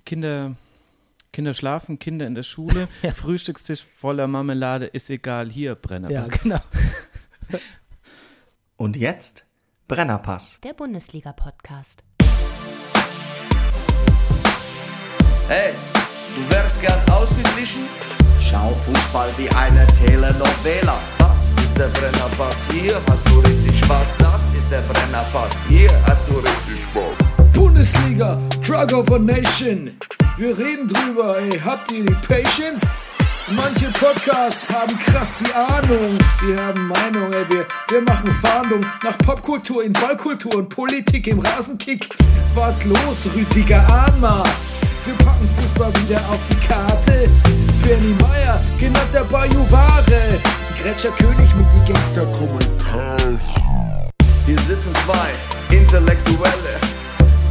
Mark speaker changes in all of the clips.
Speaker 1: Kinder, Kinder schlafen, Kinder in der Schule,
Speaker 2: Ja.
Speaker 1: Frühstückstisch voller Marmelade, ist egal, hier Brenner.
Speaker 2: Ja, genau.
Speaker 3: Und jetzt Brennerpass.
Speaker 4: Der Bundesliga-Podcast.
Speaker 5: Hey, du wärst gern ausgeglichen? Schau Fußball wie eine Telenovela. Das ist der Brennerpass, hier hast du richtig Spaß. Das ist der Brennerpass, hier hast du richtig Spaß.
Speaker 6: Bundesliga, Drug of a Nation. Wir reden drüber, ey, habt ihr die Patience? Manche Podcasts haben krass die Ahnung. Wir haben Meinung, ey, wir, wir machen Fahndung nach Popkultur in Ballkultur und Politik im Rasenkick. Was los, Rüdiger Ahnma? Wir packen Fußball wieder auf die Karte. Bernie Meyer, genannt der Bajuware. Gretscher König mit die Gangster-Kommentare.
Speaker 5: Hier sitzen zwei Intellektuelle,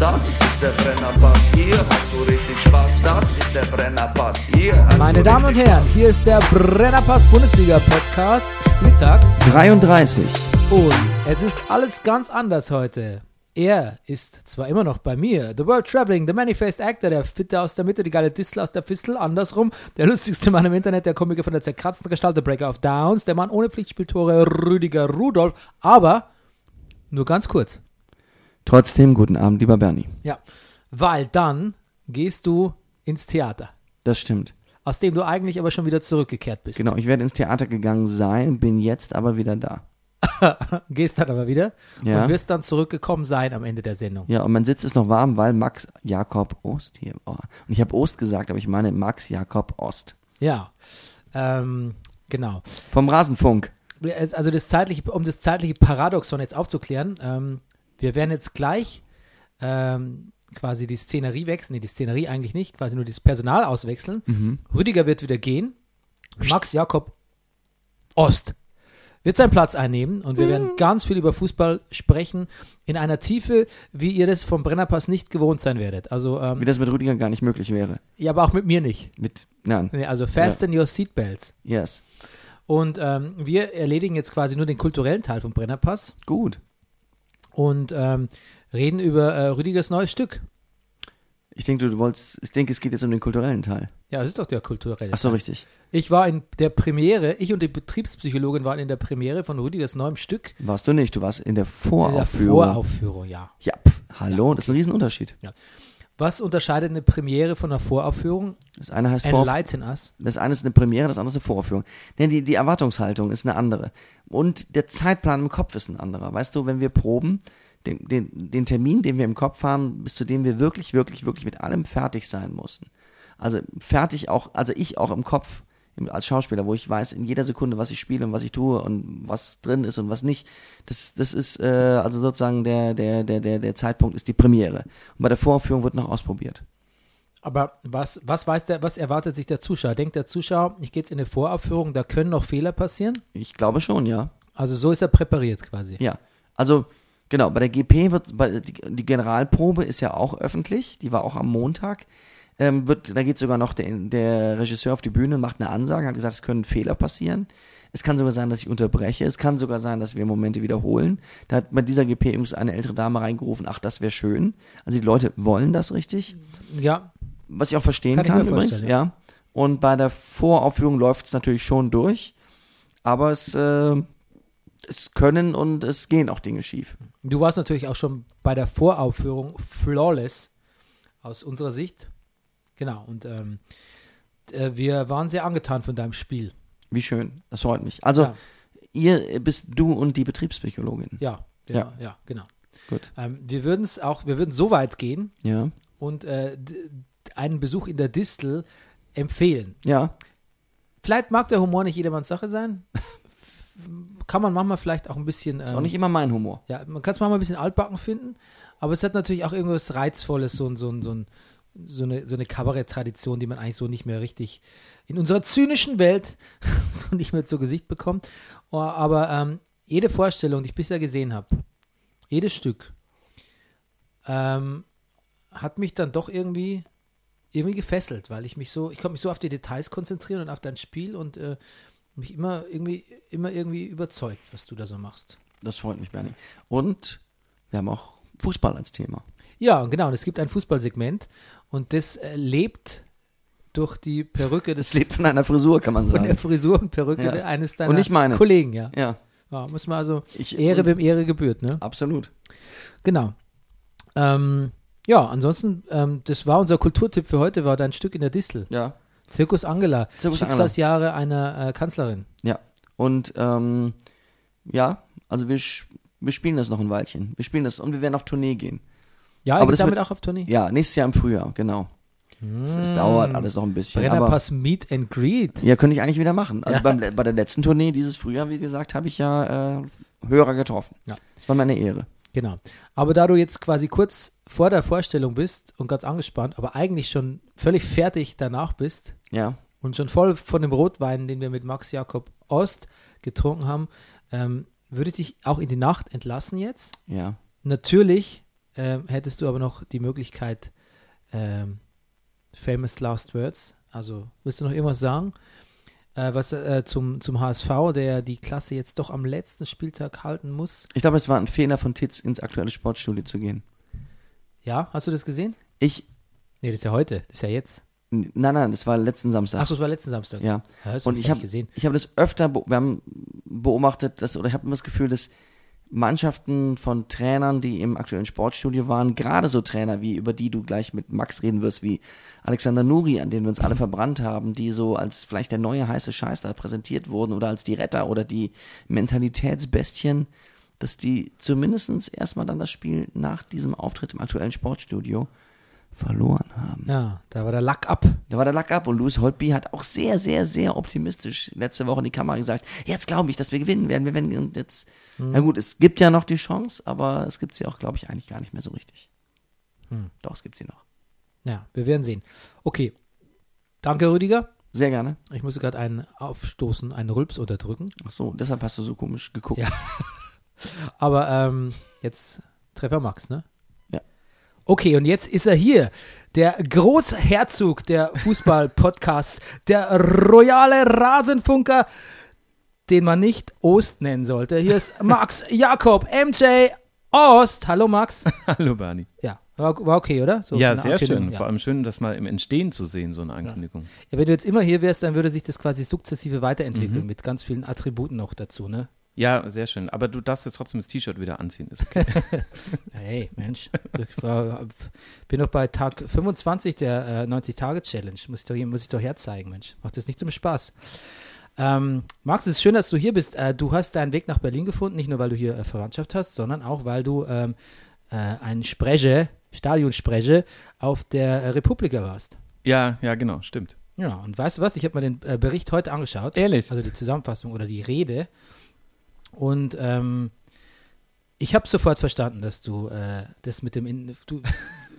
Speaker 5: Das ist der Brennerpass, hier hast du richtig Spaß. Das ist der Brennerpass, hier hast
Speaker 2: Meine
Speaker 5: du
Speaker 2: Damen und Herren, hier ist der Brennerpass Bundesliga Podcast, Spieltag.
Speaker 3: 33.
Speaker 2: Und es ist alles ganz anders heute. Er ist zwar immer noch bei mir, The World Traveling, The Manifest Actor, der Fitte aus der Mitte, die geile Distel aus der Fistel, andersrum, der lustigste Mann im Internet, der Komiker von der zerkratzten Gestalt, der Breaker of Downs, der Mann ohne Pflichtspieltore, Rüdiger Rudolf, aber nur ganz kurz.
Speaker 3: Trotzdem guten Abend, lieber Bernie.
Speaker 2: Ja, weil dann gehst du ins Theater,
Speaker 3: Das stimmt.
Speaker 2: aus dem du eigentlich aber schon wieder zurückgekehrt bist.
Speaker 3: Genau, ich werde ins Theater gegangen sein, bin jetzt aber wieder da.
Speaker 2: Gehst dann aber wieder
Speaker 3: Ja.
Speaker 2: und wirst dann zurückgekommen sein am Ende der Sendung.
Speaker 3: Ja, und mein Sitz ist noch warm, weil Max Jakob Ost hier war. Und ich habe Ost gesagt, aber ich meine Max Jakob Ost.
Speaker 2: Ja, ähm, genau.
Speaker 3: Vom Rasenfunk.
Speaker 2: Also das zeitliche, um das zeitliche Paradoxon jetzt aufzuklären, ähm, wir werden jetzt gleich ähm, quasi die Szenerie wechseln, nee, die Szenerie eigentlich nicht, quasi nur das Personal auswechseln.
Speaker 3: Mhm.
Speaker 2: Rüdiger wird wieder gehen, Max Jakob Ost wird seinen Platz einnehmen und wir werden ganz viel über Fußball sprechen in einer Tiefe, wie ihr das vom Brennerpass nicht gewohnt sein werdet. Also,
Speaker 3: Wie
Speaker 2: ähm,
Speaker 3: das mit Rüdiger gar nicht möglich wäre.
Speaker 2: ja, aber auch mit mir nicht.
Speaker 3: Mit, nein,
Speaker 2: Nee, also fasten your seatbelts.
Speaker 3: yes.
Speaker 2: Und ähm, wir erledigen jetzt quasi nur den kulturellen Teil vom Brennerpass
Speaker 3: Gut.
Speaker 2: Und ähm, reden über äh, Rüdigers neues Stück.
Speaker 3: Ich denke, du wolltest, ich denke, es geht jetzt um den kulturellen Teil.
Speaker 2: Ja, das ist doch der kulturelle
Speaker 3: Ach so,
Speaker 2: Teil.
Speaker 3: richtig.
Speaker 2: Ich war in der Premiere, ich und die Betriebspsychologin waren in der Premiere von Rüdigers neuem Stück.
Speaker 3: Warst du nicht, du warst in der
Speaker 2: In der
Speaker 3: Voraufführung.
Speaker 2: Voraufführung, ja.
Speaker 3: Ja, pf, hallo, das ist ein Riesenunterschied.
Speaker 2: Was unterscheidet eine Premiere von einer Voraufführung?
Speaker 3: Das eine heißt
Speaker 2: Enlighten us.
Speaker 3: Das eine ist eine Premiere, das andere ist eine Voraufführung. Denn die, die Erwartungshaltung ist eine andere. Und der Zeitplan im Kopf ist ein anderer. Weißt du, wenn wir proben, den, den, den Termin, den wir im Kopf haben, bis zu dem wir wirklich, wirklich, wirklich mit allem fertig sein mussten. Also fertig auch, also ich auch im Kopf als Schauspieler, wo ich weiß in jeder Sekunde, was ich spiele und was ich tue und was drin ist und was nicht. Das, das ist äh, also sozusagen der, der, der, der, der Zeitpunkt ist die Premiere. Und bei der Voraufführung wird noch ausprobiert.
Speaker 2: Aber was, was weiß der, was erwartet sich der Zuschauer? Denkt der Zuschauer, ich gehe jetzt in eine Voraufführung, da können noch Fehler passieren?
Speaker 3: Ich glaube schon, ja.
Speaker 2: Also so ist er präpariert quasi.
Speaker 3: Ja, also genau, bei der GP wird, bei, die, die Generalprobe ist ja auch öffentlich, die war auch am Montag. Ähm, wird, da geht sogar noch der, der Regisseur auf die Bühne und macht eine Ansage, hat gesagt, es können Fehler passieren. Es kann sogar sein, dass ich unterbreche. Es kann sogar sein, dass wir Momente wiederholen. Da hat bei dieser GP übrigens eine ältere Dame reingerufen, ach, das wäre schön. Also die Leute wollen das richtig.
Speaker 2: Ja,
Speaker 3: Was ich auch verstehen
Speaker 2: Kann
Speaker 3: kann, übrigens, ja. Und bei der Voraufführung läuft es natürlich schon durch, aber es, äh, es können und es gehen auch Dinge schief.
Speaker 2: Du warst natürlich auch schon bei der Voraufführung flawless aus unserer Sicht. Genau, und ähm, äh, wir waren sehr angetan von deinem Spiel.
Speaker 3: Wie schön, das freut mich. Also,
Speaker 2: Ja.
Speaker 3: ihr bist du und die Betriebspsychologin.
Speaker 2: Ja,
Speaker 3: Ja.
Speaker 2: ja, ja, genau.
Speaker 3: Gut.
Speaker 2: Ähm, wir würden es auch, wir würden so weit gehen
Speaker 3: Ja.
Speaker 2: und äh, einen Besuch in der Distel empfehlen.
Speaker 3: Ja.
Speaker 2: Vielleicht mag der Humor nicht jedermanns Sache sein. Kann man manchmal vielleicht auch ein bisschen.
Speaker 3: Ist
Speaker 2: ähm,
Speaker 3: auch nicht immer mein Humor.
Speaker 2: Ja, man kann es manchmal ein bisschen altbacken finden, aber es hat natürlich auch irgendwas Reizvolles, so ein, so ein, so ein, so eine, so eine Kabarett-Tradition, die man eigentlich so nicht mehr richtig in unserer zynischen Welt so nicht mehr zu Gesicht bekommt. Oh, aber ähm, jede Vorstellung, die ich bisher gesehen habe, jedes Stück, ähm, hat mich dann doch irgendwie irgendwie gefesselt, weil ich mich so, ich konnte mich so auf die Details konzentrieren und auf dein Spiel und äh, mich immer irgendwie, immer irgendwie überzeugt, was du da so machst.
Speaker 3: Das freut mich, Bernie. Und wir haben auch Fußball als Thema.
Speaker 2: Ja, genau. Und es gibt ein Fußballsegment und das äh, lebt durch die Perücke des
Speaker 3: Es lebt von einer Frisur, kann man
Speaker 2: von der
Speaker 3: sagen.
Speaker 2: Frisur und Perücke
Speaker 3: Ja.
Speaker 2: eines deiner
Speaker 3: Und nicht meine.
Speaker 2: Kollegen, ja.
Speaker 3: Ja,
Speaker 2: ja. Muss man also
Speaker 3: ich,
Speaker 2: Ehre, wem Ehre gebührt, ne?
Speaker 3: absolut.
Speaker 2: Genau. Ähm, ja, ansonsten, ähm, das war unser Kulturtipp für heute, war dein Stück in der Distel.
Speaker 3: Ja,
Speaker 2: Zirkus Angela.
Speaker 3: Zirkus Angela.
Speaker 2: Schicksalsjahre einer äh, Kanzlerin.
Speaker 3: ja. Und ähm, ja, also wir, wir spielen das noch ein Weilchen. Wir spielen das und wir werden auf Tournee gehen.
Speaker 2: Ja,
Speaker 3: Aber
Speaker 2: damit
Speaker 3: wird-
Speaker 2: auch auf Tournee.
Speaker 3: Ja, nächstes Jahr im Frühjahr, genau. Es, es dauert alles noch ein bisschen.
Speaker 2: Brennerpass Meet and Greet.
Speaker 3: ja, könnte ich eigentlich wieder machen. Also
Speaker 2: Ja.
Speaker 3: beim, bei der letzten Tournee dieses Frühjahr, wie gesagt, habe ich ja äh, Hörer getroffen.
Speaker 2: Ja.
Speaker 3: Das war meine Ehre.
Speaker 2: Genau. Aber da du jetzt quasi kurz vor der Vorstellung bist und ganz angespannt, aber eigentlich schon völlig fertig danach bist
Speaker 3: Ja,
Speaker 2: und schon voll von dem Rotwein, den wir mit Max Jakob Ost getrunken haben, ähm, würde ich dich auch in die Nacht entlassen jetzt.
Speaker 3: ja.
Speaker 2: Natürlich ähm, hättest du aber noch die Möglichkeit, ähm, famous last words. Also, willst du noch irgendwas sagen? Äh, was äh, zum, zum HSV, der die Klasse jetzt doch am letzten Spieltag halten muss.
Speaker 3: Ich glaube, es war ein Fehler von Titz, ins aktuelle Sportstudio zu gehen.
Speaker 2: Ja, hast du das gesehen?
Speaker 3: Ich,
Speaker 2: Nee, das ist ja heute, das ist ja jetzt.
Speaker 3: nein, nein, das war letzten Samstag.
Speaker 2: Achso, das war letzten Samstag.
Speaker 3: Ja.
Speaker 2: das
Speaker 3: Und ich habe ich habe das öfter, wir haben beobachtet, dass, oder ich habe immer das Gefühl, dass Mannschaften von Trainern, die im aktuellen Sportstudio waren, gerade so Trainer wie über die du gleich mit Max reden wirst, wie Alexander Nuri, an denen wir uns alle verbrannt haben, die so als vielleicht der neue heiße Scheiß da präsentiert wurden oder als die Retter oder die Mentalitätsbestien, dass die zumindestens erstmal dann das Spiel nach diesem Auftritt im aktuellen Sportstudio verloren haben.
Speaker 2: Ja, da war der Lack ab.
Speaker 3: Da war der Lack ab und Louis Holtby hat auch sehr, sehr, sehr optimistisch letzte Woche in die Kamera gesagt, jetzt glaube ich, dass wir gewinnen werden. Wir werden und jetzt, na gut, es gibt ja noch die Chance, aber es gibt sie auch, glaube ich, eigentlich gar nicht mehr so richtig. Doch, es gibt sie noch.
Speaker 2: Ja, wir werden sehen. Okay. Danke, Rüdiger.
Speaker 3: Sehr gerne.
Speaker 2: Ich musste gerade einen Aufstoßen, einen Rülps unterdrücken.
Speaker 3: Ach so, deshalb hast du so komisch geguckt.
Speaker 2: Ja. Aber ähm, jetzt Treffer Max, ne?
Speaker 3: Ja.
Speaker 2: Okay, und jetzt ist er hier. Der Großherzog der Fußball-Podcasts, der royale Rasenfunker, den man nicht Ost nennen sollte. Hier ist Max Jakob, MJ Ost. Hallo Max.
Speaker 1: Hallo Bernie.
Speaker 2: Ja, war, war okay, oder? So
Speaker 1: ja, sehr schön.
Speaker 2: ja.
Speaker 1: Vor allem schön, das mal im Entstehen zu sehen, so eine Ankündigung.
Speaker 2: Ja, wenn du jetzt immer hier wärst, dann würde sich das quasi sukzessive weiterentwickeln
Speaker 1: Mhm.
Speaker 2: mit ganz vielen Attributen noch dazu, ne?
Speaker 1: Ja, sehr schön. Aber du darfst jetzt trotzdem das T-Shirt wieder anziehen. Ist okay.
Speaker 2: Hey, Mensch, ich war, bin doch bei Tag 25 der äh, 90-Tage-Challenge. Muss, ich doch muss ich doch herzeigen, Mensch. Macht das nicht zum Spaß. Ähm, Max, es ist schön, dass du hier bist. Äh, du hast deinen Weg nach Berlin gefunden, nicht nur, weil du hier äh, Verwandtschaft hast, sondern auch, weil du ähm, äh, ein Spreche, Stadionspreche auf der äh, Republika warst.
Speaker 1: ja, ja, genau, stimmt.
Speaker 2: Ja, und weißt du was? Ich habe mir den äh, Bericht heute angeschaut.
Speaker 1: Ehrlich?
Speaker 2: Also die Zusammenfassung oder die Rede. Und ähm, ich habe sofort verstanden, dass du äh, das mit dem in, du,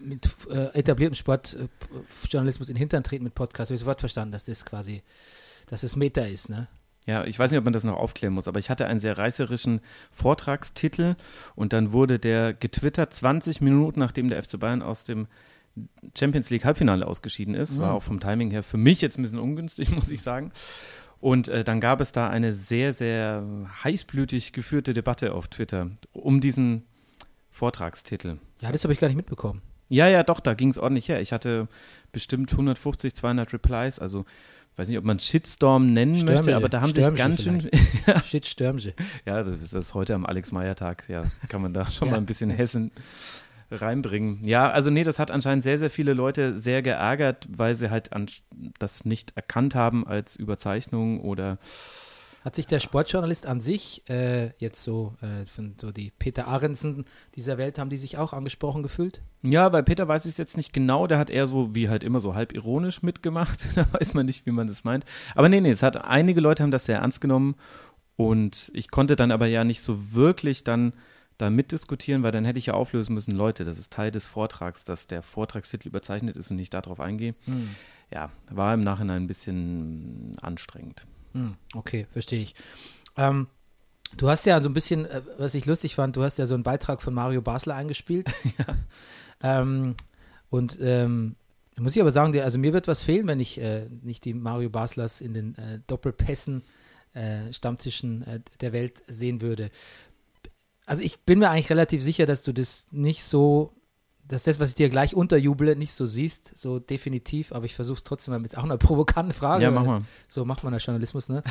Speaker 2: mit äh, etabliertem Sportjournalismus in den Hintern treten mit Podcast, habe ich sofort verstanden, dass das quasi, dass es Meta ist, ne?
Speaker 1: Ja, ich weiß nicht, ob man das noch aufklären muss, aber ich hatte einen sehr reißerischen Vortragstitel und dann wurde der getwittert 20 Minuten, nachdem der FC Bayern aus dem Champions League Halbfinale ausgeschieden ist. War auch vom Timing her für mich jetzt ein bisschen ungünstig, muss ich sagen. Und äh, dann gab es da eine sehr, sehr heißblütig geführte Debatte auf Twitter um diesen Vortragstitel.
Speaker 2: Ja, das habe ich gar nicht mitbekommen.
Speaker 1: Ja, ja, doch, da ging es ordentlich her. Ich hatte bestimmt 150, 200 Replies, also weiß nicht, ob man Shitstorm nennen möchte,
Speaker 2: Stürmische,
Speaker 1: aber da haben sich
Speaker 2: Stürmische
Speaker 1: ganz schön,
Speaker 2: Shit, Stürmsche.
Speaker 1: ja, das ist heute am Alex-Meyer-Tag, ja, kann man da schon
Speaker 2: Ja.
Speaker 1: mal ein bisschen Hessen reinbringen. Ja, also nee, das hat anscheinend sehr, sehr viele Leute sehr geärgert, weil sie halt an, das nicht erkannt haben als Überzeichnung oder
Speaker 2: Hat sich der Sportjournalist an sich äh, jetzt so, äh, von so die Peter Arensen dieser Welt, haben die sich auch angesprochen gefühlt?
Speaker 1: Ja, bei Peter weiß ich es jetzt nicht genau. Der hat eher so, wie halt immer, so halb ironisch mitgemacht. da weiß man nicht, wie man das meint. Aber nee, nee, es hat, einige Leute haben das sehr ernst genommen. Und ich konnte dann aber ja nicht so wirklich dann da mitdiskutieren, weil dann hätte ich ja auflösen müssen, Leute, das ist Teil des Vortrags, dass der Vortragstitel überzeichnet ist und ich darauf eingehe.
Speaker 2: Hm.
Speaker 1: Ja, war im Nachhinein ein bisschen anstrengend.
Speaker 2: Hm, okay, verstehe ich. Ähm, du hast ja so ein bisschen, äh, was ich lustig fand, du hast ja so einen Beitrag von Mario Basler eingespielt. ähm, und ähm, da muss ich aber sagen, also mir wird was fehlen, wenn ich äh, nicht die Mario Baslers in den äh, Doppelpässen, äh, Stammtischen äh, der Welt sehen würde. Also ich bin mir eigentlich relativ sicher, dass du das nicht so, dass das, was ich dir gleich unterjuble, nicht so siehst, so definitiv, aber ich versuche es trotzdem mal mit auch einer provokanten Frage.
Speaker 1: Ja, mach mal.
Speaker 2: So macht man ja Journalismus, ne?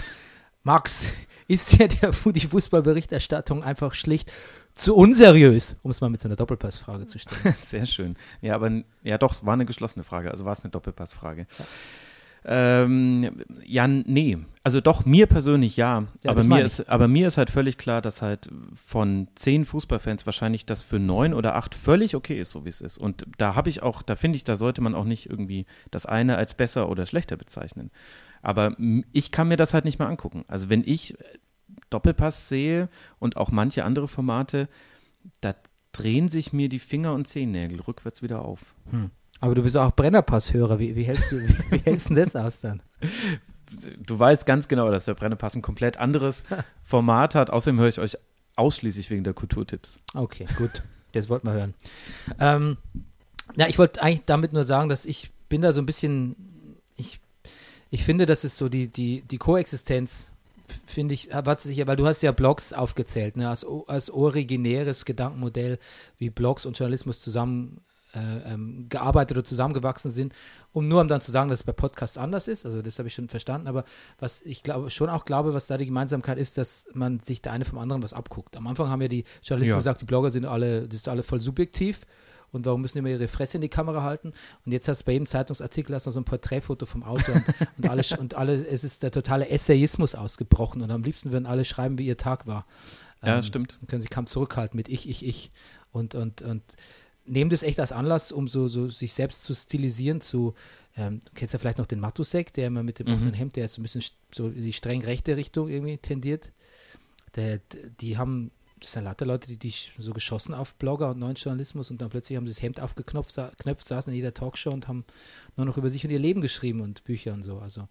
Speaker 2: Max, ist dir der, die Fußballberichterstattung einfach schlicht zu unseriös, um es mal mit so einer Doppelpassfrage zu stellen?
Speaker 1: Sehr schön. Ja, aber ja doch, es war eine geschlossene Frage, also war es eine Doppelpassfrage. Ähm, ja, nee. Also doch, mir persönlich ja.
Speaker 2: Ja,
Speaker 1: aber, mir ist, aber mir ist halt völlig klar, dass halt von zehn Fußballfans wahrscheinlich das für neun oder acht völlig okay ist, so wie es ist. Und da habe ich auch, da finde ich, da sollte man auch nicht irgendwie das eine als besser oder schlechter bezeichnen. Aber ich kann mir das halt nicht mehr angucken. Also wenn ich äh, Doppelpass sehe und auch manche andere Formate, da drehen sich mir die Finger und Zehennägel rückwärts wieder auf.
Speaker 2: Aber du bist auch Brennerpass-Hörer. Wie, wie, hältst du, wie, wie hältst denn das aus dann?
Speaker 1: Du weißt ganz genau, dass der Brennepass ein komplett anderes Format hat. Außerdem höre ich euch ausschließlich wegen der Kulturtipps.
Speaker 2: Okay, gut. Das wollten wir hören. Ähm, ja, ich wollte eigentlich damit nur sagen, dass ich bin da so ein bisschen, ich, ich finde, dass es so die, die, die Koexistenz, finde ich, hat sich ja, weil du hast ja Blogs aufgezählt, ne, als, als originäres Gedankenmodell, wie Blogs und Journalismus zusammen äh, ähm, gearbeitet oder zusammengewachsen sind, um nur um dann zu sagen, dass es bei Podcasts anders ist. Also das habe ich schon verstanden, aber was ich glaube schon auch glaube, was da die Gemeinsamkeit ist, dass man sich der eine vom anderen was abguckt. Am Anfang haben ja die Journalisten
Speaker 1: Ja.
Speaker 2: gesagt, die Blogger sind alle, das ist alle voll subjektiv. Und warum müssen die immer ihre Fresse in die Kamera halten? Und jetzt hast du bei jedem Zeitungsartikel hast du so ein Porträtfoto vom Auto und, und alle, und alle, es ist der totale Essayismus ausgebrochen und am liebsten würden alle schreiben, wie ihr Tag war.
Speaker 1: Ja,
Speaker 2: Ähm,
Speaker 1: stimmt.
Speaker 2: und können sich kaum zurückhalten mit ich, ich, ich. Und, und, und nehmen das echt als Anlass, um so, so sich selbst zu stilisieren, zu, ähm, du kennst ja vielleicht noch den Matusek, der immer mit dem
Speaker 1: Mhm.
Speaker 2: offenen Hemd, der ist so ein bisschen so in die streng rechte Richtung irgendwie tendiert. Der, die haben, das sind lauter Leute, die, die so geschossen auf Blogger und neuen Journalismus und dann plötzlich haben sie das Hemd aufgeknöpft, sa knöpft, saßen in jeder Talkshow und haben nur noch über sich und ihr Leben geschrieben und Bücher und so. Also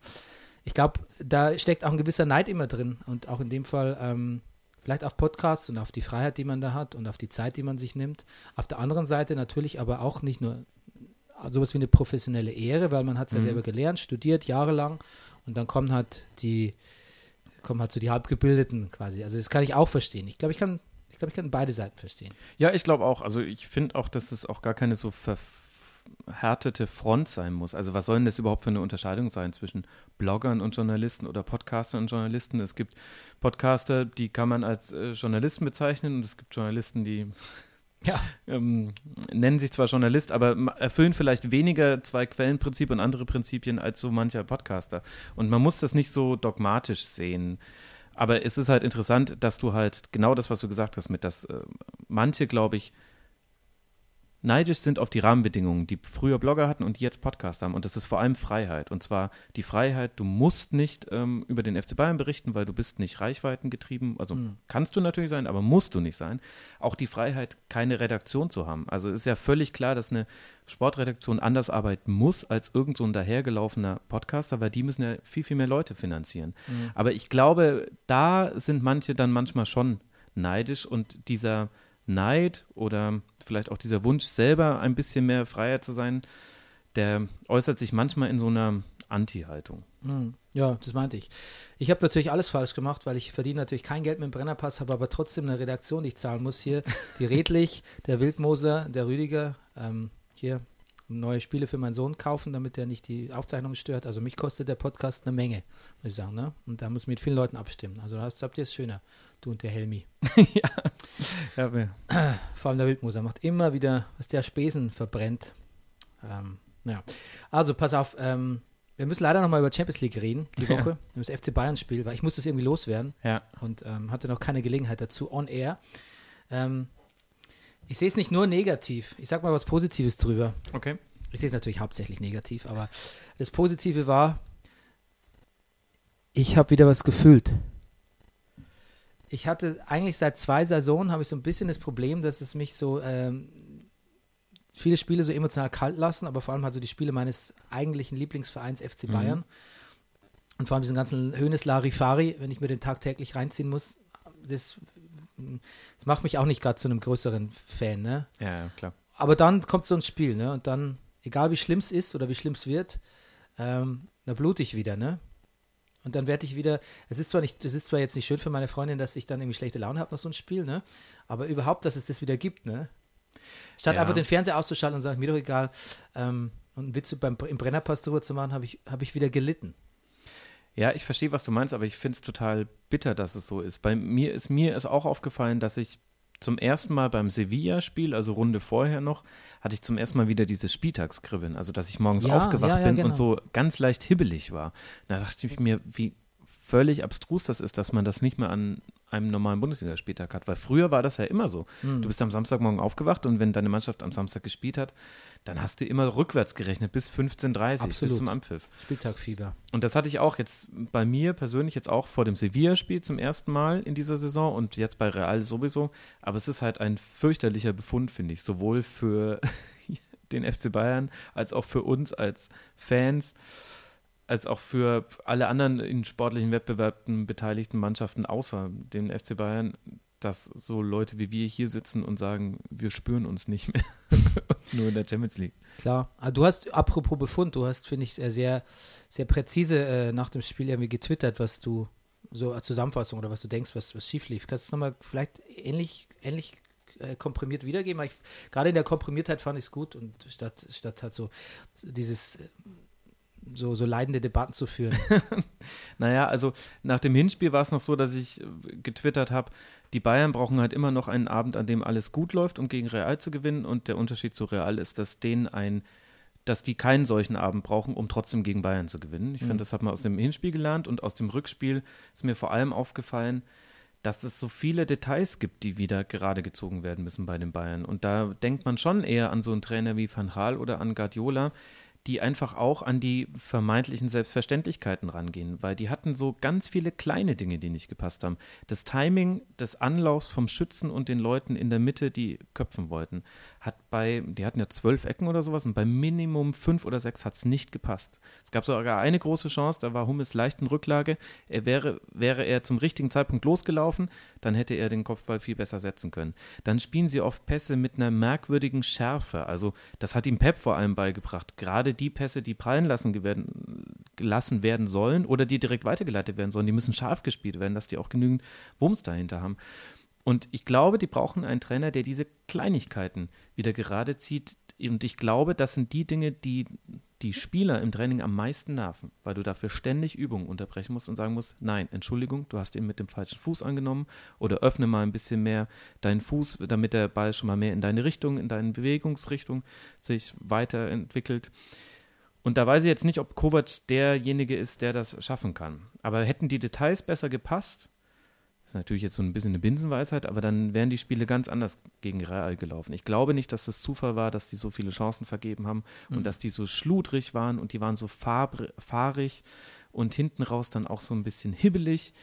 Speaker 2: ich glaube, da steckt auch ein gewisser Neid immer drin und auch in dem Fall ähm, vielleicht auf Podcasts und auf die Freiheit, die man da hat und auf die Zeit, die man sich nimmt. Auf der anderen Seite natürlich aber auch nicht nur sowas wie eine professionelle Ehre, weil man hat es ja
Speaker 1: Mhm.
Speaker 2: selber gelernt, studiert jahrelang und dann kommen halt die kommen halt so die Halbgebildeten quasi. Also das kann ich auch verstehen. Ich glaube, ich kann ich glaube, ich kann beide Seiten verstehen.
Speaker 1: Ja, ich glaube auch. Also ich finde auch, dass es auch gar keine so verhärtete Front sein muss. Also was soll denn das überhaupt für eine Unterscheidung sein zwischen Bloggern und Journalisten oder Podcastern und Journalisten? Es gibt Podcaster, die kann man als äh, Journalisten bezeichnen und es gibt Journalisten, die
Speaker 2: Ja.
Speaker 1: ähm, nennen sich zwar Journalist, aber erfüllen vielleicht weniger zwei Quellenprinzip und andere Prinzipien als so mancher Podcaster. Und man muss das nicht so dogmatisch sehen. Aber es ist halt interessant, dass du halt genau das, was du gesagt hast, mit dass äh, manche, glaube ich, neidisch sind auf die Rahmenbedingungen, die früher Blogger hatten und die jetzt Podcast haben. Und das ist vor allem Freiheit. Und zwar die Freiheit, du musst nicht ähm, über den FC Bayern berichten, weil du bist nicht reichweitengetrieben. Also kannst du natürlich sein, aber musst du nicht sein. Auch die Freiheit, keine Redaktion zu haben. Also es ist ja völlig klar, dass eine Sportredaktion anders arbeiten muss als irgend so ein dahergelaufener Podcaster, weil die müssen ja viel, viel mehr Leute finanzieren. Aber ich glaube, da sind manche dann manchmal schon neidisch und dieser Neid oder vielleicht auch dieser Wunsch, selber ein bisschen mehr freier zu sein, der äußert sich manchmal in so einer Anti-Haltung.
Speaker 2: Mhm. Ja, das meinte ich. Ich habe natürlich alles falsch gemacht, weil ich verdiene natürlich kein Geld mit dem Brennerpass, habe aber trotzdem eine Redaktion, die ich zahlen muss hier. Die Redlich, der Wildmoser, der Rüdiger, ähm, hier neue Spiele für meinen Sohn kaufen, damit er nicht die Aufzeichnung stört. Also mich kostet der Podcast eine Menge, muss ich sagen. Ne? Und da muss ich mit vielen Leuten abstimmen. Also da habt ihr es schöner, du und der Helmi.
Speaker 1: ja. aber-
Speaker 2: Vor allem der Wildmoser macht immer wieder, was der Spesen verbrennt. Ähm, naja. Also pass auf, ähm, wir müssen leider nochmal über Champions League reden, die
Speaker 1: Ja.
Speaker 2: Woche, über das FC Bayern-Spiel, weil ich muss das irgendwie loswerden
Speaker 1: ja.
Speaker 2: und ähm, hatte noch keine Gelegenheit dazu, on air. Ähm, ich sehe es nicht nur negativ, ich sag mal was Positives drüber.
Speaker 1: Okay.
Speaker 2: Ich sehe es natürlich hauptsächlich negativ, aber das Positive war, ich habe wieder was gefühlt. Ich hatte eigentlich seit zwei Saisonen habe ich so ein bisschen das Problem, dass es mich so ähm, viele Spiele so emotional kalt lassen, aber vor allem halt so die Spiele meines eigentlichen Lieblingsvereins FC
Speaker 1: Mhm.
Speaker 2: Bayern. Und vor allem diesen ganzen Hönes Larifari, wenn ich mir den tagtäglich reinziehen muss, das, das macht mich auch nicht gerade zu einem größeren Fan, ne?
Speaker 1: Ja, ja, klar.
Speaker 2: Aber dann kommt so ein Spiel, ne? Und dann, egal wie schlimm es ist oder wie schlimm es wird, ähm, da blute ich wieder, ne? Und dann werde ich wieder, es ist zwar nicht, es ist zwar jetzt nicht schön für meine Freundin, dass ich dann irgendwie schlechte Laune habe nach so einem Spiel, ne? Aber überhaupt, dass es das wieder gibt, ne? Statt
Speaker 1: Ja.
Speaker 2: einfach den Fernseher auszuschalten und sagen, mir doch egal, ähm, und einen Witz beim, im Brennerpass drüber zu machen, habe ich, hab ich wieder gelitten.
Speaker 1: Ja, ich verstehe, was du meinst, aber ich finde es total bitter, dass es so ist. Bei mir ist mir ist auch aufgefallen, dass ich zum ersten Mal beim Sevilla-Spiel, also Runde vorher noch, hatte ich zum ersten Mal wieder dieses Spieltagskribbeln. Also, dass ich morgens
Speaker 2: Ja,
Speaker 1: aufgewacht
Speaker 2: ja, ja,
Speaker 1: bin
Speaker 2: genau.
Speaker 1: und so ganz leicht hibbelig war. Da dachte ich mir, wie völlig abstrus das ist, dass man das nicht mehr an einem normalen Bundesligaspieltag hat. Weil früher war das ja immer so.
Speaker 2: Hm.
Speaker 1: Du bist am Samstagmorgen aufgewacht und wenn deine Mannschaft am Samstag gespielt hat, dann hast du immer rückwärts gerechnet bis 15.30 bis zum Anpfiff.
Speaker 2: Spieltagfieber.
Speaker 1: Und das hatte ich auch jetzt bei mir persönlich jetzt auch vor dem Sevilla-Spiel zum ersten Mal in dieser Saison und jetzt bei Real sowieso. Aber es ist halt ein fürchterlicher Befund, finde ich, sowohl für den FC Bayern als auch für uns als Fans, als auch für alle anderen in sportlichen Wettbewerben beteiligten Mannschaften außer dem FC Bayern, dass so Leute wie wir hier sitzen und sagen, wir spüren uns nicht mehr. Nur in der Champions League.
Speaker 2: Klar. Ah, Du hast, apropos Befund, du hast, finde ich, sehr, sehr präzise äh, nach dem Spiel irgendwie getwittert, was du so als Zusammenfassung oder was du denkst, was, was schief lief. Kannst du es nochmal vielleicht ähnlich, ähnlich äh, komprimiert wiedergeben? Ich, gerade in der Komprimiertheit fand ich es gut und statt, statt halt so dieses äh, so, so leidende Debatten zu führen.
Speaker 1: Naja, also nach dem Hinspiel war es noch so, dass ich äh, getwittert habe, die Bayern brauchen halt immer noch einen Abend, an dem alles gut läuft, um gegen Real zu gewinnen. Und der Unterschied zu Real ist, dass denen ein, dass die keinen solchen Abend brauchen, um trotzdem gegen Bayern zu gewinnen. Ich finde, das hat man aus dem Hinspiel gelernt und aus dem Rückspiel ist mir vor allem aufgefallen, dass es so viele Details gibt, die wieder gerade gezogen werden müssen bei den Bayern. Und da denkt man schon eher an so einen Trainer wie Van Gaal oder an Guardiola, die einfach auch an die vermeintlichen Selbstverständlichkeiten rangehen, weil die hatten so ganz viele kleine Dinge, die nicht gepasst haben. Das Timing des Anlaufs vom Schützen und den Leuten in der Mitte, die köpfen wollten, hat bei, die hatten ja zwölf Ecken oder sowas und bei Minimum fünf oder sechs hat es nicht gepasst. Es gab sogar eine große Chance, da war Hummels leicht in Rücklage. Er wäre, wäre er zum richtigen Zeitpunkt losgelaufen, dann hätte er den Kopfball viel besser setzen können. Dann spielen sie oft Pässe mit einer merkwürdigen Schärfe. Also das hat ihm Pep vor allem beigebracht. Gerade die Pässe, die prallen lassen, werden, gelassen werden sollen oder die direkt weitergeleitet werden sollen, die müssen scharf gespielt werden, dass die auch genügend Wumms dahinter haben. Und ich glaube, die brauchen einen Trainer, der diese Kleinigkeiten wieder gerade zieht. Und ich glaube, das sind die Dinge, die die Spieler im Training am meisten nerven, weil du dafür ständig Übungen unterbrechen musst und sagen musst, nein, Entschuldigung, du hast ihn mit dem falschen Fuß angenommen oder öffne mal ein bisschen mehr deinen Fuß, damit der Ball schon mal mehr in deine Richtung, in deine Bewegungsrichtung sich weiterentwickelt. Und da weiß ich jetzt nicht, ob Kovac derjenige ist, der das schaffen kann. Aber hätten die Details besser gepasst, das ist natürlich jetzt so ein bisschen eine Binsenweisheit, aber dann wären die Spiele ganz anders gegen Real gelaufen. Ich glaube nicht, dass das Zufall war, dass die so viele Chancen vergeben haben und dass die so schludrig waren und die waren so fahrig und hinten raus dann auch so ein bisschen hibbelig.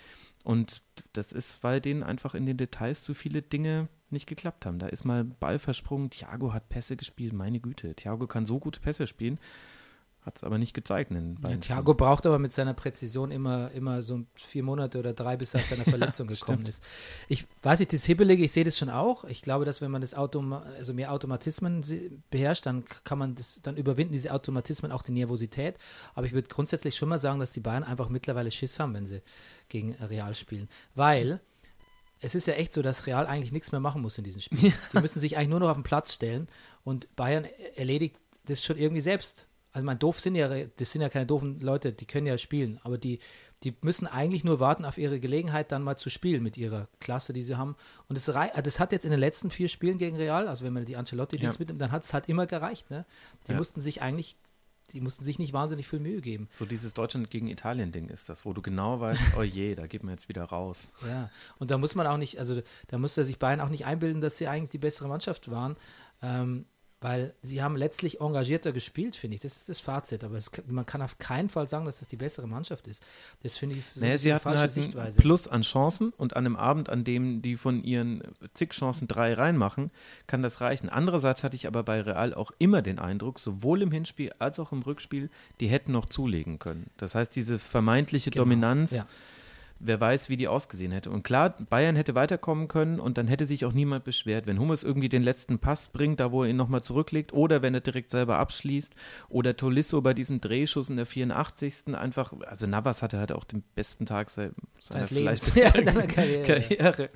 Speaker 1: Und das ist, weil denen einfach in den Details zu viele Dinge nicht geklappt haben. Da ist mal Ball versprungen, Thiago hat Pässe gespielt, meine Güte. Thiago kann so gute Pässe spielen, hat es aber nicht gezeigt. In
Speaker 2: Ja, Thiago braucht aber mit seiner Präzision immer, immer so vier Monate oder drei, bis er aus seiner Verletzung gekommen
Speaker 1: Stimmt.
Speaker 2: ist. Ich weiß nicht, das Hibbelige, ich sehe das schon auch. Ich glaube, dass wenn man das Automa also mehr Automatismen beherrscht, dann kann man das, dann überwinden diese Automatismen auch die Nervosität. Aber ich würde grundsätzlich schon mal sagen, dass die Bayern einfach mittlerweile Schiss haben, wenn sie gegen Real spielen. Weil es ist ja echt so, dass Real eigentlich nichts mehr machen muss in diesem Spiel. Die müssen sich eigentlich nur noch auf den Platz stellen und Bayern erledigt das schon irgendwie selbst. Also mein doof sind ja, das sind ja keine doofen Leute, die können ja spielen, aber die, die müssen eigentlich nur warten auf ihre Gelegenheit, dann mal zu spielen mit ihrer Klasse, die sie haben. Und das, also das hat jetzt in den letzten vier Spielen gegen Real, also wenn man die Ancelotti-Dings
Speaker 1: Ja.
Speaker 2: mitnimmt, dann hat es halt immer gereicht. Ne? Die
Speaker 1: Ja.
Speaker 2: mussten sich eigentlich, die mussten sich nicht wahnsinnig viel Mühe geben.
Speaker 1: So dieses Deutschland gegen Italien-Ding ist das, wo du genau weißt, oh je, da geht man jetzt wieder raus.
Speaker 2: Ja, und da muss man auch nicht, also da muss er sich Bayern auch nicht einbilden, dass sie eigentlich die bessere Mannschaft waren, ähm, weil sie haben letztlich engagierter gespielt, finde ich. Das ist das Fazit. Aber es, man kann auf keinen Fall sagen, dass das die bessere Mannschaft ist. Das finde ich so
Speaker 1: naja, sie hatten
Speaker 2: falsche
Speaker 1: halt einen
Speaker 2: Sichtweise.
Speaker 1: Plus an Chancen und an einem Abend, an dem die von ihren zig Chancen drei reinmachen, kann das reichen. Andererseits hatte ich aber bei Real auch immer den Eindruck, sowohl im Hinspiel als auch im Rückspiel, die hätten noch zulegen können. Das heißt, diese vermeintliche
Speaker 2: Genau,
Speaker 1: Dominanz,
Speaker 2: ja.
Speaker 1: Wer weiß, wie die ausgesehen hätte. Und klar, Bayern hätte weiterkommen können und dann hätte sich auch niemand beschwert, wenn Hummels irgendwie den letzten Pass bringt, da wo er ihn nochmal zurücklegt, oder wenn er direkt selber abschließt, oder Tolisso bei diesem Drehschuss in der 84. einfach, also Navas hatte halt auch den besten Tag se- seiner vielleicht
Speaker 2: Ja, seiner Karriere.
Speaker 1: Karriere.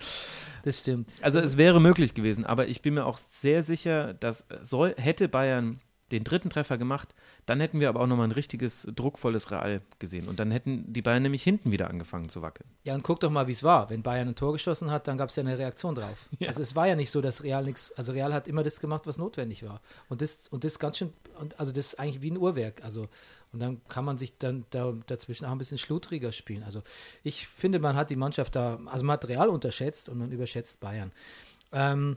Speaker 2: Das stimmt.
Speaker 1: Also es wäre möglich gewesen, aber ich bin mir auch sehr sicher, dass soll, hätte Bayern den dritten Treffer gemacht, dann hätten wir aber auch nochmal ein richtiges, druckvolles Real gesehen. Und dann hätten die Bayern nämlich hinten wieder angefangen zu wackeln.
Speaker 2: Ja, und guck doch mal, wie es war. Wenn Bayern ein Tor geschossen hat, dann gab es ja eine Reaktion drauf. Also es war ja nicht so, dass Real nichts, also Real hat immer das gemacht, was notwendig war. Und das, und das ganz schön, und also das ist eigentlich wie ein Uhrwerk. Also, und dann kann man sich dann da, dazwischen auch ein bisschen schludriger spielen. Also ich finde, man hat die Mannschaft da, also man hat Real unterschätzt und man überschätzt Bayern. Ähm,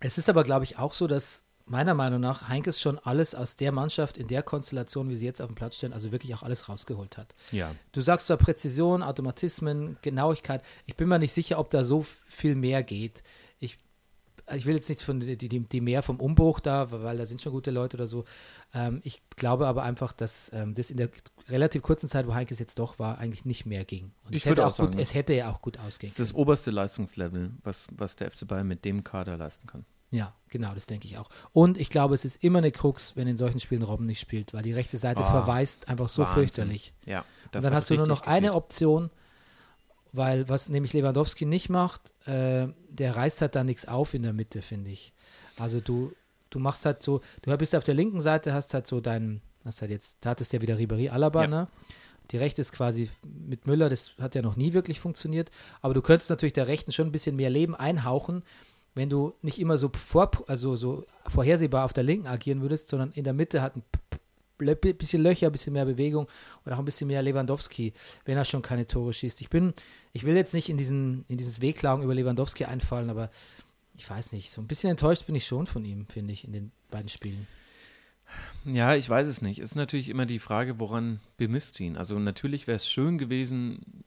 Speaker 2: es ist aber, glaube ich, auch so, dass meiner Meinung nach Heinkes schon alles aus der Mannschaft in der Konstellation, wie sie jetzt auf dem Platz stehen, also wirklich auch alles rausgeholt hat.
Speaker 1: Ja.
Speaker 2: Du sagst zwar Präzision, Automatismen, Genauigkeit. Ich bin mir nicht sicher, ob da so viel mehr geht. Ich, ich will jetzt nicht von die, die, die mehr vom Umbruch da, weil da sind schon gute Leute oder so. Ähm, ich glaube aber einfach, dass ähm, das in der relativ kurzen Zeit, wo Heinkes jetzt doch war, eigentlich nicht mehr ging. Und
Speaker 1: Ich
Speaker 2: es hätte
Speaker 1: würde
Speaker 2: auch
Speaker 1: sagen,
Speaker 2: gut,
Speaker 1: ja.
Speaker 2: es hätte ja auch gut ausgehen
Speaker 1: Das ist das oberste Leistungslevel, was, was der FC Bayern mit dem Kader leisten kann.
Speaker 2: Ja, genau, das denke ich auch. Und ich glaube, es ist immer eine Krux, wenn in solchen Spielen Robben nicht spielt, weil die rechte Seite
Speaker 1: Ah,
Speaker 2: verweist einfach so
Speaker 1: Wahnsinn.
Speaker 2: fürchterlich.
Speaker 1: Ja.
Speaker 2: Und
Speaker 1: das
Speaker 2: dann
Speaker 1: hat
Speaker 2: hast du nur noch
Speaker 1: richtig
Speaker 2: eine. Option, weil was nämlich Lewandowski nicht macht, äh, der reißt halt da nichts auf in der Mitte, finde ich. Also du, du machst halt so, du bist auf der linken Seite, hast halt so deinen, hast halt jetzt, da hattest ja wieder Ribéry Alaba,
Speaker 1: Ja.
Speaker 2: ne? Die rechte ist quasi mit Müller, das hat ja noch nie wirklich funktioniert. Aber du könntest natürlich der rechten schon ein bisschen mehr Leben einhauchen, wenn du nicht immer so, vor, also so vorhersehbar auf der linken agieren würdest, sondern in der Mitte hat ein bisschen Löcher, ein bisschen mehr Bewegung und auch ein bisschen mehr Lewandowski, wenn er schon keine Tore schießt. Ich bin, ich will jetzt nicht in diesen, in dieses Wehklagen über Lewandowski einfallen, aber ich weiß nicht, so ein bisschen enttäuscht bin ich schon von ihm, finde ich, in den beiden Spielen.
Speaker 1: Ja, ich weiß es nicht. Ist natürlich immer die Frage, woran bemisst ihn. Also natürlich wäre es schön gewesen,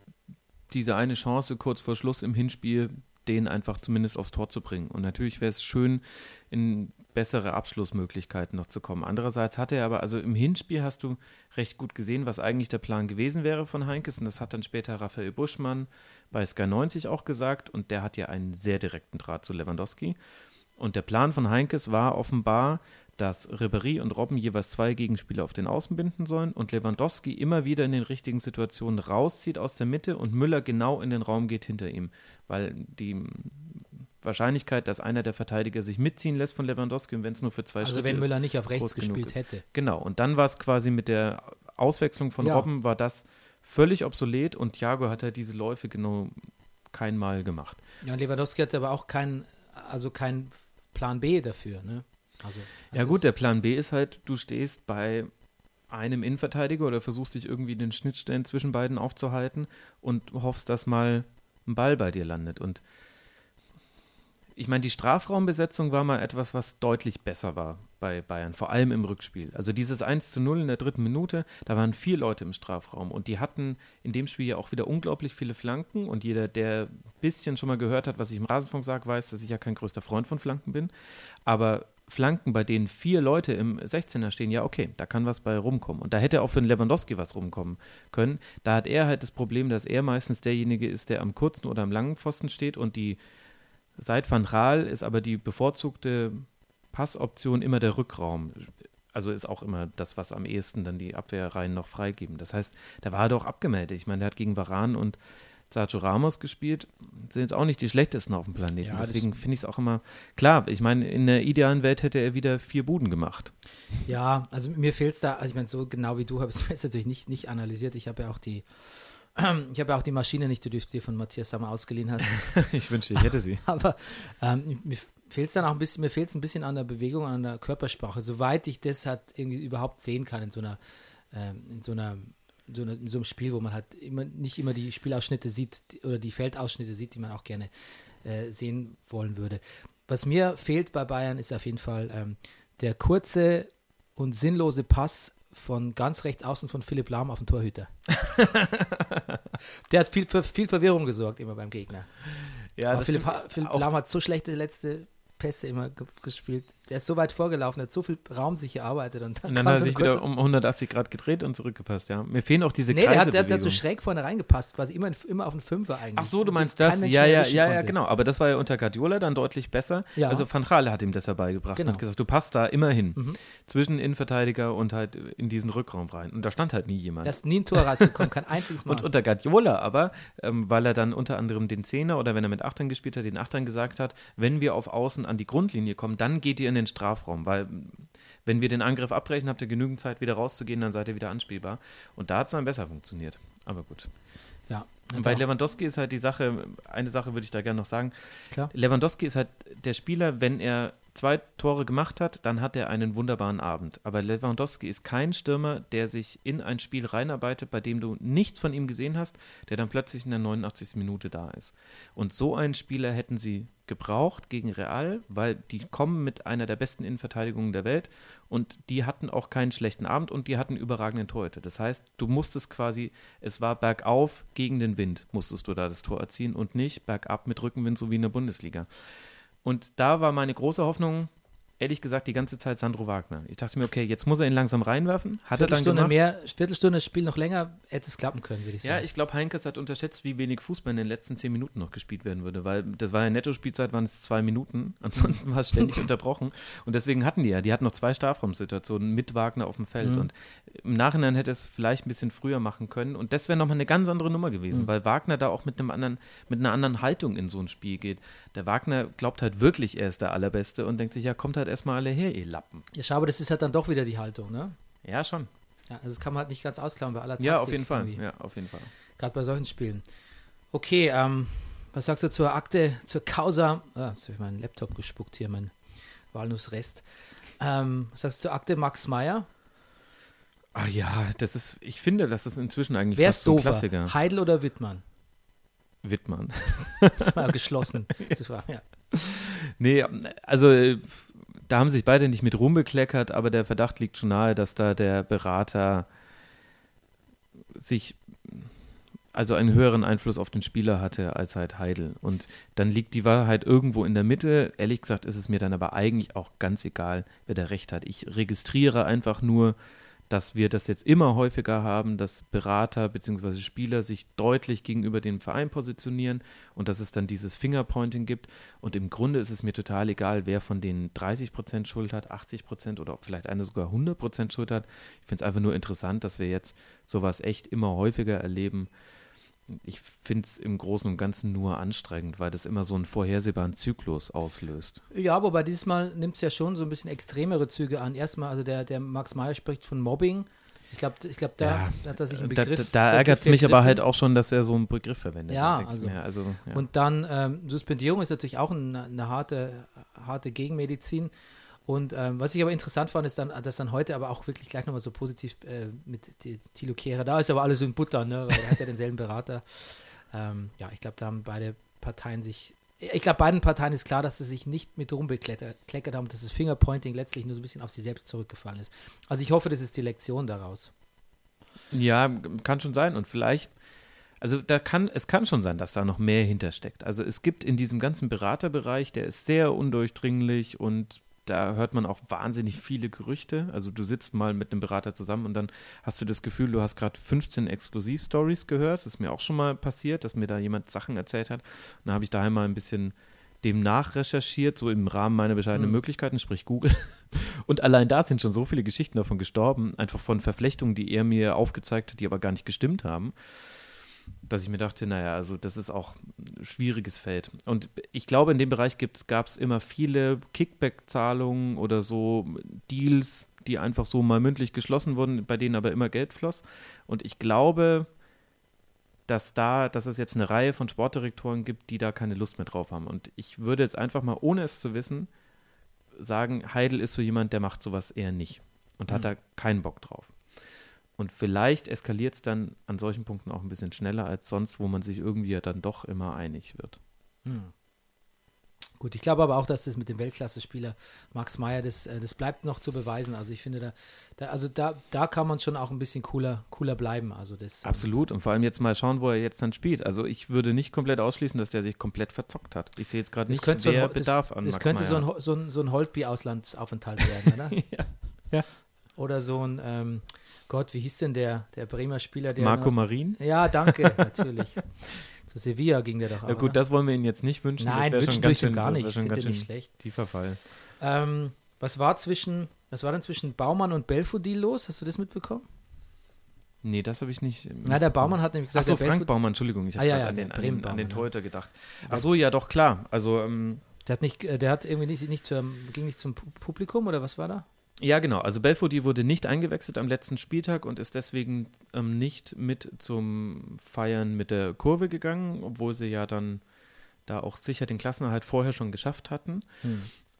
Speaker 1: diese eine Chance kurz vor Schluss im Hinspiel, den einfach zumindest aufs Tor zu bringen. Und natürlich wäre es schön, in bessere Abschlussmöglichkeiten noch zu kommen. Andererseits hat er aber, also im Hinspiel hast du recht gut gesehen, was eigentlich der Plan gewesen wäre von Heinkes. Und das hat dann später Raphael Buschmann bei Sky 90 auch gesagt. Und der hat ja einen sehr direkten Draht zu Lewandowski. Und der Plan von Heinkes war offenbar, dass Ribéry und Robben jeweils zwei Gegenspieler auf den Außen binden sollen und Lewandowski immer wieder in den richtigen Situationen rauszieht aus der Mitte und Müller genau in den Raum geht hinter ihm. Weil die Wahrscheinlichkeit, dass einer der Verteidiger sich mitziehen lässt von Lewandowski und wenn es nur für zwei
Speaker 2: Also
Speaker 1: Schritte
Speaker 2: wenn
Speaker 1: ist.
Speaker 2: Müller nicht auf rechts gespielt hätte.
Speaker 1: Genau, und dann war es quasi mit der Auswechslung von
Speaker 2: Ja.
Speaker 1: Robben, war das völlig obsolet und Thiago hat halt diese Läufe genau kein Mal gemacht.
Speaker 2: Ja, und Lewandowski hatte aber auch keinen, also keinen Plan B dafür, ne? Also,
Speaker 1: Ja gut, der Plan B ist halt, du stehst bei einem Innenverteidiger oder versuchst dich irgendwie den Schnittstellen zwischen beiden aufzuhalten und hoffst, dass mal ein Ball bei dir landet. Und ich meine, die Strafraumbesetzung war mal etwas, was deutlich besser war bei Bayern, vor allem im Rückspiel. Also dieses 1 zu 0 in der dritten Minute, da waren vier Leute im Strafraum und die hatten in dem Spiel ja auch wieder unglaublich viele Flanken und jeder, der ein bisschen schon mal gehört hat, was ich im Rasenfunk sage, weiß, dass ich ja kein größter Freund von Flanken bin. Aber Flanken, bei denen vier Leute im 16er stehen, ja, okay, da kann was bei rumkommen. Und da hätte auch für einen Lewandowski was rumkommen können. Da hat er halt das Problem, dass er meistens derjenige ist, der am kurzen oder am langen Pfosten steht und die seit Van Raal ist aber die bevorzugte Passoption immer der Rückraum. Also ist auch immer das, was am ehesten dann die Abwehrreihen noch freigeben. Das heißt, da war er doch abgemeldet. Ich meine, der hat gegen Varan und Sergio Ramos gespielt, sind jetzt auch nicht die schlechtesten auf dem Planeten.
Speaker 2: Ja,
Speaker 1: Deswegen finde ich es auch immer klar. Ich meine, in der idealen Welt hätte er wieder vier Buden gemacht.
Speaker 2: Ja, also mir fehlt es da, also ich meine, so genau wie du habe ich es jetzt natürlich nicht, nicht analysiert. Ich habe ja auch die, ich habe ja auch die Maschine nicht, die du dir von Matthias Sammer ausgeliehen hast.
Speaker 1: ich wünschte, ich hätte sie.
Speaker 2: Aber ähm, mir fehlt es dann auch ein bisschen, mir fehlt es ein bisschen an der Bewegung, an der Körpersprache, soweit ich das halt irgendwie überhaupt sehen kann in so einer, ähm, in so einer, in so, einer, in so einem Spiel, wo man halt immer nicht immer die Spielausschnitte sieht oder die Feldausschnitte sieht, die man auch gerne äh, sehen wollen würde. Was mir fehlt bei Bayern ist auf jeden Fall ähm, der kurze und sinnlose Pass von ganz rechts außen von Philipp Lahm auf den Torhüter. der hat viel, für viel Verwirrung gesorgt immer beim Gegner.
Speaker 1: Ja,
Speaker 2: Philipp, Philipp Lahm hat so schlechte letzte Pässe immer ge gespielt. Der ist so weit vorgelaufen, hat so viel Raum sich erarbeitet und dann,
Speaker 1: Und dann hat er sich wieder um 180 Grad gedreht und zurückgepasst, ja. Mir fehlen auch diese
Speaker 2: Nee, der hat, der, der hat so schräg vorne reingepasst, quasi immer, in, immer auf den Fünfer eigentlich.
Speaker 1: Ach so, du meinst das? Ja, ja, ja, ja, genau. Aber das war ja unter Guardiola dann deutlich besser.
Speaker 2: Ja.
Speaker 1: Also Van Gaal hat ihm das ja beigebracht
Speaker 2: Genau.
Speaker 1: und hat gesagt, du passt da immer hin.
Speaker 2: Mhm.
Speaker 1: Zwischen Innenverteidiger und halt in diesen Rückraum rein. Und da stand halt nie jemand.
Speaker 2: Da ist nie ein Tor rausgekommen, kein einziges Mal.
Speaker 1: Und unter Guardiola aber, ähm, weil er dann unter anderem den Zehner oder wenn er mit Achtern gespielt hat, den Achtern gesagt hat, wenn wir auf Außen an die Grundlinie kommen, dann geht ihr in den Strafraum, weil wenn wir den Angriff abbrechen, habt ihr genügend Zeit, wieder rauszugehen, dann seid ihr wieder anspielbar. Und da hat es dann besser funktioniert. Aber gut.
Speaker 2: ja,
Speaker 1: Und bei Lewandowski ist halt die Sache, eine Sache würde ich da gerne noch sagen.
Speaker 2: Klar.
Speaker 1: Lewandowski ist halt der Spieler, wenn er zwei Tore gemacht hat, dann hat er einen wunderbaren Abend. Aber Lewandowski ist kein Stürmer, der sich in ein Spiel reinarbeitet, bei dem du nichts von ihm gesehen hast, der dann plötzlich in der 89. Minute da ist. Und so einen Spieler hätten sie gebraucht gegen Real, weil die kommen mit einer der besten Innenverteidigungen der Welt und die hatten auch keinen schlechten Abend und die hatten überragenden Torhüter. Das heißt, du musstest quasi, es war bergauf gegen den Wind, musstest du da das Tor erzielen und nicht bergab mit Rückenwind, so wie in der Bundesliga. Und da war meine große Hoffnung, ehrlich gesagt, die ganze Zeit Sandro Wagner. Ich dachte mir, okay, jetzt muss er ihn langsam reinwerfen. Hat er dann gemacht.
Speaker 2: mehr, Viertelstunde Spiel noch länger, hätte es klappen können, würde ich sagen.
Speaker 1: Ja, ich glaube, Heinkes hat unterschätzt, wie wenig Fußball in den letzten zehn Minuten noch gespielt werden würde, weil das war ja Netto-Spielzeit, waren es zwei Minuten, ansonsten war es ständig unterbrochen und deswegen hatten die ja, die hatten noch zwei Strafraumsituationen mit Wagner auf dem Feld
Speaker 2: Mhm.
Speaker 1: und im Nachhinein hätte es vielleicht ein bisschen früher machen können und das wäre nochmal eine ganz andere Nummer gewesen,
Speaker 2: Mhm.
Speaker 1: weil Wagner da auch mit einem anderen, mit einer anderen Haltung in so ein Spiel geht. Der Wagner glaubt halt wirklich, er ist der Allerbeste und denkt sich, ja, kommt halt erstmal alle her, ihr Lappen.
Speaker 2: ja, schau, aber das ist halt dann doch wieder die Haltung, ne?
Speaker 1: Ja, schon.
Speaker 2: Ja, also das kann man halt nicht ganz ausklammern bei aller
Speaker 1: Ja,
Speaker 2: Taktik
Speaker 1: auf jeden Fall.
Speaker 2: irgendwie.
Speaker 1: Ja, auf jeden Fall.
Speaker 2: Gerade bei solchen Spielen. Okay, ähm, was sagst du zur Akte, zur Causa? Ah, jetzt habe ich meinen Laptop gespuckt hier, mein Walnussrest. Ähm, was sagst du zur Akte Max Meyer?
Speaker 1: Ah ja, das ist, ich finde, das ist inzwischen eigentlich
Speaker 2: Wer
Speaker 1: fast
Speaker 2: ist
Speaker 1: so ein
Speaker 2: doofer?
Speaker 1: Klassiker.
Speaker 2: Heidel oder Wittmann?
Speaker 1: Wittmann.
Speaker 2: Das war geschlossen zu fragen. Ja.
Speaker 1: Nee, also äh, da haben sich beide nicht mit Ruhm bekleckert, aber der Verdacht liegt schon nahe, dass da der Berater sich also einen höheren Einfluss auf den Spieler hatte als halt Heidel. Und dann liegt die Wahrheit irgendwo in der Mitte. Ehrlich gesagt ist es mir dann aber eigentlich auch ganz egal, wer da recht hat. Ich registriere einfach nur, dass wir das jetzt immer häufiger haben, dass Berater bzw. Spieler sich deutlich gegenüber dem Verein positionieren und dass es dann dieses Fingerpointing gibt. Und im Grunde ist es mir total egal, wer von denen 30 Prozent Schuld hat, 80 Prozent oder ob vielleicht einer sogar 100 Prozent Schuld hat. Ich finde es einfach nur interessant, dass wir jetzt sowas echt immer häufiger erleben. Ich finde es im Großen und Ganzen nur anstrengend, weil das immer so einen vorhersehbaren Zyklus auslöst.
Speaker 2: ja, wobei dieses Mal nimmt es ja schon so ein bisschen extremere Züge an. Erstmal, also der, der Max Meyer spricht von Mobbing. Ich glaube, ich glaub, da hat er sich einen
Speaker 1: da,
Speaker 2: Begriff.
Speaker 1: da, da ärgert
Speaker 2: Begriff
Speaker 1: mich aber halt auch schon, dass er so einen Begriff verwendet.
Speaker 2: Ja,
Speaker 1: Da
Speaker 2: also-
Speaker 1: mir, also ja.
Speaker 2: Und dann ähm, Suspendierung ist natürlich auch eine, eine harte, harte Gegenmedizin. Und ähm, was ich aber interessant fand, ist dann, dass dann heute aber auch wirklich gleich nochmal so positiv äh, mit die, Thilo Kehrer, da ist aber alles in Butter, ne? weil er hat ja denselben Berater. Ähm, ja, ich glaube, da haben beide Parteien sich, ich glaube, beiden Parteien ist klar, dass sie sich nicht mit rumbekleckert haben, dass das Fingerpointing letztlich nur so ein bisschen auf sie selbst zurückgefallen ist. Also ich hoffe, das ist die Lektion daraus.
Speaker 1: Ja, kann schon sein. Und vielleicht, also da kann, es kann schon sein, dass da noch mehr hintersteckt. Also es gibt in diesem ganzen Beraterbereich, der ist sehr undurchdringlich und da hört man auch wahnsinnig viele Gerüchte. Also du sitzt mal mit einem Berater zusammen und dann hast du das Gefühl, du hast gerade 15 Exklusivstories gehört. Das ist mir auch schon mal passiert, dass mir da jemand Sachen erzählt hat. Und dann habe ich daheim mal ein bisschen dem nachrecherchiert, so im Rahmen meiner bescheidenen
Speaker 2: Mhm.
Speaker 1: Möglichkeiten, sprich Google. Und allein da sind schon so viele Geschichten davon gestorben, einfach von Verflechtungen, die er mir aufgezeigt hat, die aber gar nicht gestimmt haben, dass ich mir dachte, naja, also das ist auch ein schwieriges Feld. Und ich glaube, in dem Bereich gab es immer viele Kickback-Zahlungen oder so Deals, die einfach so mal mündlich geschlossen wurden, bei denen aber immer Geld floss. Und ich glaube, dass da, dass es jetzt eine Reihe von Sportdirektoren gibt, die da keine Lust mehr drauf haben. Und ich würde jetzt einfach mal, ohne es zu wissen, sagen, Heidel ist so jemand, der macht sowas eher nicht und hat
Speaker 2: Mhm.
Speaker 1: da keinen Bock drauf. Und vielleicht eskaliert es dann an solchen Punkten auch ein bisschen schneller als sonst, wo man sich irgendwie ja dann doch immer einig wird.
Speaker 2: Hm. Gut, ich glaube aber auch, dass das mit dem Weltklasse-Spieler Max Meyer, das, äh, das bleibt noch zu beweisen. Also ich finde, da, da, also da, da kann man schon auch ein bisschen cooler, cooler bleiben. Also das, ähm,
Speaker 1: Absolut. Und vor allem jetzt mal schauen, wo er jetzt dann spielt. Also ich würde nicht komplett ausschließen, dass der sich komplett verzockt hat. Ich sehe jetzt gerade nicht,
Speaker 2: könnte so
Speaker 1: wer
Speaker 2: ein,
Speaker 1: Bedarf
Speaker 2: das,
Speaker 1: an
Speaker 2: das
Speaker 1: Max
Speaker 2: könnte so
Speaker 1: Meyer
Speaker 2: ein, Ho- so ein, so ein Holtby-Auslandsaufenthalt werden, oder?
Speaker 1: ja. ja.
Speaker 2: Oder so ein, ähm, Gott, wie hieß denn der, der Bremer Spieler, der.
Speaker 1: Marco
Speaker 2: noch-
Speaker 1: Marin?
Speaker 2: Ja, danke, natürlich. Zu Sevilla ging der doch auch.
Speaker 1: Ja gut, das wollen wir Ihnen jetzt nicht wünschen.
Speaker 2: Nein,
Speaker 1: das wäre
Speaker 2: wünschen ihm
Speaker 1: schön,
Speaker 2: gar
Speaker 1: das
Speaker 2: nicht.
Speaker 1: wär
Speaker 2: Ich
Speaker 1: schon ganz
Speaker 2: den
Speaker 1: schön
Speaker 2: nicht schlecht.
Speaker 1: tiefer Fall.
Speaker 2: Ähm, was war zwischen, was war denn zwischen Baumann und Belfodil los? Hast du das mitbekommen?
Speaker 1: Nee, das habe ich nicht.
Speaker 2: Na, der Baumann hat nämlich gesagt,
Speaker 1: Achso, Frank
Speaker 2: Belfodil-
Speaker 1: Baumann, Entschuldigung, ich
Speaker 2: Ah,
Speaker 1: habe
Speaker 2: ja,
Speaker 1: gerade
Speaker 2: ja,
Speaker 1: an, den, an, den, an den Torhüter gedacht. Achso, ja, doch, klar. Also, ähm,
Speaker 2: Der hat nicht, der hat irgendwie nicht, nicht ging nicht zum Pu- Publikum oder was war da?
Speaker 1: Ja, genau. Also, Belfodil wurde nicht eingewechselt am letzten Spieltag und ist deswegen ähm, nicht mit zum Feiern mit der Kurve gegangen, obwohl sie ja dann da auch sicher den Klassenerhalt vorher schon geschafft hatten.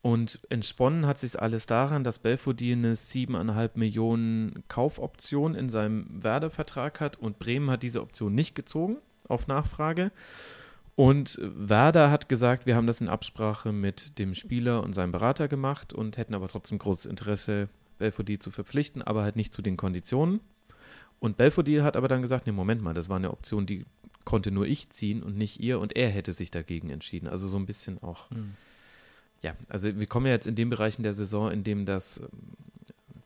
Speaker 1: Und entsponnen hat sich alles daran, dass Belfodil eine 7,5 Millionen Kaufoption in seinem Werder-Vertrag hat und Bremen hat diese Option nicht gezogen auf Nachfrage. Und Werder hat gesagt, wir haben das in Absprache mit dem Spieler und seinem Berater gemacht und hätten aber trotzdem großes Interesse, Belfodil zu verpflichten, aber halt nicht zu den Konditionen. Und Belfodil hat aber dann gesagt, nee, Moment mal, das war eine Option, die konnte nur ich ziehen und nicht ihr und er hätte sich dagegen entschieden. Also so ein bisschen auch. Ja, also wir kommen ja jetzt in den Bereichen der Saison, in dem das ähm,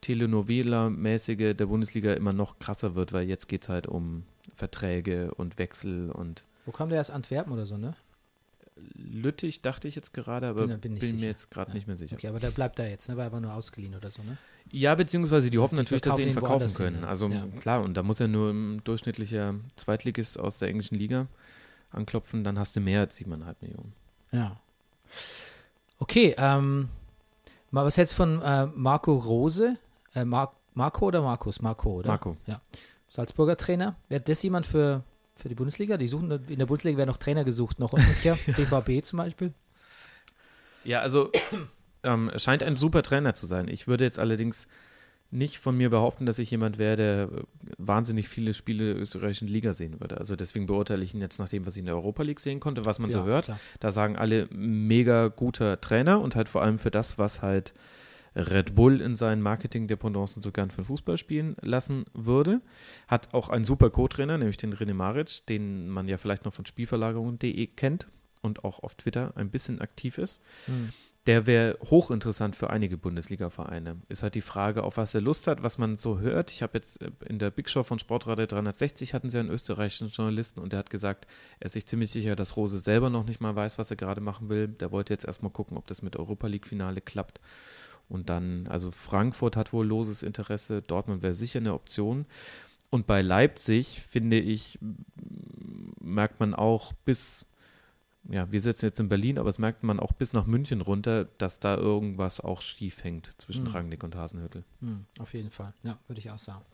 Speaker 1: Telenovela-mäßige der Bundesliga immer noch krasser wird, weil jetzt geht es halt um Verträge und Wechsel und
Speaker 2: Wo kam der aus Antwerpen oder so, ne?
Speaker 1: Lüttich dachte ich jetzt gerade, aber
Speaker 2: Bin-
Speaker 1: bin,
Speaker 2: bin
Speaker 1: mir jetzt gerade
Speaker 2: Ja.
Speaker 1: nicht mehr sicher.
Speaker 2: Okay, aber der bleibt da jetzt, ne? War aber nur ausgeliehen oder so, ne?
Speaker 1: Ja, beziehungsweise die hoffen
Speaker 2: Die
Speaker 1: natürlich, dass sie ihn
Speaker 2: verkaufen woanders hin,
Speaker 1: können.
Speaker 2: ja.
Speaker 1: Also
Speaker 2: Ja.
Speaker 1: klar, und da muss ja nur ein durchschnittlicher Zweitligist aus der englischen Liga anklopfen, dann hast du mehr als 7,5 Millionen.
Speaker 2: Ja. Okay, ähm, mal was hältst du von äh, Marco Rose? Äh, Mar Marco oder Markus? Marco, oder?
Speaker 1: Marco.
Speaker 2: Salzburger Trainer. Wäre das jemand für, für die Bundesliga? Die suchen in der Bundesliga werden noch Trainer gesucht, noch umgekehrt. BVB zum Beispiel.
Speaker 1: Ja, also ähm, scheint ein super Trainer zu sein. Ich würde jetzt allerdings nicht von mir behaupten, dass ich jemand wäre, der äh, wahnsinnig viele Spiele der österreichischen Liga sehen würde. Also deswegen beurteile ich ihn jetzt nach dem, was ich in der Europa League sehen konnte, was man so
Speaker 2: Ja,
Speaker 1: hört.
Speaker 2: klar.
Speaker 1: Da sagen alle mega guter Trainer und halt vor allem für das, was halt Red Bull in seinen Marketing-Dependancen so gern für Fußball spielen lassen würde. Hat auch einen super Co-Trainer, nämlich den René Maric, den man ja vielleicht noch von Spielverlagerung.de kennt und auch auf Twitter ein bisschen aktiv ist.
Speaker 2: Hm.
Speaker 1: Der wäre hochinteressant für einige Bundesliga-Vereine. Ist halt die Frage, auf was er Lust hat, was man so hört. Ich habe jetzt äh, in der Big Show von Sportradio 360 hatten sie einen österreichischen Journalisten und der hat gesagt, er ist sich ziemlich sicher, dass Rose selber noch nicht mal weiß, was er gerade machen will. Der wollte jetzt erstmal gucken, ob das mit Europa League-Finale klappt. Und dann, also Frankfurt hat wohl loses Interesse, Dortmund wäre sicher eine Option. Und bei Leipzig, finde ich, merkt man auch bis, ja, wir sitzen jetzt in Berlin, aber es merkt man auch bis nach München runter, dass da irgendwas auch schief hängt zwischen
Speaker 2: Mhm.
Speaker 1: Rangnick und Hasenhüttel.
Speaker 2: Hm, auf jeden Fall. Ja, würde ich auch sagen.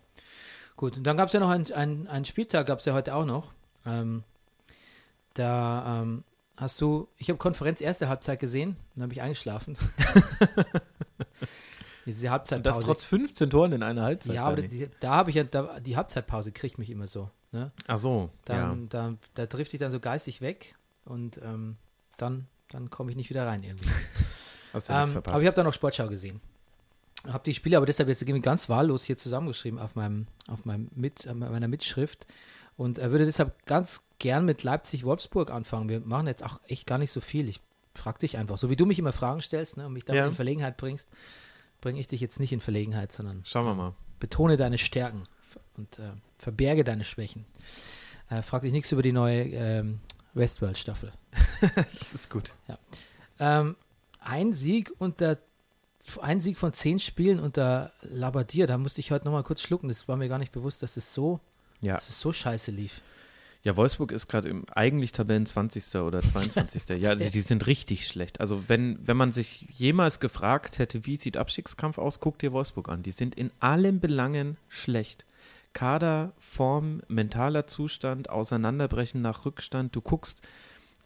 Speaker 2: Gut, und dann gab es ja noch einen, einen, einen Spieltag, gab es ja heute auch noch. Ähm, da ähm, hast du, ich habe Konferenz erste Halbzeit gesehen, dann habe ich eingeschlafen. Diese Halbzeitpause.
Speaker 1: Und das trotz 15 Toren in einer Halbzeit.
Speaker 2: ja, aber die, da habe ich ja, da, die Halbzeitpause kriegt mich immer so. Ne?
Speaker 1: Ach so,
Speaker 2: Dann,
Speaker 1: ja.
Speaker 2: da, da trifft ich dann so geistig weg und ähm, dann, dann komme ich nicht wieder rein irgendwie.
Speaker 1: Hast du nichts
Speaker 2: Ähm,
Speaker 1: verpasst.
Speaker 2: aber ich habe dann noch Sportschau gesehen. Habe die Spiele aber deshalb jetzt irgendwie ganz wahllos hier zusammengeschrieben auf meinem, auf meinem mit, auf meiner Mitschrift und er würde deshalb ganz gern mit Leipzig-Wolfsburg anfangen. Wir machen jetzt auch echt gar nicht so viel. Ich frage dich einfach, so wie du mich immer Fragen stellst ne, und mich damit
Speaker 1: Ja.
Speaker 2: in Verlegenheit bringst, bringe ich dich jetzt nicht in Verlegenheit, sondern
Speaker 1: Schauen wir mal.
Speaker 2: betone deine Stärken und äh, verberge deine Schwächen. Äh, frag dich nichts über die neue ähm, Westworld-Staffel.
Speaker 1: Das ist gut.
Speaker 2: Ähm, ein Sieg unter ein Sieg von zehn Spielen unter Labadier, da musste ich heute nochmal kurz schlucken. Das war mir gar nicht bewusst, dass es so,
Speaker 1: Ja.
Speaker 2: dass es so scheiße lief.
Speaker 1: Ja, Wolfsburg ist gerade eigentlich Tabellen 20. oder 22. ja, also die sind richtig schlecht. Also wenn, wenn man sich jemals gefragt hätte, wie sieht Abstiegskampf aus, guck dir Wolfsburg an. Die sind in allen Belangen schlecht. Kader, Form, mentaler Zustand, Auseinanderbrechen nach Rückstand. Du guckst,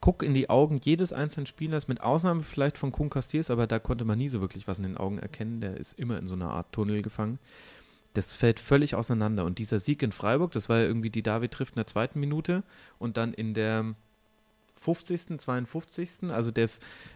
Speaker 1: guck in die Augen jedes einzelnen Spielers, mit Ausnahme vielleicht von Kuhn Castiers, aber da konnte man nie so wirklich was in den Augen erkennen. Der ist immer in so einer Art Tunnel gefangen. Das fällt völlig auseinander. Und dieser Sieg in Freiburg, das war ja irgendwie die David trifft in der zweiten Minute und dann in der 50., 52. Also der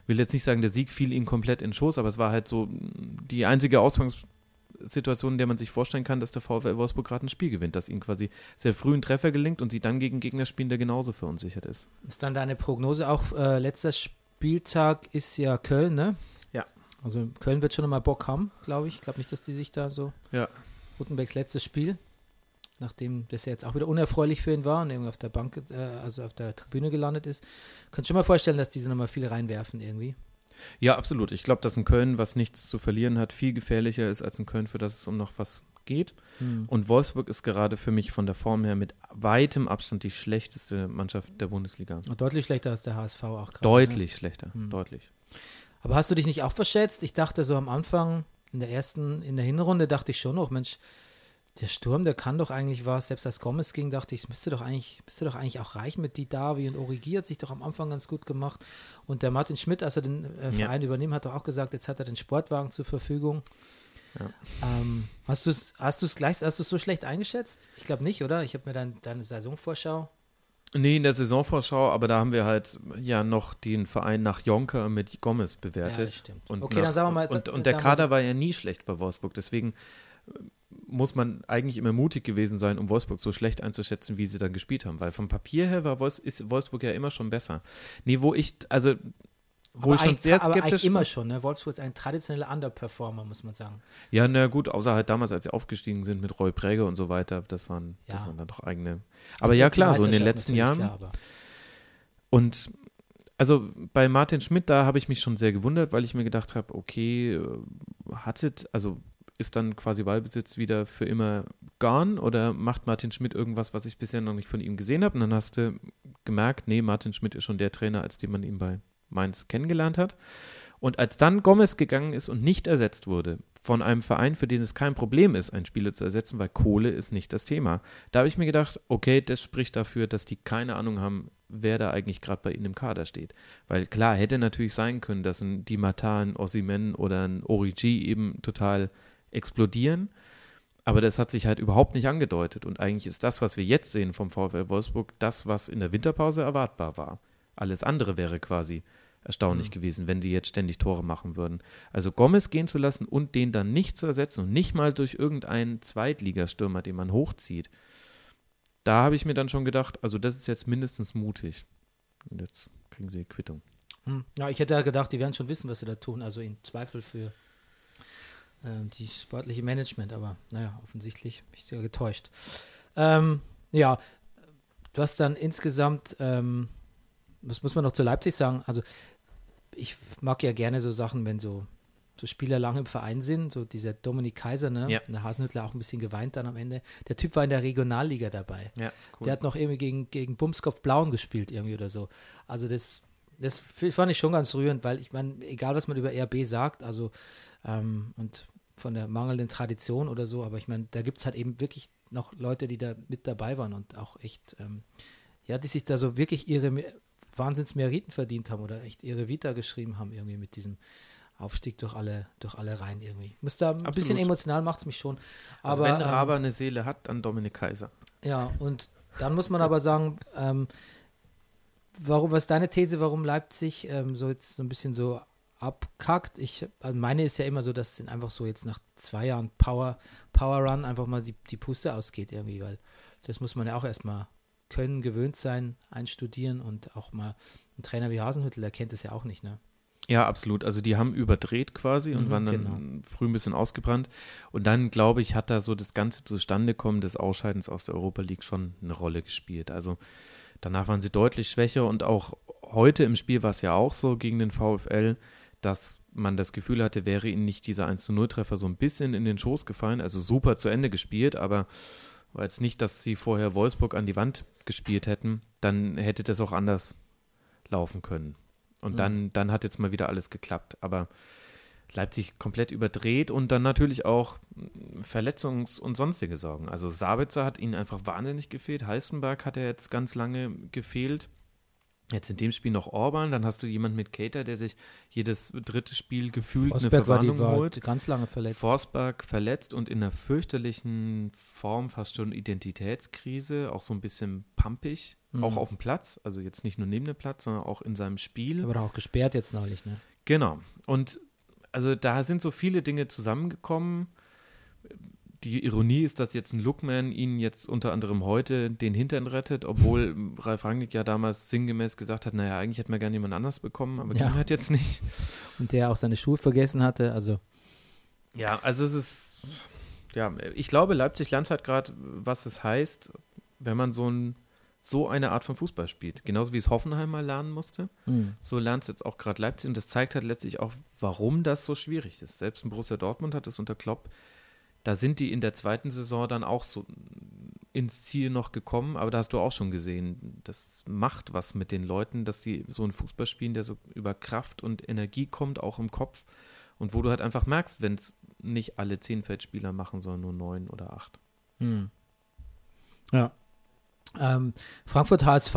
Speaker 1: will jetzt nicht sagen, der Sieg fiel ihm komplett in Schoß, aber es war halt so die einzige Ausgangssituation, in der man sich vorstellen kann, dass der VfL Wolfsburg gerade ein Spiel gewinnt, dass ihm quasi sehr früh ein Treffer gelingt und sie dann gegen Gegner spielen, der genauso verunsichert ist.
Speaker 2: Ist dann deine Prognose auch, äh, letzter Spieltag ist ja Köln, ne?
Speaker 1: Ja.
Speaker 2: Also Köln wird schon nochmal Bock haben, glaube ich. Ich glaube nicht, dass die sich da so.
Speaker 1: Ja.
Speaker 2: Gutenbergs letztes Spiel, nachdem das ja jetzt auch wieder unerfreulich für ihn war und irgendwie auf der Bank, äh, also auf der Tribüne gelandet ist. Könnt schon mal vorstellen, dass diese nochmal viel reinwerfen irgendwie.
Speaker 1: Ja, absolut. Ich glaube, dass ein Köln, was nichts zu verlieren hat, viel gefährlicher ist als ein Köln, für das es um noch was geht. Und Wolfsburg ist gerade für mich von der Form her mit weitem Abstand die schlechteste Mannschaft der Bundesliga.
Speaker 2: Und deutlich schlechter als der HSV auch gerade.
Speaker 1: Deutlich schlechter,
Speaker 2: Hm.
Speaker 1: deutlich.
Speaker 2: Aber hast du dich nicht auch verschätzt? Ich dachte so am Anfang, in der ersten, in der Hinrunde dachte ich schon noch, Mensch, der Sturm, der kann doch eigentlich was. Selbst als Gomez ging, dachte ich, es müsste doch eigentlich, müsste doch eigentlich auch reichen mit Didavi und Origi hat sich doch am Anfang ganz gut gemacht. Und der Martin Schmidt, als er den äh,
Speaker 1: Ja.
Speaker 2: Verein übernimmt, hat doch auch gesagt, jetzt hat er den Sportwagen zur Verfügung.
Speaker 1: Ja.
Speaker 2: Ähm, hast du es hast du's gleich, hast du so schlecht eingeschätzt? Ich glaube nicht, oder? Ich habe mir dein, deine Saisonvorschau.
Speaker 1: Nee, in der Saisonvorschau, aber da haben wir halt ja noch den Verein nach Jonker mit Gomez bewertet.
Speaker 2: Ja, das stimmt.
Speaker 1: Und
Speaker 2: Okay,
Speaker 1: nach,
Speaker 2: dann sagen wir mal,
Speaker 1: Und,
Speaker 2: da-
Speaker 1: und der Kader
Speaker 2: so-
Speaker 1: war ja nie schlecht bei Wolfsburg, deswegen äh, muss man eigentlich immer mutig gewesen sein, um Wolfsburg so schlecht einzuschätzen, wie sie dann gespielt haben, weil vom Papier her war Wolfs ist Wolfsburg ja immer schon besser. Nee, wo ich, also wo
Speaker 2: aber
Speaker 1: ich schon
Speaker 2: eigentlich-
Speaker 1: sehr
Speaker 2: aber eigentlich
Speaker 1: skeptisch
Speaker 2: immer schon, ne? Wolfsburg ist ein traditioneller Underperformer, muss man sagen.
Speaker 1: Ja, na gut, außer halt damals, als sie aufgestiegen sind mit Roy Präger und so weiter, das waren, das
Speaker 2: Ja.
Speaker 1: waren dann doch eigene. Aber ja,
Speaker 2: Die
Speaker 1: klar, so in den letzten Jahren.
Speaker 2: Klar,
Speaker 1: Und also bei Martin Schmidt, da habe ich mich schon sehr gewundert, weil ich mir gedacht habe, okay, äh, hattet, also ist dann quasi Ballbesitz wieder für immer gone oder macht Martin Schmidt irgendwas, was ich bisher noch nicht von ihm gesehen habe? Und dann hast du gemerkt, nee, Martin Schmidt ist schon der Trainer, als den man ihn bei Mainz kennengelernt hat. Und als dann Gomez gegangen ist und nicht ersetzt wurde von einem Verein, für den es kein Problem ist, einen Spieler zu ersetzen, weil Kohle ist nicht das Thema. Da habe ich mir gedacht, okay, das spricht dafür, dass die keine Ahnung haben, wer da eigentlich gerade bei ihnen im Kader steht. Weil klar, hätte natürlich sein können, dass ein Di Matteo, ein Ossimen oder ein Origi eben total explodieren. Aber das hat sich halt überhaupt nicht angedeutet. Und eigentlich ist das, was wir jetzt sehen vom VfL Wolfsburg, das, was in der Winterpause erwartbar war. Alles andere wäre quasi erstaunlich gewesen, wenn die jetzt ständig Tore machen würden. Also Gomez gehen zu lassen und den dann nicht zu ersetzen und nicht mal durch irgendeinen Zweitligastürmer, den man hochzieht, da habe ich mir dann schon gedacht, also das ist jetzt mindestens mutig. Und jetzt kriegen sie Quittung.
Speaker 2: Hm. Ja, ich hätte ja gedacht, die werden schon wissen, was sie da tun. Also in Zweifel für ähm, die sportliche Management, aber naja, offensichtlich bin ich ja getäuscht. Ähm, ja, du hast dann insgesamt, ähm, was muss man noch zu Leipzig sagen? Also ich mag ja gerne so Sachen, wenn so, so Spieler lange im Verein sind, so dieser Dominik Kaiser, ne?
Speaker 1: Ja.
Speaker 2: Und der Hasenhüttler auch ein bisschen geweint dann am Ende. Der Typ war in der Regionalliga dabei.
Speaker 1: Ja, ist cool.
Speaker 2: Der hat noch irgendwie gegen, gegen Bumskopf Blauen gespielt irgendwie oder so. Also das, das fand ich schon ganz rührend, weil ich meine, egal was man über RB sagt, also ähm, und von der mangelnden Tradition oder so, aber ich meine, da gibt es halt eben wirklich noch Leute, die da mit dabei waren und auch echt, ähm, ja, die sich da so wirklich ihre Wahnsinnsmeriten verdient haben oder echt ihre Vita geschrieben haben irgendwie mit diesem Aufstieg durch alle, durch alle Reihen irgendwie. Muss da ein
Speaker 1: Absolut.
Speaker 2: bisschen emotional macht es mich schon.
Speaker 1: also
Speaker 2: Aber
Speaker 1: wenn
Speaker 2: ähm,
Speaker 1: Raber eine Seele hat, dann Dominik Kaiser.
Speaker 2: ja, und dann muss man aber sagen, ähm, warum, was ist deine These, warum Leipzig ähm, so jetzt so ein bisschen so abkackt? Ich, also meine ist ja immer so, dass es einfach so jetzt nach zwei Jahren Power, Power Run einfach mal die, die Puste ausgeht irgendwie, weil das muss man ja auch erstmal können, gewöhnt sein, einstudieren und auch mal ein Trainer wie Hasenhüttel, der kennt das ja auch nicht, ne?
Speaker 1: Ja, absolut. Also die haben überdreht quasi und
Speaker 2: Mhm,
Speaker 1: waren dann
Speaker 2: genau.
Speaker 1: früh ein bisschen ausgebrannt. Und dann, glaube ich, hat da so das ganze Zustandekommen des Ausscheidens aus der Europa League schon eine Rolle gespielt. Also danach waren sie deutlich schwächer und auch heute im Spiel war es ja auch so gegen den VfL, dass man das Gefühl hatte, wäre ihnen nicht dieser 1-0-Treffer so ein bisschen in den Schoß gefallen. Also super zu Ende gespielt, aber jetzt nicht, dass sie vorher Wolfsburg an die Wand gespielt hätten, dann hätte das auch anders laufen können. Und dann, dann hat jetzt mal wieder alles geklappt. Aber Leipzig komplett überdreht und dann natürlich auch Verletzungs- und sonstige Sorgen. Also Sabitzer hat ihnen einfach wahnsinnig gefehlt. Heißenberg hat er jetzt ganz lange gefehlt. Jetzt in dem Spiel noch Orban, dann hast du jemand mit Cater, der sich jedes dritte Spiel gefühlt eine
Speaker 2: Forsberg war, die,
Speaker 1: Verwarnung
Speaker 2: war
Speaker 1: holt.
Speaker 2: ganz lange verletzt.
Speaker 1: Forsberg verletzt und in einer fürchterlichen Form fast schon Identitätskrise, auch so ein bisschen pumpig,
Speaker 2: Mhm.
Speaker 1: auch auf dem Platz, also jetzt nicht nur neben dem Platz, sondern auch in seinem Spiel.
Speaker 2: Aber auch gesperrt jetzt neulich, ne?
Speaker 1: Genau. Und also da sind so viele Dinge zusammengekommen. Die Ironie ist, dass jetzt ein Lookman ihn jetzt unter anderem heute den Hintern rettet, obwohl Ralf Rangnick ja damals sinngemäß gesagt hat, naja, eigentlich hätte man gerne jemand anders bekommen, aber
Speaker 2: Ja.
Speaker 1: ging halt jetzt nicht.
Speaker 2: Und der auch seine Schuhe vergessen hatte, also
Speaker 1: Ja, also es ist, ja, ich glaube, Leipzig lernt halt gerade, was es heißt, wenn man so, ein, so eine Art von Fußball spielt. Genauso wie es Hoffenheim mal lernen musste.
Speaker 2: hm.
Speaker 1: So lernt es jetzt auch gerade Leipzig und das zeigt halt letztlich auch, warum das so schwierig ist. Selbst ein Borussia Dortmund hat es unter Klopp, da sind die in der zweiten Saison dann auch so ins Ziel noch gekommen, aber da hast du auch schon gesehen, das macht was mit den Leuten, dass die so einen Fußball spielen, der so über Kraft und Energie kommt, auch im Kopf und wo du halt einfach merkst, wenn es nicht alle zehn Feldspieler machen, sondern nur neun oder acht.
Speaker 2: Hm. Ja. Ähm, Frankfurt HSV,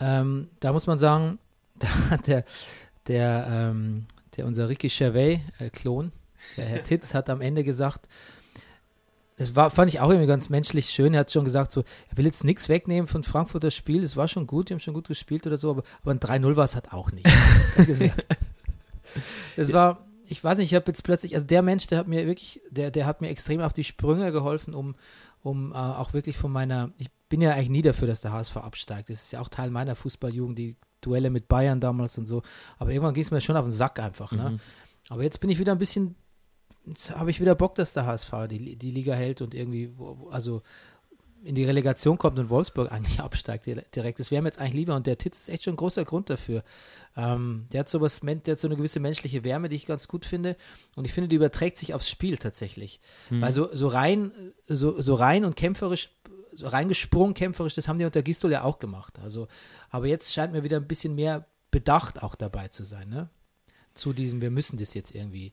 Speaker 2: ähm, da muss man sagen, da hat der, der, ähm, der unser Ricky Gervais-Klon, der Herr Titz, hat am Ende gesagt, das war, fand ich auch irgendwie ganz menschlich schön. Er hat schon gesagt, so, er will jetzt nichts wegnehmen von Frankfurter Spiel. Es war schon gut, die haben schon gut gespielt oder so, aber, aber ein 3-0 war es halt auch nicht. Es war, ich weiß nicht, ich habe jetzt plötzlich, also der Mensch, der hat mir wirklich, der, der hat mir extrem auf die Sprünge geholfen, um, um äh, auch wirklich von meiner, ich bin ja eigentlich nie dafür, dass der HSV absteigt. Das ist ja auch Teil meiner Fußballjugend, die Duelle mit Bayern damals und so. Aber irgendwann ging es mir schon auf den Sack einfach. Ne?
Speaker 1: Mhm.
Speaker 2: Aber jetzt bin ich wieder ein bisschen, jetzt habe ich wieder Bock, dass der HSV die, die Liga hält und irgendwie, also in die Relegation kommt und Wolfsburg eigentlich absteigt dire- direkt. Das wäre mir jetzt eigentlich lieber und der Titz ist echt schon ein großer Grund dafür. Ähm, der hat sowas, men- der hat so eine gewisse menschliche Wärme, die ich ganz gut finde und ich finde, die überträgt sich aufs Spiel tatsächlich. Weil so, so rein, so, so rein und kämpferisch, so reingesprungen kämpferisch, das haben die unter Gistol ja auch gemacht. Also, aber jetzt scheint mir wieder ein bisschen mehr Bedacht auch dabei zu sein, ne? Zu diesem, wir müssen das jetzt irgendwie.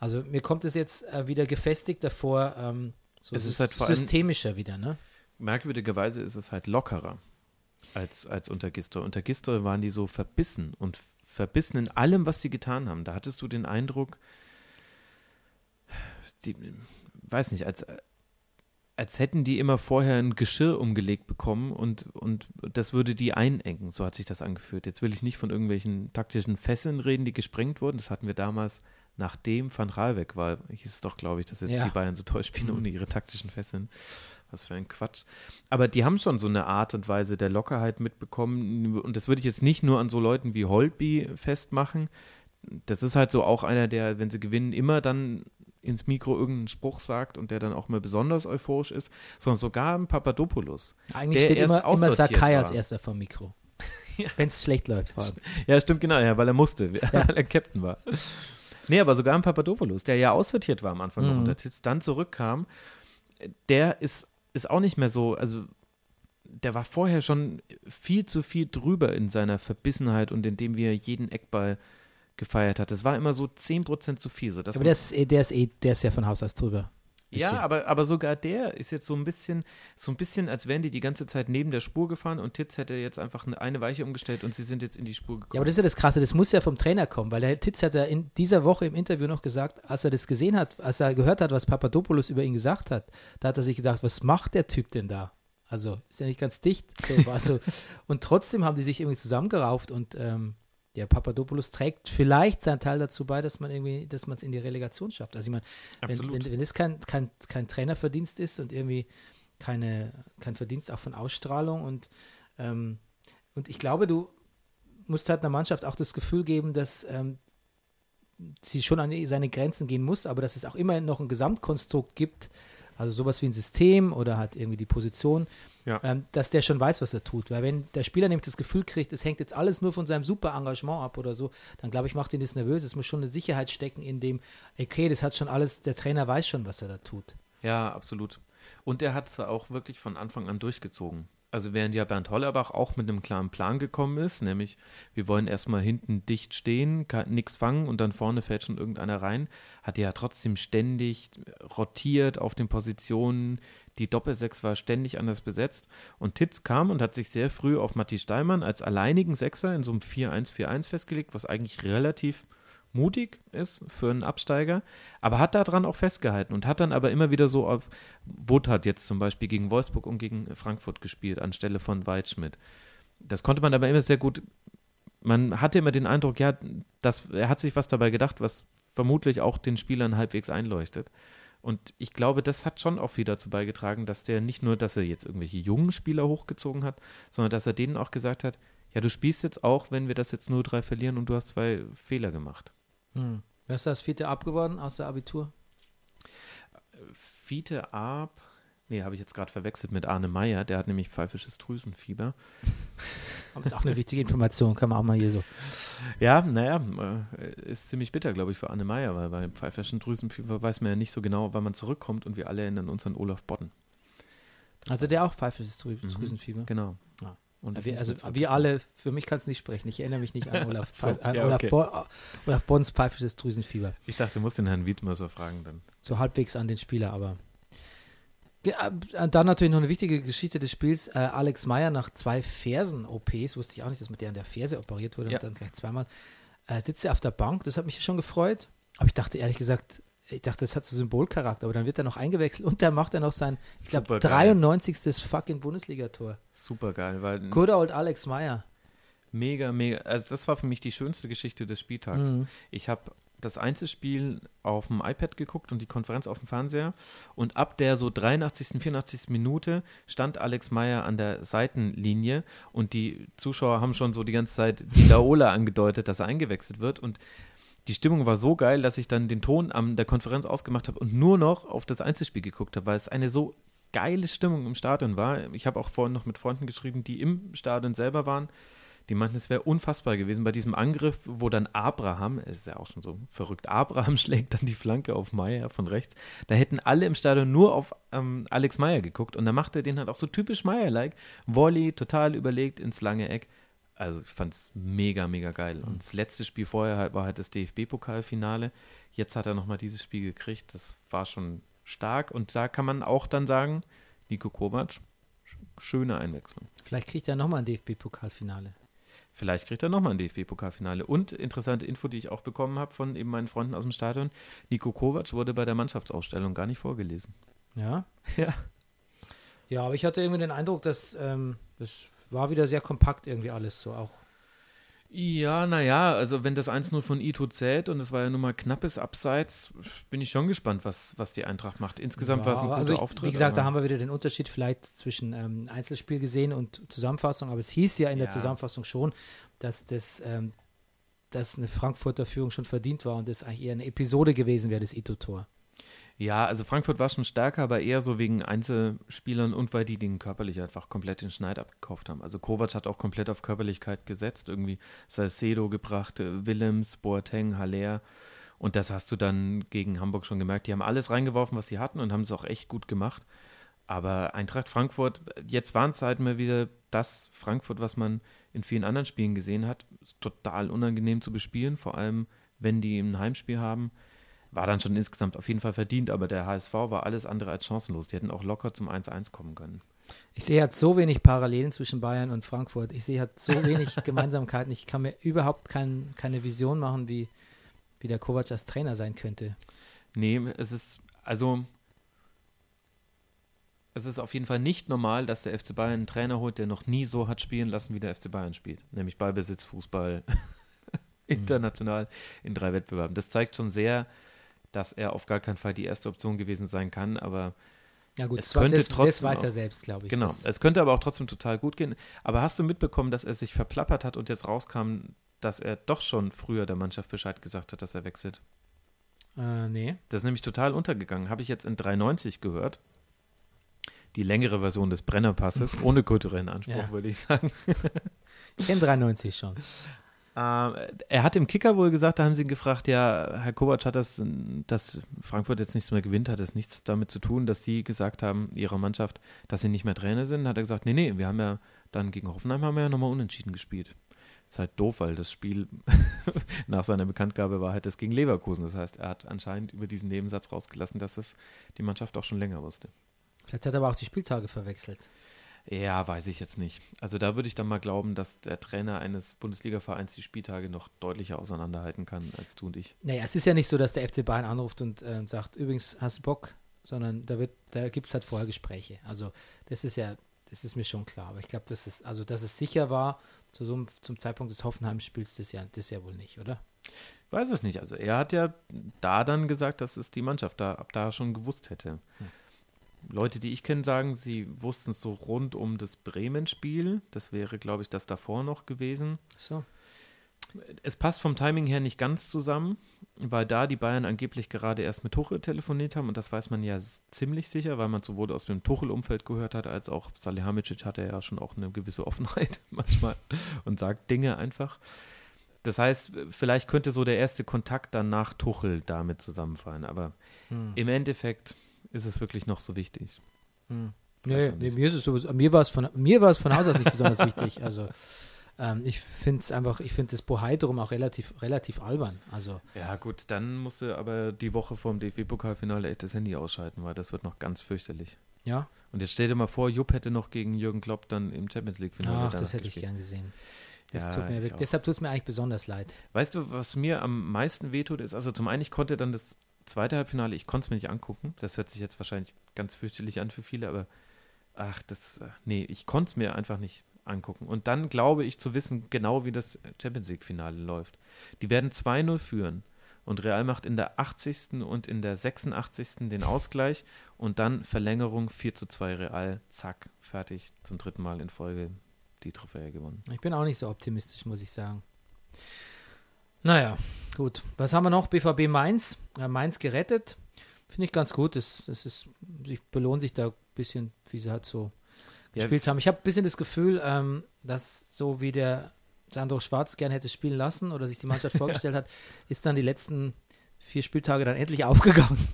Speaker 2: Also mir kommt es jetzt äh, wieder gefestigt davor, ähm, so
Speaker 1: Es ist halt
Speaker 2: systemischer wieder, ne?
Speaker 1: merkwürdigerweise ist es halt lockerer als, als unter Gistor. Unter Gistor waren die so verbissen und verbissen in allem, was die getan haben. Da hattest du den Eindruck, die, weiß nicht, als, als hätten die immer vorher ein Geschirr umgelegt bekommen und, und das würde die einengen. So hat sich das angefühlt. Jetzt will ich nicht von irgendwelchen taktischen Fesseln reden, die gesprengt wurden. Das hatten wir damals, nachdem Van Raal weg war, hieß es doch, glaube ich, dass jetzt
Speaker 2: Ja.
Speaker 1: die Bayern so toll spielen ohne ihre taktischen Fesseln. Was für ein Quatsch. Aber die haben schon so eine Art und Weise der Lockerheit mitbekommen. Und das würde ich jetzt nicht nur an so Leuten wie Holtby festmachen. Das ist halt so auch einer, der, wenn sie gewinnen, immer dann ins Mikro irgendeinen Spruch sagt und der dann auch mal besonders euphorisch ist, sondern sogar ein Papadopoulos.
Speaker 2: Eigentlich
Speaker 1: der
Speaker 2: steht immer, immer Sakai als erster vom Mikro. Wenn es schlecht läuft. Vor allem.
Speaker 1: Ja, stimmt, genau, ja, weil er musste, weil er Captain war. Nee, aber sogar ein Papadopoulos, der ja aussortiert war am Anfang noch
Speaker 2: Mhm.
Speaker 1: unter Titz, dann zurückkam, der ist, ist auch nicht mehr so, also der war vorher schon viel zu viel drüber in seiner Verbissenheit und in dem, wie er jeden Eckball gefeiert hat. Das war immer so 10% zu viel. So,
Speaker 2: Aber der ist, der, ist eh, der ist ja von Haus aus drüber.
Speaker 1: Ja, aber, aber sogar der ist jetzt so ein bisschen, so ein bisschen, als wären die die ganze Zeit neben der Spur gefahren und Titz hätte jetzt einfach eine, eine Weiche umgestellt und sie sind jetzt in die Spur gekommen.
Speaker 2: Ja, aber das ist ja das Krasse, das muss ja vom Trainer kommen, weil der Titz hat ja in dieser Woche im Interview noch gesagt, als er das gesehen hat, als er gehört hat, was Papadopoulos über ihn gesagt hat, da hat er sich gedacht, was macht der Typ denn da? Also, ist ja nicht ganz dicht. So, so. Und trotzdem haben die sich irgendwie zusammengerauft und ähm, der Papadopoulos trägt vielleicht seinen Teil dazu bei, dass man irgendwie, dass man es in die Relegation schafft. Also ich meine, wenn, wenn, wenn das kein, kein, kein Trainerverdienst ist und irgendwie keine, kein Verdienst auch von Ausstrahlung und, ähm, und ich glaube, du musst halt einer Mannschaft auch das Gefühl geben, dass ähm, sie schon an seine Grenzen gehen muss, aber dass es auch immer noch ein Gesamtkonstrukt gibt, also sowas wie ein System oder halt irgendwie die Position,
Speaker 1: Ja.
Speaker 2: ähm, dass der schon weiß, was er tut. Weil wenn der Spieler nämlich das Gefühl kriegt, es hängt jetzt alles nur von seinem super Engagement ab oder so, dann glaube ich, macht ihn das nervös. Es muss schon eine Sicherheit stecken in dem, okay, das hat schon alles, der Trainer weiß schon, was er da tut.
Speaker 1: Ja, absolut. Und er hat es auch wirklich von Anfang an durchgezogen. Also während ja Bernd Hollerbach auch mit einem klaren Plan gekommen ist, nämlich wir wollen erstmal hinten dicht stehen, nichts fangen und dann vorne fällt schon irgendeiner rein, hat er ja trotzdem ständig rotiert auf den Positionen. Die Doppelsechs war ständig anders besetzt. Und Titz kam und hat sich sehr früh auf Matti Steinmann als alleinigen Sechser in so einem 4-1-4-1 festgelegt, was eigentlich relativ mutig ist für einen Absteiger, aber hat daran auch festgehalten und hat dann aber immer wieder so auf Wood hat jetzt zum Beispiel gegen Wolfsburg und gegen Frankfurt gespielt anstelle von Weidschmidt. Das konnte man aber immer sehr gut. Man hatte immer den Eindruck, ja, dass er hat sich was dabei gedacht, was vermutlich auch den Spielern halbwegs einleuchtet. Und ich glaube, das hat schon auch viel dazu beigetragen, dass der nicht nur, dass er jetzt irgendwelche jungen Spieler hochgezogen hat, sondern dass er denen auch gesagt hat, ja, du spielst jetzt auch, wenn wir das jetzt nur drei verlieren und du hast zwei Fehler gemacht.
Speaker 2: Hm. Wer ist das vierte Ab geworden aus der Abitur?
Speaker 1: Fiete Ab, nee, habe ich jetzt gerade verwechselt mit Arne Meyer, der hat nämlich pfeifisches Drüsenfieber.
Speaker 2: Aber ist auch eine wichtige Information, kann man auch mal hier so.
Speaker 1: Ja, naja, äh, ist ziemlich bitter, glaube ich, für Arne Meyer, weil bei pfeifischen Drüsenfieber weiß man ja nicht so genau, wann man zurückkommt und wir alle erinnern uns an Olaf Bodden.
Speaker 2: Hatte der auch pfeifisches Drü mhm, Drüsenfieber?
Speaker 1: Genau.
Speaker 2: Und wir, also wir alle, für mich kann es nicht sprechen. Ich erinnere mich nicht an Olaf, so, an ja, Olaf, okay. Bo Olaf Bons pfeifisches Drüsenfieber.
Speaker 1: Ich dachte, du musst den Herrn Wiedmer so fragen dann.
Speaker 2: So halbwegs an den Spieler, aber. Äh, dann natürlich noch eine wichtige Geschichte des Spiels. Äh, Alex Meyer nach zwei Fersen-OPs, wusste ich auch nicht, dass mit der an der Ferse operiert wurde ja. und dann gleich zweimal, äh, sitzt er auf der Bank. Das hat mich schon gefreut. Aber ich dachte ehrlich gesagt, ich dachte, das hat so Symbolcharakter, aber dann wird er noch eingewechselt und dann macht er noch sein, ich glaube, 93. fucking Bundesligator.
Speaker 1: Super geil, weil.
Speaker 2: Good old Alex Meyer.
Speaker 1: Mega, mega. Also, das war für mich die schönste Geschichte des Spieltags. Mhm. Ich habe das Einzelspiel auf dem iPad geguckt und die Konferenz auf dem Fernseher. Und ab der so 83., 84. Minute stand Alex Meyer an der Seitenlinie und die Zuschauer haben schon so die ganze Zeit die Laola angedeutet, dass er eingewechselt wird. Und die Stimmung war so geil, dass ich dann den Ton an der Konferenz ausgemacht habe und nur noch auf das Einzelspiel geguckt habe, weil es eine so geile Stimmung im Stadion war. Ich habe auch vorhin noch mit Freunden geschrieben, die im Stadion selber waren. Die meinten, es wäre unfassbar gewesen bei diesem Angriff, wo dann Abraham, es ist ja auch schon so verrückt, Abraham schlägt dann die Flanke auf Meier von rechts. Da hätten alle im Stadion nur auf ähm, Alex Meier geguckt und da machte er den halt auch so typisch Meier-like. Volley, total überlegt ins lange Eck also ich fand es mega, mega geil. Und das letzte Spiel vorher halt war halt das DFB-Pokalfinale. Jetzt hat er nochmal dieses Spiel gekriegt. Das war schon stark. Und da kann man auch dann sagen, Nico Kovac, schöne Einwechslung.
Speaker 2: Vielleicht kriegt er nochmal ein DFB-Pokalfinale.
Speaker 1: Vielleicht kriegt er nochmal ein DFB-Pokalfinale. Und interessante Info, die ich auch bekommen habe von eben meinen Freunden aus dem Stadion: Nico Kovac wurde bei der Mannschaftsausstellung gar nicht vorgelesen.
Speaker 2: Ja?
Speaker 1: Ja.
Speaker 2: Ja, aber ich hatte irgendwie den Eindruck, dass ähm, das war wieder sehr kompakt irgendwie alles so auch.
Speaker 1: Ja, naja, also wenn das 1-0 von Ito zählt und es war ja nun mal knappes Abseits, bin ich schon gespannt, was, was die Eintracht macht. Insgesamt ja, war es ein guter also ich, Auftritt.
Speaker 2: Wie gesagt, da haben wir wieder den Unterschied vielleicht zwischen ähm, Einzelspiel gesehen und Zusammenfassung, aber es hieß ja in ja. der Zusammenfassung schon, dass das ähm, dass eine Frankfurter Führung schon verdient war und das eigentlich eher eine Episode gewesen wäre, das Ito-Tor.
Speaker 1: Ja, also Frankfurt war schon stärker, aber eher so wegen Einzelspielern und weil die den körperlich einfach komplett den Schneid abgekauft haben. Also Kovac hat auch komplett auf Körperlichkeit gesetzt, irgendwie Salcedo gebracht, äh, Willems, Boateng, Haller. Und das hast du dann gegen Hamburg schon gemerkt. Die haben alles reingeworfen, was sie hatten und haben es auch echt gut gemacht. Aber Eintracht Frankfurt, jetzt waren es halt mal wieder das Frankfurt, was man in vielen anderen Spielen gesehen hat. Total unangenehm zu bespielen, vor allem wenn die ein Heimspiel haben war dann schon insgesamt auf jeden Fall verdient, aber der HSV war alles andere als chancenlos. Die hätten auch locker zum 1-1 kommen können.
Speaker 2: Ich sehe halt so wenig Parallelen zwischen Bayern und Frankfurt. Ich sehe halt so wenig Gemeinsamkeiten. Ich kann mir überhaupt kein, keine Vision machen, wie, wie der Kovac als Trainer sein könnte.
Speaker 1: Nee, es ist, also es ist auf jeden Fall nicht normal, dass der FC Bayern einen Trainer holt, der noch nie so hat spielen lassen, wie der FC Bayern spielt. Nämlich Ballbesitz, Fußball, international in drei Wettbewerben. Das zeigt schon sehr, dass er auf gar keinen Fall die erste Option gewesen sein kann, aber
Speaker 2: ja gut,
Speaker 1: es könnte
Speaker 2: das,
Speaker 1: trotzdem
Speaker 2: das weiß er selbst, glaube ich.
Speaker 1: Genau, das. es könnte aber auch trotzdem total gut gehen. Aber hast du mitbekommen, dass er sich verplappert hat und jetzt rauskam, dass er doch schon früher der Mannschaft Bescheid gesagt hat, dass er wechselt?
Speaker 2: Äh, nee.
Speaker 1: Das ist nämlich total untergegangen. Habe ich jetzt in 93 gehört. Die längere Version des Brennerpasses, ohne kulturellen Anspruch, ja. würde ich sagen.
Speaker 2: ich kenne 93 schon.
Speaker 1: Äh, er hat im Kicker wohl gesagt, da haben sie ihn gefragt, ja, Herr Kovac hat das, dass Frankfurt jetzt nichts mehr gewinnt, hat es nichts damit zu tun, dass sie gesagt haben, ihrer Mannschaft, dass sie nicht mehr Trainer sind. Hat er gesagt, nee, nee, wir haben ja dann gegen Hoffenheim haben wir ja nochmal unentschieden gespielt. Ist halt doof, weil das Spiel nach seiner Bekanntgabe war halt das gegen Leverkusen. Das heißt, er hat anscheinend über diesen Nebensatz rausgelassen, dass das die Mannschaft auch schon länger wusste.
Speaker 2: Vielleicht hat er aber auch die Spieltage verwechselt.
Speaker 1: Ja, weiß ich jetzt nicht. Also da würde ich dann mal glauben, dass der Trainer eines Bundesliga-Vereins die Spieltage noch deutlicher auseinanderhalten kann als du und ich.
Speaker 2: Naja, es ist ja nicht so, dass der FC Bayern anruft und äh, sagt, übrigens, hast du Bock? Sondern da wird, da gibt es halt vorher Gespräche. Also das ist ja, das ist mir schon klar. Aber ich glaube, dass es, also dass es sicher war, zu so einem, zum Zeitpunkt des Hoffenheim-Spiels, das ja, das ja wohl nicht, oder?
Speaker 1: Weiß es nicht. Also er hat ja da dann gesagt, dass es die Mannschaft da ab da schon gewusst hätte. Hm. Leute, die ich kenne, sagen, sie wussten es so rund um das Bremen-Spiel. Das wäre, glaube ich, das davor noch gewesen.
Speaker 2: So.
Speaker 1: Es passt vom Timing her nicht ganz zusammen, weil da die Bayern angeblich gerade erst mit Tuchel telefoniert haben und das weiß man ja ziemlich sicher, weil man sowohl aus dem Tuchel-Umfeld gehört hat, als auch Salihamidzic hatte ja schon auch eine gewisse Offenheit manchmal und sagt Dinge einfach. Das heißt, vielleicht könnte so der erste Kontakt dann nach Tuchel damit zusammenfallen, aber hm. im Endeffekt ist es wirklich noch so wichtig.
Speaker 2: Hm. Nee, nee, mir ist es sowieso, mir war es von mir war es von Haus aus nicht besonders wichtig. Also ähm, ich finde es einfach, ich finde das Bohai drum auch relativ, relativ albern. Also
Speaker 1: ja gut, dann musst du aber die Woche vorm DFB-Pokalfinale echt das Handy ausschalten, weil das wird noch ganz fürchterlich.
Speaker 2: Ja.
Speaker 1: Und jetzt stell dir mal vor, Jupp hätte noch gegen Jürgen Klopp dann im Champions League-Finale.
Speaker 2: Ach, das hätte ich gern gesehen. Ja, tut mir, deshalb tut es mir eigentlich besonders leid.
Speaker 1: Weißt du, was mir am meisten wehtut, ist, also zum einen, ich konnte dann das zweite Halbfinale, ich konnte es mir nicht angucken. Das hört sich jetzt wahrscheinlich ganz fürchterlich an für viele, aber ach, das, äh, nee, ich konnte es mir einfach nicht angucken. Und dann glaube ich zu wissen, genau wie das Champions League-Finale läuft. Die werden 2-0 führen. Und Real macht in der 80. und in der 86. den Ausgleich und dann Verlängerung 4 zu 2 Real. Zack, fertig. Zum dritten Mal in Folge die Trophäe gewonnen.
Speaker 2: Ich bin auch nicht so optimistisch, muss ich sagen. Naja, gut. Was haben wir noch? BVB Mainz. Ja, Mainz gerettet. Finde ich ganz gut. Das, das ist, sie belohnen sich da ein bisschen, wie sie halt so ja, gespielt haben. Ich habe ein bisschen das Gefühl, ähm, dass so wie der Sandro Schwarz gern hätte spielen lassen oder sich die Mannschaft vorgestellt hat, ist dann die letzten vier Spieltage dann endlich aufgegangen.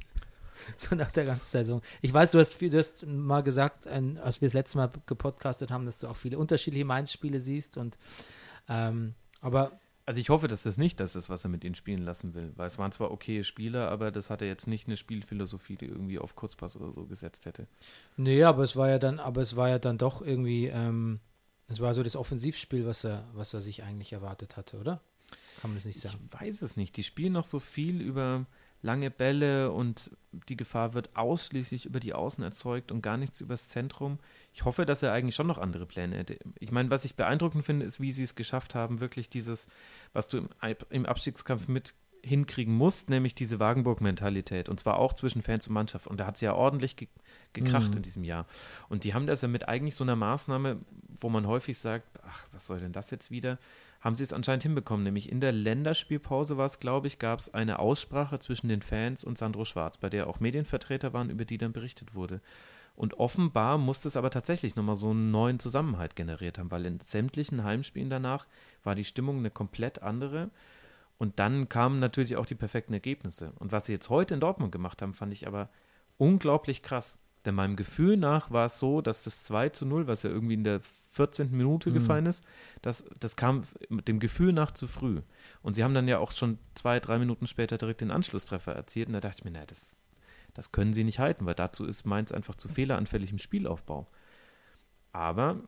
Speaker 2: so nach der ganzen Saison. Ich weiß, du hast, du hast mal gesagt, ein, als wir das letzte Mal gepodcastet haben, dass du auch viele unterschiedliche Mainz-Spiele siehst und ähm, aber
Speaker 1: also ich hoffe, dass das nicht das ist, was er mit ihnen spielen lassen will, weil es waren zwar okay Spieler, aber das hat er jetzt nicht eine Spielphilosophie, die irgendwie auf Kurzpass oder so gesetzt hätte.
Speaker 2: Nee, aber es war ja dann, aber es war ja dann doch irgendwie, ähm, es war so das Offensivspiel, was er, was er sich eigentlich erwartet hatte, oder? Kann man das nicht sagen?
Speaker 1: Ich weiß es nicht. Die spielen noch so viel über lange Bälle und die Gefahr wird ausschließlich über die Außen erzeugt und gar nichts übers Zentrum. Ich hoffe, dass er eigentlich schon noch andere Pläne hätte. Ich meine, was ich beeindruckend finde, ist, wie sie es geschafft haben, wirklich dieses, was du im, im Abstiegskampf mit hinkriegen musst, nämlich diese Wagenburg-Mentalität. Und zwar auch zwischen Fans und Mannschaft. Und da hat es ja ordentlich ge gekracht mhm. in diesem Jahr. Und die haben das ja mit eigentlich so einer Maßnahme, wo man häufig sagt, ach, was soll denn das jetzt wieder? haben sie es anscheinend hinbekommen. Nämlich in der Länderspielpause war es, glaube ich, gab es eine Aussprache zwischen den Fans und Sandro Schwarz, bei der auch Medienvertreter waren, über die dann berichtet wurde. Und offenbar musste es aber tatsächlich nochmal so einen neuen Zusammenhalt generiert haben, weil in sämtlichen Heimspielen danach war die Stimmung eine komplett andere. Und dann kamen natürlich auch die perfekten Ergebnisse. Und was sie jetzt heute in Dortmund gemacht haben, fand ich aber unglaublich krass. Denn meinem Gefühl nach war es so, dass das 2 zu 0, was ja irgendwie in der 14. Minute mhm. gefallen ist, das, das kam mit dem Gefühl nach zu früh. Und sie haben dann ja auch schon zwei, drei Minuten später direkt den Anschlusstreffer erzielt. Und da dachte ich mir, naja, das, das können sie nicht halten, weil dazu ist Mainz einfach zu fehleranfällig im Spielaufbau. Aber,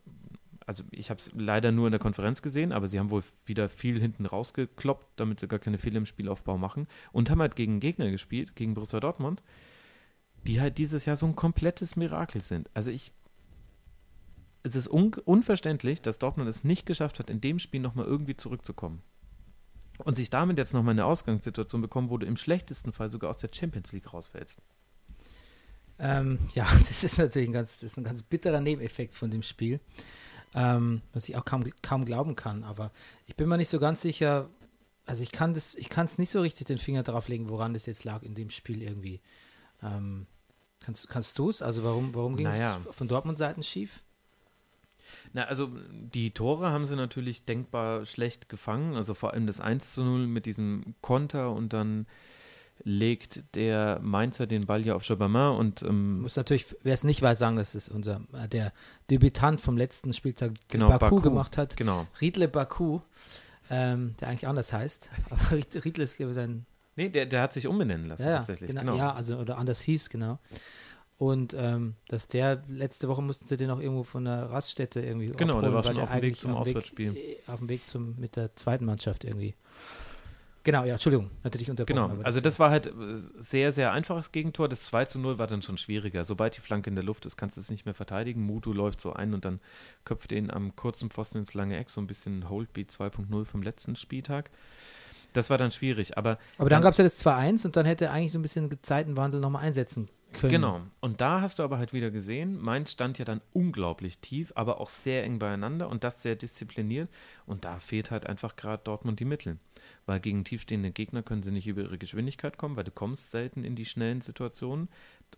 Speaker 1: also ich habe es leider nur in der Konferenz gesehen, aber sie haben wohl wieder viel hinten rausgekloppt, damit sie gar keine Fehler im Spielaufbau machen. Und haben halt gegen Gegner gespielt, gegen Borussia Dortmund die halt dieses Jahr so ein komplettes Mirakel sind. Also ich, es ist un unverständlich, dass Dortmund es nicht geschafft hat, in dem Spiel nochmal irgendwie zurückzukommen. Und sich damit jetzt nochmal eine Ausgangssituation bekommen, wo du im schlechtesten Fall sogar aus der Champions League rausfällst.
Speaker 2: Ähm, ja, das ist natürlich ein ganz, das ist ein ganz bitterer Nebeneffekt von dem Spiel, ähm, was ich auch kaum, kaum glauben kann. Aber ich bin mir nicht so ganz sicher, also ich kann das, ich kann es nicht so richtig den Finger drauf legen, woran das jetzt lag in dem Spiel irgendwie. Ähm, kannst kannst du es? Also warum, warum ging
Speaker 1: naja.
Speaker 2: es von Dortmund-Seiten schief?
Speaker 1: Na, also die Tore haben sie natürlich denkbar schlecht gefangen. Also vor allem das 1 zu 0 mit diesem Konter und dann legt der Mainzer den Ball ja auf Chabamin und ähm,
Speaker 2: Muss natürlich, wer es nicht weiß, sagen, dass es unser, äh, der Debütant vom letzten Spieltag
Speaker 1: Genau,
Speaker 2: Baku,
Speaker 1: Baku.
Speaker 2: gemacht hat.
Speaker 1: genau.
Speaker 2: Riedle Baku, ähm, der eigentlich anders heißt. Aber Ried- Riedle ist, glaube ich, sein
Speaker 1: Nee, der, der hat sich umbenennen lassen
Speaker 2: Ja,
Speaker 1: tatsächlich.
Speaker 2: genau,
Speaker 1: Genau.
Speaker 2: ja, also oder anders hieß, genau. Und ähm, dass der, letzte Woche mussten sie den auch irgendwo von der Raststätte irgendwie
Speaker 1: Genau, der
Speaker 2: abholen,
Speaker 1: war
Speaker 2: weil
Speaker 1: schon auf dem Weg zum Auswärtsspiel.
Speaker 2: äh, auf dem Weg zum, mit der zweiten Mannschaft irgendwie. Genau, ja, Entschuldigung, natürlich unterbrochen.
Speaker 1: Genau, also das war halt äh, sehr, sehr einfaches Gegentor. Das 2 zu 0 war dann schon schwieriger. Sobald die Flanke in der Luft ist, kannst du es nicht mehr verteidigen. Mutu läuft so ein und dann köpft ihn am kurzen Pfosten ins lange Eck, so ein bisschen Holdbeat 2.0 vom letzten Spieltag. Das war dann schwierig, aber
Speaker 2: Aber dann gab es ja das 2-1 und dann hätte er eigentlich so ein bisschen Zeitenwandel nochmal einsetzen können.
Speaker 1: Genau. Und da hast du aber halt wieder gesehen, Mainz stand ja dann unglaublich tief, aber auch sehr eng beieinander und das sehr diszipliniert. Und da fehlt halt einfach gerade Dortmund die Mittel. Weil gegen tiefstehende Gegner können sie nicht über ihre Geschwindigkeit kommen, weil du kommst selten in die schnellen Situationen.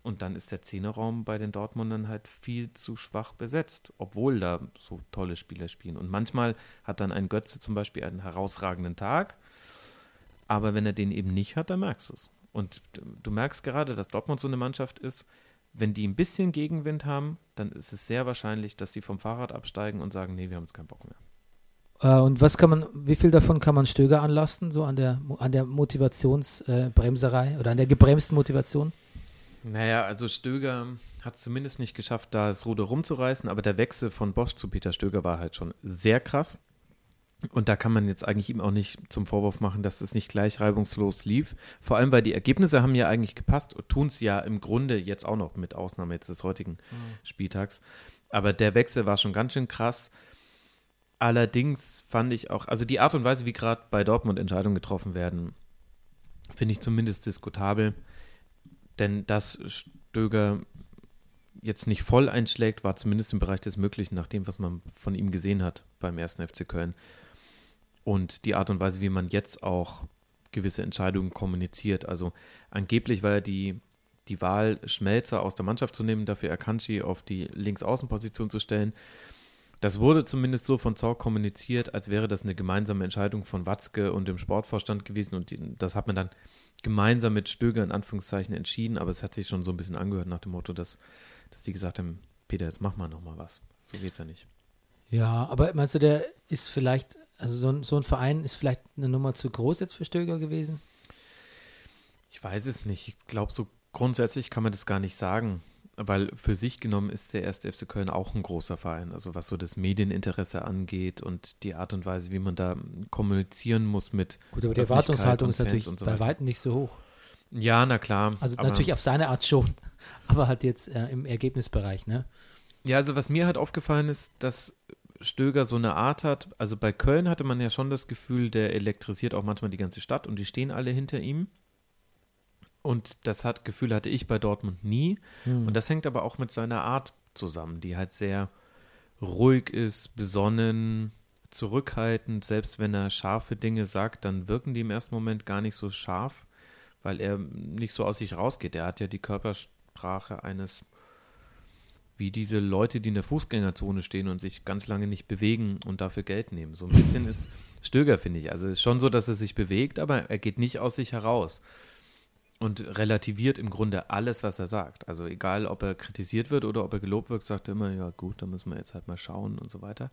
Speaker 1: Und dann ist der Zehnerraum bei den Dortmundern halt viel zu schwach besetzt, obwohl da so tolle Spieler spielen. Und manchmal hat dann ein Götze zum Beispiel einen herausragenden Tag, aber wenn er den eben nicht hat, dann merkst du es. Und du- merkst gerade, dass Dortmund so eine Mannschaft ist, wenn die ein bisschen Gegenwind haben, dann ist es sehr wahrscheinlich, dass die vom Fahrrad absteigen und sagen, nee, wir haben jetzt keinen Bock mehr.
Speaker 2: Äh, und was kann man, wie viel davon kann man Stöger anlasten, so an der, an der Motivationsbremserei äh, oder an der gebremsten Motivation?
Speaker 1: Naja, also Stöger hat es zumindest nicht geschafft, da das Ruder rumzureißen, aber der Wechsel von Bosch zu Peter Stöger war halt schon sehr krass. Und da kann man jetzt eigentlich ihm auch nicht zum Vorwurf machen, dass es nicht gleich reibungslos lief. Vor allem, weil die Ergebnisse haben ja eigentlich gepasst und tun es ja im Grunde jetzt auch noch, mit Ausnahme jetzt des heutigen Spieltags. Aber der Wechsel war schon ganz schön krass. Allerdings fand ich auch, also die Art und Weise, wie gerade bei Dortmund Entscheidungen getroffen werden, finde ich zumindest diskutabel. Denn dass Stöger jetzt nicht voll einschlägt, war zumindest im Bereich des Möglichen, nach dem, was man von ihm gesehen hat beim ersten FC Köln. Und die Art und Weise, wie man jetzt auch gewisse Entscheidungen kommuniziert. Also angeblich war ja die, die Wahl, Schmelzer aus der Mannschaft zu nehmen, dafür Akanji auf die Linksaußenposition zu stellen. Das wurde zumindest so von Zorc kommuniziert, als wäre das eine gemeinsame Entscheidung von Watzke und dem Sportvorstand gewesen. Und das hat man dann gemeinsam mit Stöger in Anführungszeichen entschieden. Aber es hat sich schon so ein bisschen angehört nach dem Motto, dass, dass die gesagt haben, Peter, jetzt mach mal noch mal was. So geht's ja nicht.
Speaker 2: Ja, aber meinst du, der ist vielleicht, also so ein, so ein Verein ist vielleicht eine Nummer zu groß jetzt für Stöger gewesen?
Speaker 1: Ich weiß es nicht. Ich glaube, so grundsätzlich kann man das gar nicht sagen. Weil für sich genommen ist der erste FC Köln auch ein großer Verein. Also was so das Medieninteresse angeht und die Art und Weise, wie man da kommunizieren muss mit.
Speaker 2: Gut, aber die Erwartungshaltung ist natürlich
Speaker 1: so
Speaker 2: bei weitem nicht so hoch.
Speaker 1: Ja, na klar.
Speaker 2: Also natürlich auf seine Art schon, aber halt jetzt äh, im Ergebnisbereich, ne?
Speaker 1: Ja, also was mir halt aufgefallen ist, dass Stöger so eine Art hat, also bei Köln hatte man ja schon das Gefühl, der elektrisiert auch manchmal die ganze Stadt und die stehen alle hinter ihm. Und das hat Gefühl hatte ich bei Dortmund nie.
Speaker 2: Hm.
Speaker 1: Und das hängt aber auch mit seiner Art zusammen, die halt sehr ruhig ist, besonnen, zurückhaltend. Selbst wenn er scharfe Dinge sagt, dann wirken die im ersten Moment gar nicht so scharf, weil er nicht so aus sich rausgeht. Er hat ja die Körpersprache eines wie diese Leute, die in der Fußgängerzone stehen und sich ganz lange nicht bewegen und dafür Geld nehmen. So ein bisschen ist Stöger, finde ich. Also es ist schon so, dass er sich bewegt, aber er geht nicht aus sich heraus und relativiert im Grunde alles, was er sagt. Also egal, ob er kritisiert wird oder ob er gelobt wird, sagt er immer, ja gut, da müssen wir jetzt halt mal schauen und so weiter.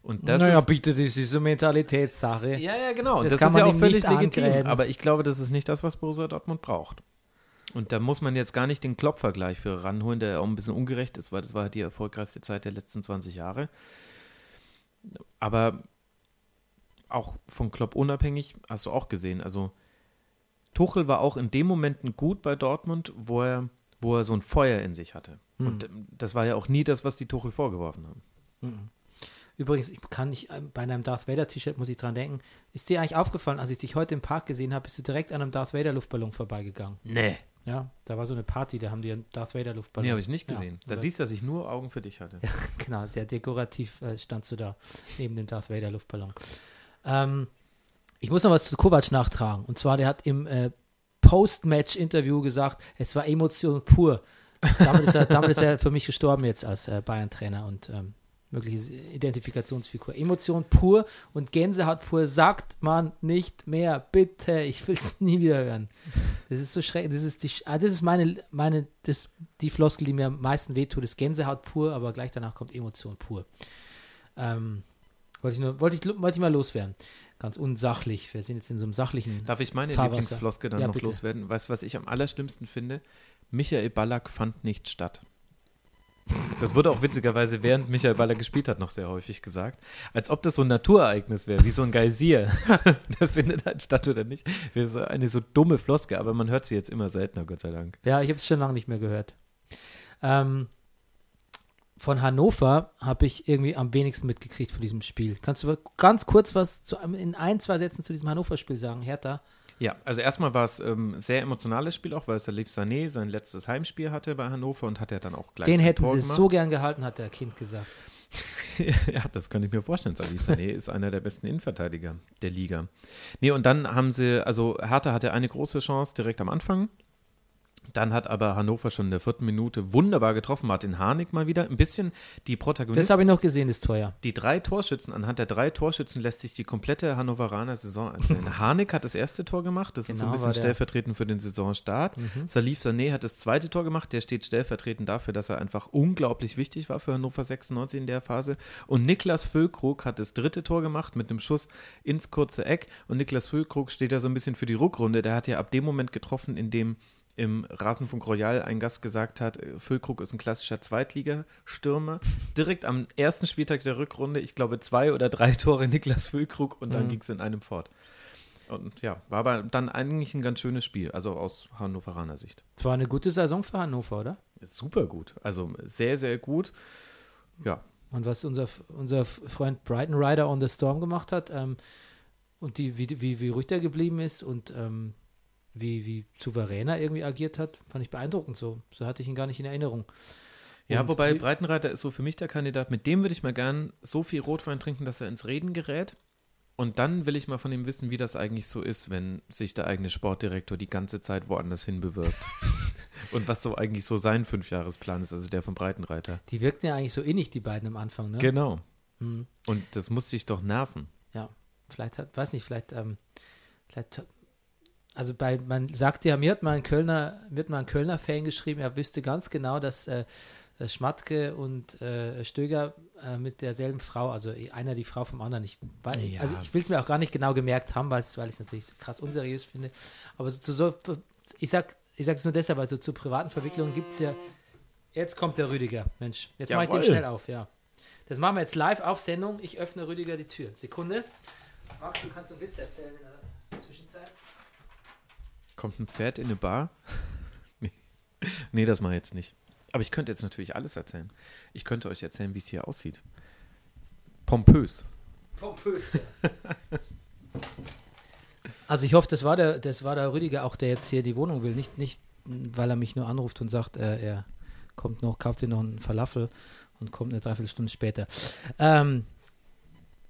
Speaker 1: Und das
Speaker 2: naja,
Speaker 1: ist,
Speaker 2: bitte, das ist eine Mentalitätssache.
Speaker 1: ja, ja, genau.
Speaker 2: Das
Speaker 1: Das,
Speaker 2: kann
Speaker 1: ist
Speaker 2: man
Speaker 1: ja auch völlig legitim.
Speaker 2: angräben.
Speaker 1: Aber ich glaube, das ist nicht das, was Borussia Dortmund braucht. Und da muss man jetzt gar nicht den Klopp-Vergleich für ranholen, der auch ein bisschen ungerecht ist, weil das war halt die erfolgreichste Zeit der letzten 20 Jahre. Aber auch von Klopp unabhängig, hast du auch gesehen. Also Tuchel war auch in dem Momenten gut bei Dortmund, wo er, wo er so ein Feuer in sich hatte. Und ähm, das war ja auch nie das, was die Tuchel vorgeworfen haben.
Speaker 2: Übrigens, ich kann nicht, äh, bei einem Darth Vader T-Shirt muss ich dran denken. Ist dir eigentlich aufgefallen, als ich dich heute im Park gesehen habe, bist du direkt an einem Darth Vader Luftballon vorbeigegangen?
Speaker 1: Nee.
Speaker 2: Ja, da war so eine Party, da haben die einen Darth Vader Luftballon.
Speaker 1: Nee, habe ich nicht
Speaker 2: Ja,
Speaker 1: gesehen. da
Speaker 2: oder-
Speaker 1: siehst du, dass ich nur Augen für dich hatte.
Speaker 2: Genau, sehr dekorativ äh, standst du da neben dem Darth Vader Luftballon. Ähm, ich muss noch was zu Kovac nachtragen. Und zwar, der hat im äh, Post-Match-Interview gesagt, es war Emotion pur. Damit ist, er, damit ist er für mich gestorben jetzt als äh, Bayern-Trainer und ähm, mögliches Identifikationsfigur. Emotion pur und Gänsehaut pur sagt man nicht mehr. Bitte, ich will es nie wieder hören. Das ist so schrecklich. Das ist, die, ah, das ist meine, meine das, die Floskel, die mir am meisten wehtut, ist Gänsehaut pur, aber gleich danach kommt Emotion pur. Ähm, wollte ich, nur, wollte, ich, wollte ich mal loswerden. Ganz unsachlich. Wir sind jetzt in so einem sachlichen.
Speaker 1: Darf ich meine
Speaker 2: Fahrwasser.
Speaker 1: Lieblingsfloske dann
Speaker 2: Ja,
Speaker 1: noch
Speaker 2: bitte.
Speaker 1: loswerden? Weißt du, was ich am allerschlimmsten finde? Michael Ballack fand nicht statt. Das wurde auch witzigerweise, während Michael Ballack gespielt hat, noch sehr häufig gesagt. Als ob das so ein Naturereignis wäre, wie so ein Geysir. Der findet halt statt oder nicht. Wäre so eine so dumme Floske, aber man hört sie jetzt immer seltener, Gott sei Dank.
Speaker 2: Ja, ich habe es schon lange nicht mehr gehört. Ähm, von Hannover habe ich irgendwie am wenigsten mitgekriegt von diesem Spiel. Kannst du ganz kurz was zu, in ein, zwei Sätzen zu diesem Hannover-Spiel sagen, Hertha?
Speaker 1: Ja, also erstmal war es ähm, sehr emotionales Spiel auch, weil Salif Sané sein letztes Heimspiel hatte bei Hannover und hat er dann auch gleich
Speaker 2: Den hätten
Speaker 1: Tor
Speaker 2: sie
Speaker 1: gemacht.
Speaker 2: so gern gehalten, hat der Kind gesagt.
Speaker 1: ja, das kann ich mir vorstellen. Salif Sané ist einer der besten Innenverteidiger der Liga. Nee, und dann haben sie, also Hertha hatte eine große Chance direkt am Anfang. Dann hat aber Hannover schon in der vierten Minute wunderbar getroffen. Martin Harnik mal wieder. Ein bisschen die
Speaker 2: Das
Speaker 1: Protagonisten.
Speaker 2: habe ich noch gesehen, das Tor, ja.
Speaker 1: Die drei Torschützen, anhand der drei Torschützen lässt sich die komplette Hannoveraner Saison erzählen. Harnik hat das erste Tor gemacht, das ist so ein
Speaker 2: Genau,
Speaker 1: bisschen
Speaker 2: Mhm.
Speaker 1: stellvertretend für den Saisonstart. Salif Sané hat das zweite Tor gemacht, der steht stellvertretend dafür, dass er einfach unglaublich wichtig war für Hannover 96 in der Phase. Und Niklas Füllkrug hat das dritte Tor gemacht mit einem Schuss ins kurze Eck. Und Niklas Füllkrug steht ja so ein bisschen für die Rückrunde. Der hat ja ab dem Moment getroffen, in dem im Rasenfunk Royal ein Gast gesagt hat, äh, Füllkrug ist ein klassischer Zweitligastürmer. Direkt am ersten Spieltag der Rückrunde, ich glaube, zwei oder drei Tore Niklas Füllkrug und dann
Speaker 2: Mhm.
Speaker 1: ging es in einem fort. Und ja, war aber dann eigentlich ein ganz schönes Spiel, also aus Hannoveraner Sicht.
Speaker 2: Es war eine gute Saison für Hannover, oder?
Speaker 1: Super gut, also sehr, sehr gut. Ja,
Speaker 2: Und was unser, unser Freund Brighton Rider on the Storm gemacht hat ähm, und die, wie, wie, wie ruhig der geblieben ist und ähm, wie, wie souverän er irgendwie agiert hat, fand ich beeindruckend so. So hatte ich ihn gar nicht in Erinnerung.
Speaker 1: Ja,
Speaker 2: Und
Speaker 1: wobei
Speaker 2: wie-
Speaker 1: Breitenreiter ist so für mich der Kandidat, mit dem würde ich mal gern so viel Rotwein trinken, dass er ins Reden gerät. Und dann will ich mal von ihm wissen, wie das eigentlich so ist, wenn sich der eigene Sportdirektor die ganze Zeit woanders hin bewirbt. Und was so eigentlich so sein Fünfjahresplan ist, also der von Breitenreiter.
Speaker 2: Die wirkten ja eigentlich so innig, die beiden am Anfang, ne?
Speaker 1: Genau.
Speaker 2: Hm.
Speaker 1: Und das muss dich doch nerven.
Speaker 2: Ja, vielleicht hat, weiß nicht, vielleicht, ähm, vielleicht, also bei, man sagt ja, mir hat mal ein Kölner, mir hat mal ein Kölner Fan geschrieben, er wüsste ganz genau, dass äh, äh, Schmatke und äh, Stöger äh, mit derselben Frau, also einer die Frau vom anderen, ich, weil,
Speaker 1: Ja.
Speaker 2: also ich will es mir auch gar nicht genau gemerkt haben, weil ich es natürlich so krass unseriös finde, aber so, zu so, ich sag, ich sag's nur deshalb, also zu privaten Verwicklungen gibt es ja, jetzt kommt der Rüdiger, Mensch, jetzt mache ich den schnell auf, ja. Das machen wir jetzt live auf Sendung. Ich öffne Rüdiger die Tür. Sekunde. Max, du kannst einen Witz erzählen in der.
Speaker 1: Kommt ein Pferd in eine Bar? nee. nee, das mache ich jetzt nicht. Aber ich könnte jetzt natürlich alles erzählen. Ich könnte euch erzählen, wie es hier aussieht. Pompös.
Speaker 2: Pompös. also ich hoffe, das war der, das war der Rüdiger auch, der jetzt hier die Wohnung will. Nicht, nicht, weil er mich nur anruft und sagt, äh, er kommt noch, kauft sich noch einen Falafel und kommt eine Dreiviertelstunde später. Ähm,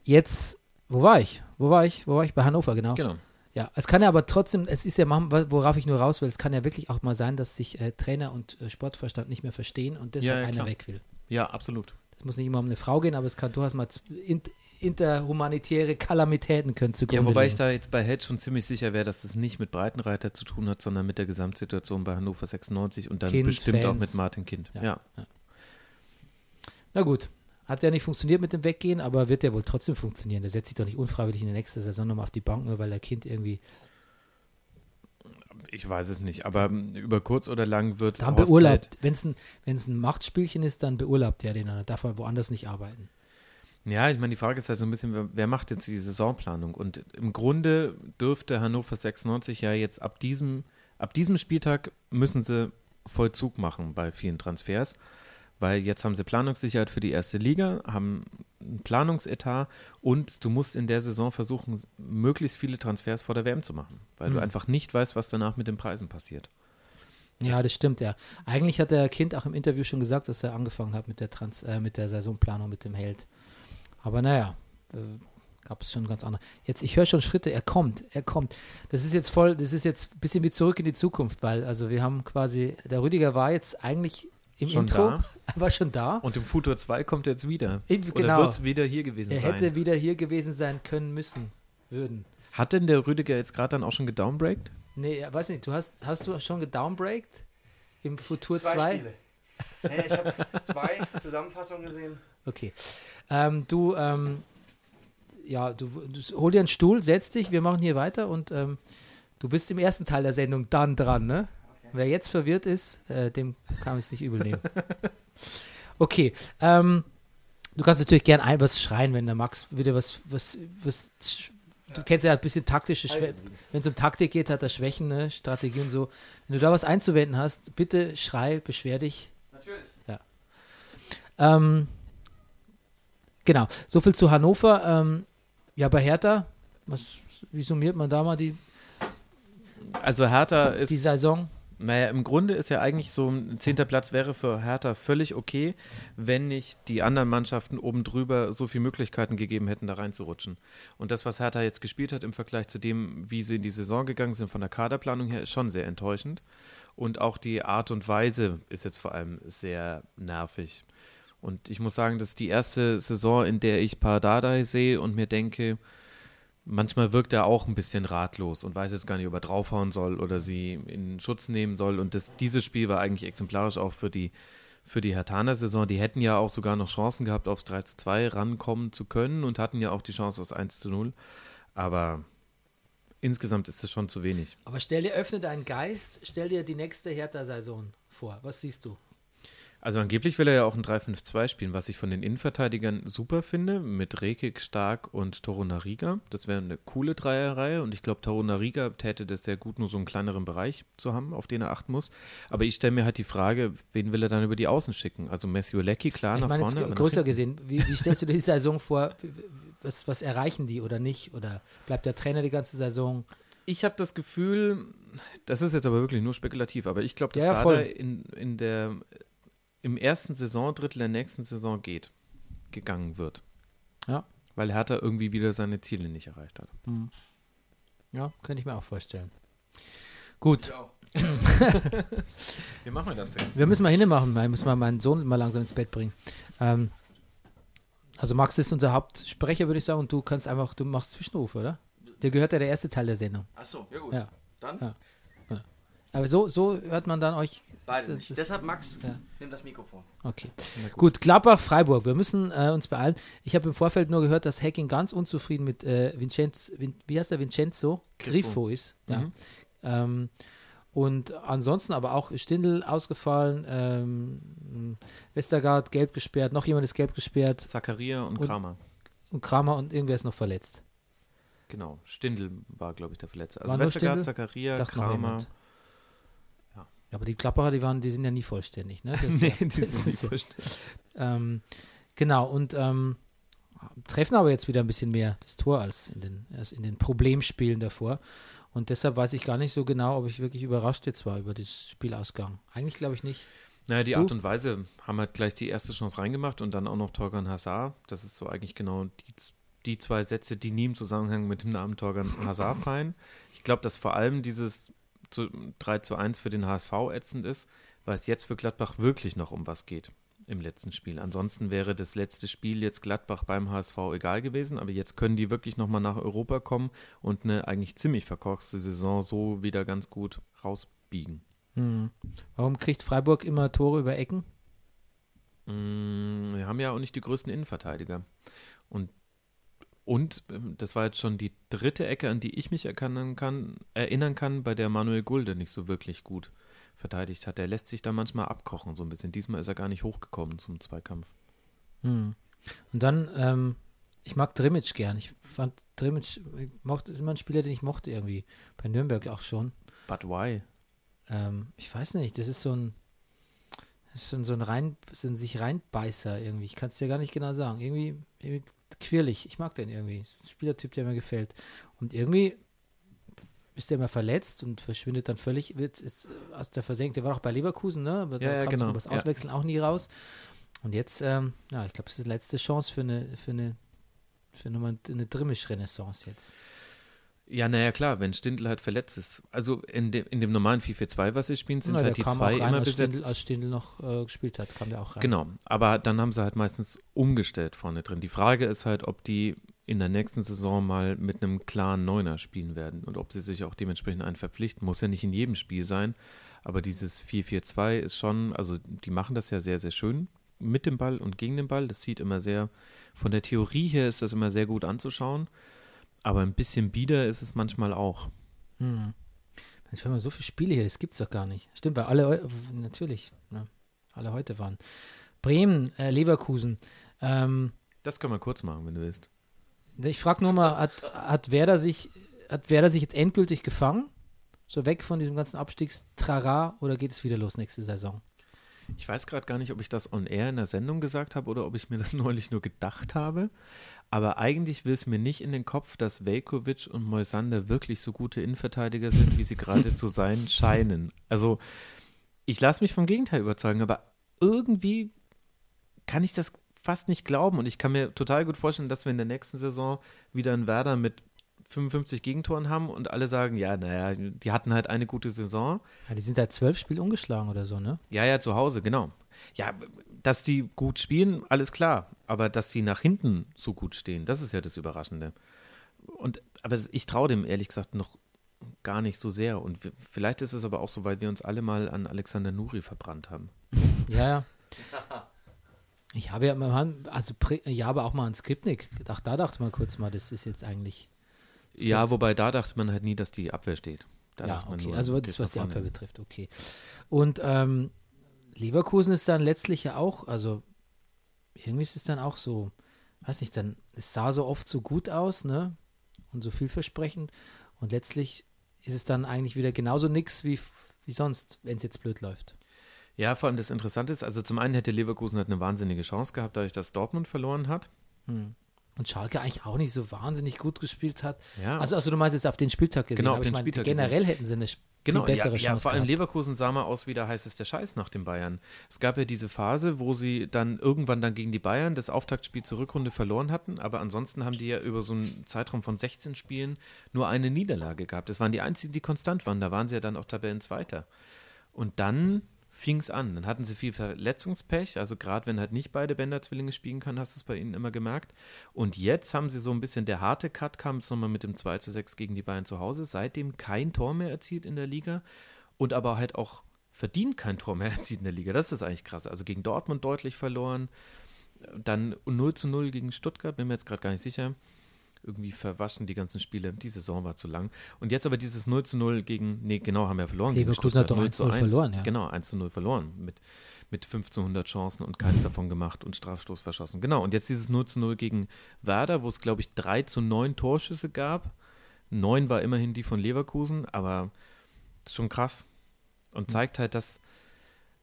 Speaker 2: jetzt, wo war ich? Wo war ich? Wo war ich? Bei Hannover, genau.
Speaker 1: Genau.
Speaker 2: Ja, es kann ja aber trotzdem, es ist ja, worauf ich nur raus will, es kann ja wirklich auch mal sein, dass sich äh, Trainer und äh, Sportverstand nicht mehr verstehen und deshalb
Speaker 1: Ja, ja,
Speaker 2: einer weg will.
Speaker 1: Ja, absolut.
Speaker 2: Es muss nicht immer um eine Frau gehen, aber es kann durchaus mal interhumanitäre Kalamitäten können
Speaker 1: Ja,
Speaker 2: zugrunde
Speaker 1: wobei ich
Speaker 2: liegen.
Speaker 1: da jetzt bei Head schon ziemlich sicher wäre, dass es nicht mit Breitenreiter zu tun hat, sondern mit der Gesamtsituation bei Hannover 96 und dann
Speaker 2: Kind,
Speaker 1: bestimmt auch
Speaker 2: Fans.
Speaker 1: mit Martin Kind.
Speaker 2: Ja.
Speaker 1: Ja.
Speaker 2: Na gut, hat ja nicht funktioniert mit dem Weggehen, aber wird ja wohl trotzdem funktionieren. Der setzt sich doch nicht unfreiwillig in der nächsten Saison nochmal auf die Bank, nur weil der Kind irgendwie.
Speaker 1: Ich weiß es nicht, aber ähm, über kurz oder lang wird
Speaker 2: Dann
Speaker 1: Horst
Speaker 2: beurlaubt. Wenn es ein, wenn's ein Machtspielchen ist, dann beurlaubt er den. Dann darf er woanders nicht arbeiten.
Speaker 1: Ja, ich meine, die Frage ist halt so ein bisschen, wer, wer macht jetzt die Saisonplanung? Und im Grunde dürfte Hannover 96 ja jetzt ab diesem, ab diesem Spieltag müssen sie Vollzug machen bei vielen Transfers, weil jetzt haben sie Planungssicherheit für die erste Liga, haben einen Planungsetat und du musst in der Saison versuchen, möglichst viele Transfers vor der WM zu machen, weil du
Speaker 2: Mhm.
Speaker 1: einfach nicht weißt, was danach mit den Preisen passiert.
Speaker 2: Ja, das stimmt, ja. Eigentlich hat der Kind auch im Interview schon gesagt, dass er angefangen hat mit der, Trans äh, mit der Saisonplanung mit dem Held. Aber naja, äh, gab es schon ganz andere. Jetzt, ich höre schon Schritte, er kommt, er kommt. Das ist jetzt voll, das ist jetzt ein bisschen wie zurück in die Zukunft, weil also wir haben quasi, der Rüdiger war jetzt eigentlich im
Speaker 1: Schon
Speaker 2: Intro.
Speaker 1: da?
Speaker 2: Er war schon da.
Speaker 1: Und im Futur 2 kommt er jetzt wieder.
Speaker 2: Eben,
Speaker 1: Oder
Speaker 2: genau.
Speaker 1: wird wieder hier gewesen
Speaker 2: Er
Speaker 1: sein.
Speaker 2: hätte wieder hier gewesen sein können müssen, würden.
Speaker 1: Hat denn der Rüdiger jetzt gerade dann auch schon gedownbreakt?
Speaker 2: Nee, ja, weiß nicht, du hast, hast du schon gedownbreakt im Futur 2?
Speaker 3: Nee, ich habe zwei Zusammenfassungen gesehen.
Speaker 2: Okay. Ähm, du, ähm, ja, du, du hol dir einen Stuhl, setz dich, wir machen hier weiter und ähm, du bist im ersten Teil der Sendung dann dran, ne? Wer jetzt verwirrt ist, äh, dem kann ich es nicht übel nehmen. Okay. Ähm, du kannst natürlich gern ein was schreien, wenn der Max wieder was, was, was du kennst ja ein bisschen taktische Schwächen. Wenn es um Taktik geht, hat er Schwächen, ne? Strategie und so. Wenn du da was einzuwenden hast, bitte schrei, beschwer dich.
Speaker 3: Natürlich.
Speaker 2: Ja. Ähm, genau, so viel zu Hannover. Ähm, ja, bei Hertha, was, wie summiert man da mal die,
Speaker 1: Also Hertha ist.
Speaker 2: die Saison?
Speaker 1: Naja, im Grunde ist ja eigentlich so ein zehnter Platz wäre für Hertha völlig okay, wenn nicht die anderen Mannschaften oben drüber so viele Möglichkeiten gegeben hätten, da reinzurutschen. Und das, was Hertha jetzt gespielt hat im Vergleich zu dem, wie sie in die Saison gegangen sind von der Kaderplanung her, ist schon sehr enttäuschend. Und auch die Art und Weise ist jetzt vor allem sehr nervig. Und ich muss sagen, das ist die erste Saison, in der ich Pardadei sehe und mir denke, manchmal wirkt er auch ein bisschen ratlos und weiß jetzt gar nicht, ob er draufhauen soll oder sie in Schutz nehmen soll. Und das, dieses Spiel war eigentlich exemplarisch auch für die, für die Hertaner Saison. Die hätten ja auch sogar noch Chancen gehabt, aufs 3 zu 2 rankommen zu können und hatten ja auch die Chance aufs 1 zu 0. Aber insgesamt ist es schon zu wenig.
Speaker 2: Aber stell dir, öffne deinen Geist, stell dir die nächste Hertha-Saison vor. Was siehst du?
Speaker 1: Also angeblich will er ja auch ein 3-5-2 spielen, was ich von den Innenverteidigern super finde, mit Rekik, Stark und Torunariga. Das wäre eine coole Dreierreihe und ich glaube, Torunariga täte das sehr gut, nur so einen kleineren Bereich zu haben, auf den er achten muss. Aber ich stelle mir halt die Frage, wen will er dann über die Außen schicken? Also Matthew Leckie, klar,
Speaker 2: ich
Speaker 1: nach
Speaker 2: meine
Speaker 1: vorne.
Speaker 2: jetzt größer gesehen, wie, wie stellst du dir die Saison vor? Was, was erreichen die oder nicht? Oder bleibt der Trainer die ganze Saison?
Speaker 1: Ich habe das Gefühl, das ist jetzt aber wirklich nur spekulativ, aber ich glaube, dass
Speaker 2: Ja,
Speaker 1: Dada in, in der, im ersten Saisondrittel der nächsten Saison geht, gegangen wird.
Speaker 2: Ja.
Speaker 1: Weil Hertha irgendwie wieder seine Ziele nicht erreicht hat.
Speaker 2: Ja, könnte ich mir auch vorstellen. Gut,
Speaker 1: Wie machen wir das denn?
Speaker 2: wir müssen mal hinmachen. Ich muss mal meinen Sohn mal langsam ins Bett bringen. Ähm, also Max ist unser Hauptsprecher, würde ich sagen, und du kannst einfach, du machst Zwischenrufe, oder? Dir gehört ja der erste Teil der Sendung.
Speaker 3: Achso, ja gut.
Speaker 2: Ja.
Speaker 3: Dann
Speaker 2: Ja. Aber so, so hört man dann euch.
Speaker 3: beide
Speaker 2: das-
Speaker 3: nicht.
Speaker 2: das-
Speaker 3: Deshalb, Max,
Speaker 2: Ja.
Speaker 3: nimm das Mikrofon.
Speaker 2: Okay. Gut, Gladbach, Freiburg. Wir müssen äh, uns beeilen. Ich habe im Vorfeld nur gehört, dass Hacking ganz unzufrieden mit äh, Vincenzo, Vin, wie heißt der, Vincenzo Griffo ist. Ja.
Speaker 1: Mhm.
Speaker 2: Ähm, und ansonsten aber auch Stindl ausgefallen, ähm, Westergaard gelb gesperrt, noch jemand ist gelb gesperrt
Speaker 1: Zakaria und,
Speaker 2: Und-
Speaker 1: Kramer.
Speaker 2: und Kramer und irgendwer ist noch verletzt.
Speaker 1: Genau. Stindl war, glaube ich, der Verletzte. Also Westergaard? Zakaria, Kramer.
Speaker 2: Aber die Klapperer, die waren, die sind ja nie vollständig, ne? Das
Speaker 1: nee,
Speaker 2: ja,
Speaker 1: die sind
Speaker 2: ja,
Speaker 1: verstehen.
Speaker 2: Ähm, genau, und ähm, treffen aber jetzt wieder ein bisschen mehr das Tor als in den, als in den Problemspielen davor. Und deshalb weiß ich gar nicht so genau, ob ich wirklich überrascht jetzt war über das Spielausgang. Eigentlich glaube ich nicht.
Speaker 1: Naja, die
Speaker 2: Du?
Speaker 1: Art und Weise haben halt gleich die erste Chance reingemacht und dann auch noch Torgan Hazard. Das ist so eigentlich genau die, die zwei Sätze, die nie im Zusammenhang mit dem Namen Torgan Hazard fallen. Ich glaube, dass vor allem dieses zu 3 zu 1 für den HSV ätzend ist, weil es jetzt für Gladbach wirklich noch um was geht im letzten Spiel. Ansonsten wäre das letzte Spiel jetzt Gladbach beim HSV egal gewesen, aber jetzt können die wirklich nochmal nach Europa kommen und eine eigentlich ziemlich verkorkste Saison so wieder ganz gut rausbiegen.
Speaker 2: Hm. Warum kriegt Freiburg immer Tore über Ecken?
Speaker 1: Mm, Wir haben ja auch nicht die größten Innenverteidiger. Und, und ähm, das war jetzt schon die dritte Ecke, an die ich mich erkennen kann, erinnern kann, bei der Manuel Gulde nicht so wirklich gut verteidigt hat. Der lässt sich da manchmal abkochen, so ein bisschen. Diesmal ist er gar nicht hochgekommen zum Zweikampf.
Speaker 2: Hm. Und dann, ähm, ich mag Drimmitsch gern. Ich fand Drimmitsch, mochte, ist immer ein Spieler, den ich mochte irgendwie. Bei Nürnberg auch schon.
Speaker 1: But why?
Speaker 2: Ähm, ich weiß nicht, das ist so ein, das ist so ein, so ein, rein, so ein sich reinbeißer irgendwie. Ich kann es dir gar nicht genau sagen. Irgendwie, irgendwie quirlig. Ich mag den irgendwie. Das ist ein Spielertyp, der mir gefällt. Und irgendwie ist der immer verletzt und verschwindet dann völlig, wird, ist aus der Versenkung. Der war auch bei Leverkusen, ne? Aber
Speaker 1: Ja,
Speaker 2: da
Speaker 1: ja, genau.
Speaker 2: das
Speaker 1: Ja.
Speaker 2: Auswechseln auch nie raus. Und jetzt, ähm, ja, ich glaube, es ist die letzte Chance für eine, für eine, für nochmal eine Drimmisch-Renaissance jetzt.
Speaker 1: Ja, naja, klar, wenn Stindl halt verletzt ist. Also in, dem in dem normalen 4-4-2, was sie spielen, sind
Speaker 2: Na,
Speaker 1: halt die zwei
Speaker 2: rein,
Speaker 1: immer
Speaker 2: als
Speaker 1: besetzt.
Speaker 2: Stindl, als Stindl noch äh, gespielt hat, kam der auch rein.
Speaker 1: Genau, aber dann haben sie halt meistens umgestellt vorne drin. Die Frage ist halt, ob die in der nächsten Saison mal mit einem klaren Neuner spielen werden und ob sie sich auch dementsprechend einen verpflichten. Muss ja nicht in jedem Spiel sein, aber dieses 4-4-2 ist schon, also die machen das ja sehr, sehr schön mit dem Ball und gegen den Ball. Das sieht immer sehr, von der Theorie her ist das immer sehr gut anzuschauen, aber ein bisschen bieder ist es manchmal auch.
Speaker 2: Hm. Mensch, wenn man so viele Spiele hier, das gibt's doch gar nicht. Stimmt, weil alle, natürlich, ne, alle heute waren. Bremen, äh, Leverkusen. Ähm,
Speaker 1: Das können wir kurz machen, wenn du willst.
Speaker 2: ich frage nur mal, hat, hat, Werder sich, hat Werder sich jetzt endgültig gefangen? So weg von diesem ganzen Abstiegstrara oder geht es wieder los nächste Saison?
Speaker 1: Ich weiß gerade gar nicht, ob ich das on air in der Sendung gesagt habe oder ob ich mir das neulich nur gedacht habe. Aber eigentlich will es mir nicht in den Kopf, dass Velkovic und Moisander wirklich so gute Innenverteidiger sind, wie sie gerade zu sein scheinen. Also, ich lasse mich vom Gegenteil überzeugen, aber irgendwie kann ich das fast nicht glauben. Und ich kann mir total gut vorstellen, dass wir in der nächsten Saison wieder einen Werder mit 55 Gegentoren haben und alle sagen, ja, naja, die hatten halt eine gute Saison.
Speaker 2: Ja, die sind seit zwölf Spielen ungeschlagen oder so, ne?
Speaker 1: Ja, ja, zu Hause, genau. Ja, dass die gut spielen, alles klar. Aber dass die nach hinten so gut stehen, das ist ja das Überraschende. Und, aber ich traue dem ehrlich gesagt noch gar nicht so sehr. Und vielleicht ist es aber auch so, weil wir uns alle mal an Alexander Nuri verbrannt haben.
Speaker 2: Ja, ja. Ich habe ja mal, also ja, aber auch mal an Skripnik. Ach, da dachte man kurz mal, das ist jetzt eigentlich.
Speaker 1: Ja, wobei da dachte man halt nie, dass die Abwehr steht. Da
Speaker 2: ja,
Speaker 1: dachte man
Speaker 2: okay.
Speaker 1: nur,
Speaker 2: also das, was die Abwehr betrifft, okay. Und ähm, Leverkusen ist dann letztlich ja auch, also irgendwie ist es dann auch so, weiß nicht, dann, es sah so oft so gut aus, ne? Und so vielversprechend. Und letztlich ist es dann eigentlich wieder genauso nix wie, wie sonst, wenn es jetzt blöd läuft.
Speaker 1: Ja, vor allem das Interessante ist, also zum einen hätte Leverkusen halt eine wahnsinnige Chance gehabt, dadurch, dass Dortmund verloren hat.
Speaker 2: Hm. Und Schalke eigentlich auch nicht so wahnsinnig gut gespielt hat.
Speaker 1: Ja.
Speaker 2: Also, also du meinst jetzt auf den Spieltag gesehen,
Speaker 1: Genau, auf
Speaker 2: aber
Speaker 1: den
Speaker 2: ich meine,
Speaker 1: Spieltag
Speaker 2: generell hätten sie eine
Speaker 1: Genau, ja,
Speaker 2: bessere
Speaker 1: ja,
Speaker 2: Chance
Speaker 1: vor allem
Speaker 2: gehabt.
Speaker 1: Leverkusen sah mal aus wie der heißeste Scheiß nach den Bayern. Es gab ja diese Phase, wo sie dann irgendwann dann gegen die Bayern das Auftaktspiel zur Rückrunde verloren hatten, aber ansonsten haben die ja über so einen Zeitraum von 16 Spielen nur eine Niederlage gehabt. Das waren die einzigen, die konstant waren. Da waren sie ja dann auch Tabellenzweiter. Und dann fing es an. Dann hatten sie viel Verletzungspech, also gerade wenn halt nicht beide Bänder-Zwillinge spielen können, hast du es bei ihnen immer gemerkt. Und jetzt haben sie so ein bisschen, der harte Cut kam jetzt nochmal mit dem 2 zu 6 gegen die Bayern zu Hause, seitdem kein Tor mehr erzielt in der Liga und aber halt auch verdient kein Tor mehr erzielt in der Liga. Das ist eigentlich krass. Also gegen Dortmund deutlich verloren, dann 0 zu 0 gegen Stuttgart, bin mir jetzt gerade gar nicht sicher. Irgendwie verwaschen die ganzen Spiele. Die Saison war zu lang. Und jetzt aber dieses 0 zu 0 gegen, nee, genau, haben wir verloren.
Speaker 2: Leverkusen hat doch
Speaker 1: 0
Speaker 2: 1-0
Speaker 1: zu 1.
Speaker 2: verloren, ja.
Speaker 1: Genau, 1 zu 0 verloren. Mit, mit 1500 Chancen und keins davon gemacht und Strafstoß verschossen. Genau, und jetzt dieses 0 zu 0 gegen Werder, wo es, glaube ich, 3 zu 9 Torschüsse gab. 9 war immerhin die von Leverkusen, aber ist schon krass. Und zeigt halt, dass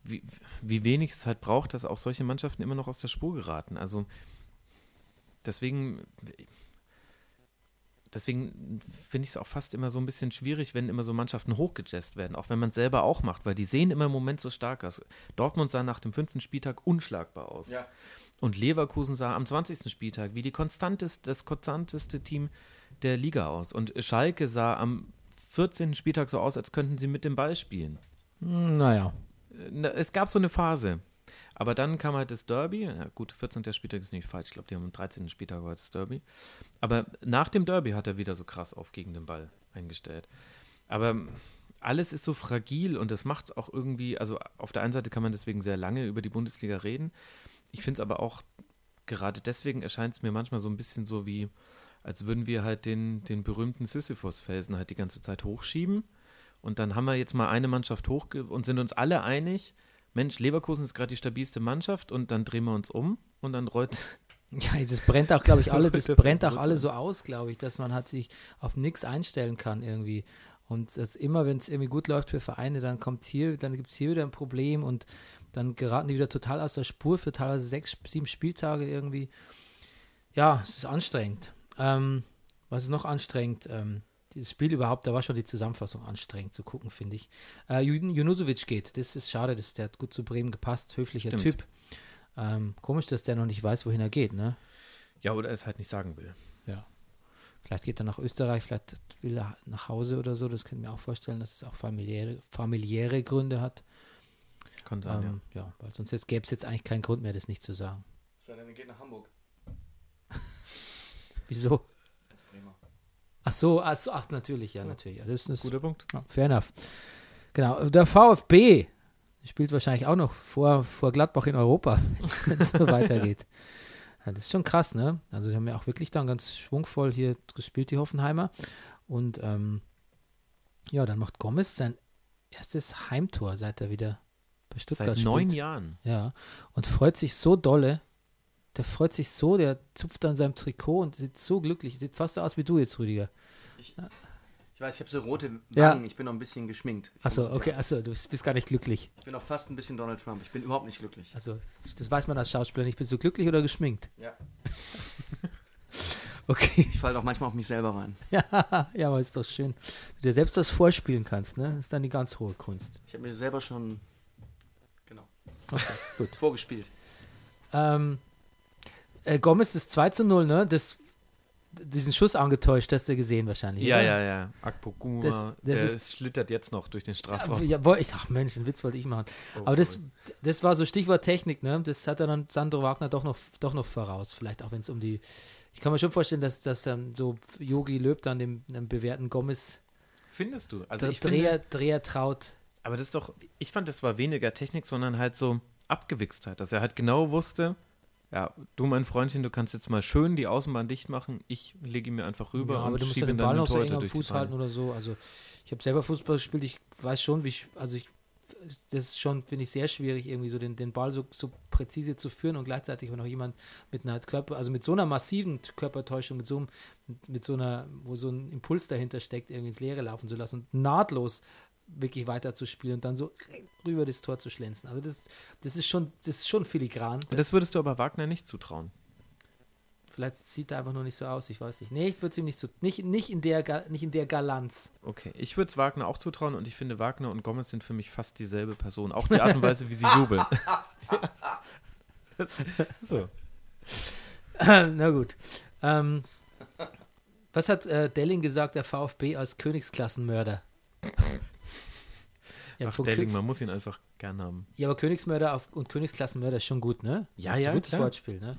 Speaker 1: wie, wie wenig es halt braucht, dass auch solche Mannschaften immer noch aus der Spur geraten. Also deswegen, deswegen finde ich es auch fast immer so ein bisschen schwierig, wenn immer so Mannschaften hochgejazzt werden, auch wenn man es selber auch macht, weil die sehen immer im Moment so stark aus. Dortmund sah nach dem fünften Spieltag unschlagbar aus.
Speaker 3: Ja.
Speaker 1: Und Leverkusen sah am 20. Spieltag wie die konstanteste, das konstanteste Team der Liga aus. Und Schalke sah am 14. Spieltag so aus, als könnten sie mit dem Ball spielen.
Speaker 2: Hm, Naja.
Speaker 1: Na, Es gab so eine Phase. Aber dann kam halt das Derby. Ja, gut, 14. Spieltag ist nicht falsch. Ich glaube, die haben am 13. Spieltag war das Derby. Aber nach dem Derby hat er wieder so krass auf gegen den Ball eingestellt. Aber alles ist so fragil und das macht es auch irgendwie. Also, auf der einen Seite kann man deswegen sehr lange über die Bundesliga reden. Ich finde es aber auch, gerade deswegen erscheint es mir manchmal so ein bisschen so wie, als würden wir halt den, den berühmten Sisyphus-Felsen halt die ganze Zeit hochschieben. Und dann haben wir jetzt mal eine Mannschaft hoch und sind uns alle einig, Mensch, Leverkusen ist gerade die stabilste Mannschaft und dann drehen wir uns um und dann rollt.
Speaker 2: Ja, das brennt auch, glaube ich, alle, das brennt auch alle so aus, glaube ich, dass man halt sich auf nichts einstellen kann irgendwie. Und immer, wenn es irgendwie gut läuft für Vereine, dann kommt hier, dann gibt es hier wieder ein Problem und dann geraten die wieder total aus der Spur für teilweise sechs, sieben Spieltage irgendwie. Ja, es ist anstrengend. Ähm, was ist noch anstrengend? Ähm, dieses Spiel überhaupt, da war schon die Zusammenfassung anstrengend zu gucken, finde ich. Äh, Jun- Junusovic geht. Das ist schade, das, der hat gut zu Bremen gepasst. Höflicher
Speaker 1: Stimmt.
Speaker 2: Typ. Ähm, komisch, dass der noch nicht weiß, wohin er geht, ne?
Speaker 1: Ja, oder es halt nicht sagen will.
Speaker 2: Ja. Vielleicht geht er nach Österreich, vielleicht will er nach Hause oder so. Das könnte ich mir auch vorstellen, dass es auch familiäre, familiäre Gründe hat.
Speaker 1: Kann sein,
Speaker 2: Ähm, ja. weil sonst jetzt gäbe es jetzt eigentlich keinen Grund mehr, das nicht zu sagen.
Speaker 3: Sei denn, er geht nach Hamburg.
Speaker 2: Wieso? Ach so, ach, so, ach natürlich, ja, natürlich. Ja, das ist,
Speaker 1: Guter Punkt.
Speaker 2: ja, fair enough. Genau, der VfB spielt wahrscheinlich auch noch vor, vor Gladbach in Europa, wenn es so weitergeht. Ja, das ist schon krass, ne? Also, die haben ja auch wirklich dann ganz schwungvoll hier gespielt, die Hoffenheimer. Und ähm, ja, dann macht Gomez sein erstes Heimtor, seit er wieder bei Stuttgart
Speaker 1: Seit neun
Speaker 2: spielt.
Speaker 1: Jahren.
Speaker 2: Ja, und freut sich so dolle. Der freut sich so, der zupft an seinem Trikot und sieht so glücklich. Sieht fast so aus wie du jetzt, Rüdiger.
Speaker 3: Ich weiß, ich habe so rote Wangen,
Speaker 2: Ja.
Speaker 3: ich bin noch ein bisschen geschminkt. Ich
Speaker 2: Achso, okay, achso, du bist, bist gar nicht glücklich.
Speaker 3: Ich bin auch fast ein bisschen Donald Trump. Ich bin überhaupt nicht glücklich.
Speaker 2: Also, das, das weiß man als Schauspieler nicht. Bist du glücklich oder geschminkt?
Speaker 3: Ja.
Speaker 2: Okay.
Speaker 3: Ich falle auch manchmal auf mich selber rein.
Speaker 2: ja, ja, aber ist doch schön. Du dir selbst das vorspielen kannst, ne? Das ist dann die ganz hohe Kunst.
Speaker 3: Ich habe mir selber schon genau
Speaker 2: Okay, gut.
Speaker 3: vorgespielt.
Speaker 2: Ähm, äh, Gomez ist 2 zu 0, ne? Das, diesen Schuss angetäuscht, hast du gesehen wahrscheinlich.
Speaker 1: Ja,
Speaker 2: oder?
Speaker 1: ja, ja. Akpoguma,
Speaker 2: Das- das
Speaker 1: der
Speaker 2: ist-
Speaker 1: schlittert jetzt noch durch den Strafraum.
Speaker 2: Ja, ich, ach Mensch, den Witz wollte ich machen.
Speaker 1: Oh,
Speaker 2: Aber das,
Speaker 1: sorry.
Speaker 2: das war so Stichwort Technik, ne? Das hat er dann Sandro Wagner doch noch, doch noch voraus. Vielleicht auch wenn es um die. Ich kann mir schon vorstellen, dass, dass dann so Yogi Löb dann dem, dem bewährten Gomez
Speaker 1: Findest du? Also ich
Speaker 2: Dreher,
Speaker 1: finde,
Speaker 2: Dreher traut.
Speaker 1: aber das ist doch, ich fand, das war weniger Technik, sondern halt so Abgewichstheit, dass er halt genau wusste, ja, du mein Freundchen, du kannst jetzt mal schön die Außenbahn dicht machen, ich lege ihn mir einfach rüber
Speaker 2: Ja, aber
Speaker 1: und
Speaker 2: du musst ja den Ball
Speaker 1: dann
Speaker 2: so eng am
Speaker 1: durch
Speaker 2: Fuß halten oder so. Also ich habe selber Fußball gespielt, ich weiß schon, wie ich, also ich, das ist schon, finde ich, sehr schwierig, irgendwie so den, den Ball so, so präzise zu führen und gleichzeitig, wenn noch jemand mit einer Körper, also mit so einer massiven Körpertäuschung, mit so, einem, mit, mit so einer, wo so ein Impuls dahinter steckt, irgendwie ins Leere laufen zu lassen und nahtlos wirklich weiter zu spielen und dann so rüber das Tor zu schlänzen. Also das, das ist schon, das ist schon filigran.
Speaker 1: Und das würdest du aber Wagner nicht zutrauen.
Speaker 2: Vielleicht sieht er einfach nur nicht so aus, ich weiß nicht. Nee, ich würde es ihm nicht so, nicht, nicht in der, nicht in der Galanz.
Speaker 1: Okay, ich würde es Wagner auch zutrauen und ich finde, Wagner und Gomez sind für mich fast dieselbe Person. Auch die Art und Weise, wie sie jubeln. so.
Speaker 2: Na gut. Ähm, was hat äh, Delling gesagt, der VfB als Königsklassenmörder? Ja,
Speaker 1: Delling,
Speaker 2: Kö-
Speaker 1: man muss ihn einfach gern haben.
Speaker 2: ja, aber Königsmörder auf, und Königsklassenmörder ist schon gut, ne?
Speaker 1: Ja, ja,
Speaker 2: Gutes
Speaker 1: klar.
Speaker 2: Wortspiel, ne?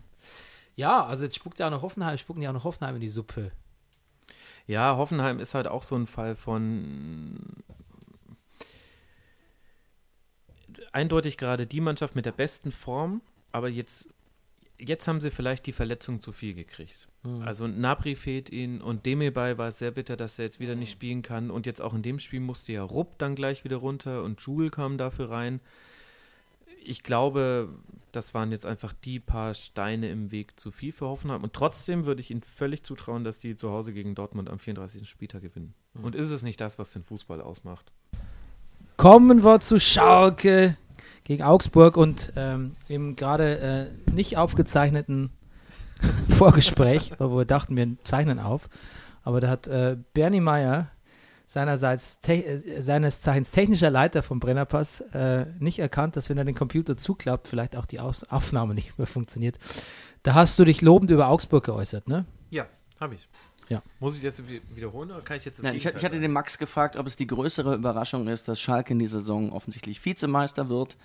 Speaker 2: Ja, also jetzt spuckt ja auch noch Hoffenheim, spucken ja auch noch Hoffenheim in die Suppe.
Speaker 1: Ja, Hoffenheim ist halt auch so ein Fall von eindeutig gerade die Mannschaft mit der besten Form, aber jetzt, jetzt haben sie vielleicht die Verletzung zu viel gekriegt.
Speaker 2: Hm.
Speaker 1: Also Nabri fehlt ihnen und Demebay war es sehr bitter, dass er jetzt wieder nicht spielen kann und jetzt auch in dem Spiel musste ja Rupp dann gleich wieder runter und Jule kam dafür rein. Ich glaube, das waren jetzt einfach die paar Steine im Weg zu viel für Hoffenheim. Und trotzdem würde ich ihnen völlig zutrauen, dass die zu Hause gegen Dortmund am 34. Spieltag gewinnen. Und ist es nicht das, was den Fußball ausmacht?
Speaker 2: Kommen wir zu Schalke gegen Augsburg und ähm, im gerade äh, nicht aufgezeichneten Vorgespräch, wo wir dachten, wir zeichnen auf, aber da hat äh, Bernie Meyer seinerseits äh, seines Zeichens technischer Leiter vom Brennerpass äh, nicht erkannt, dass wenn er den Computer zuklappt, vielleicht auch die Aus Aufnahme nicht mehr funktioniert. Da hast du dich lobend über Augsburg geäußert, ne?
Speaker 1: Ja, habe ich.
Speaker 2: Ja.
Speaker 1: Muss ich jetzt wi- wiederholen oder kann ich jetzt das
Speaker 3: Nein, ich, ich hatte den Max gefragt, ob es die größere Überraschung ist, dass Schalke in dieser Saison offensichtlich Vizemeister wird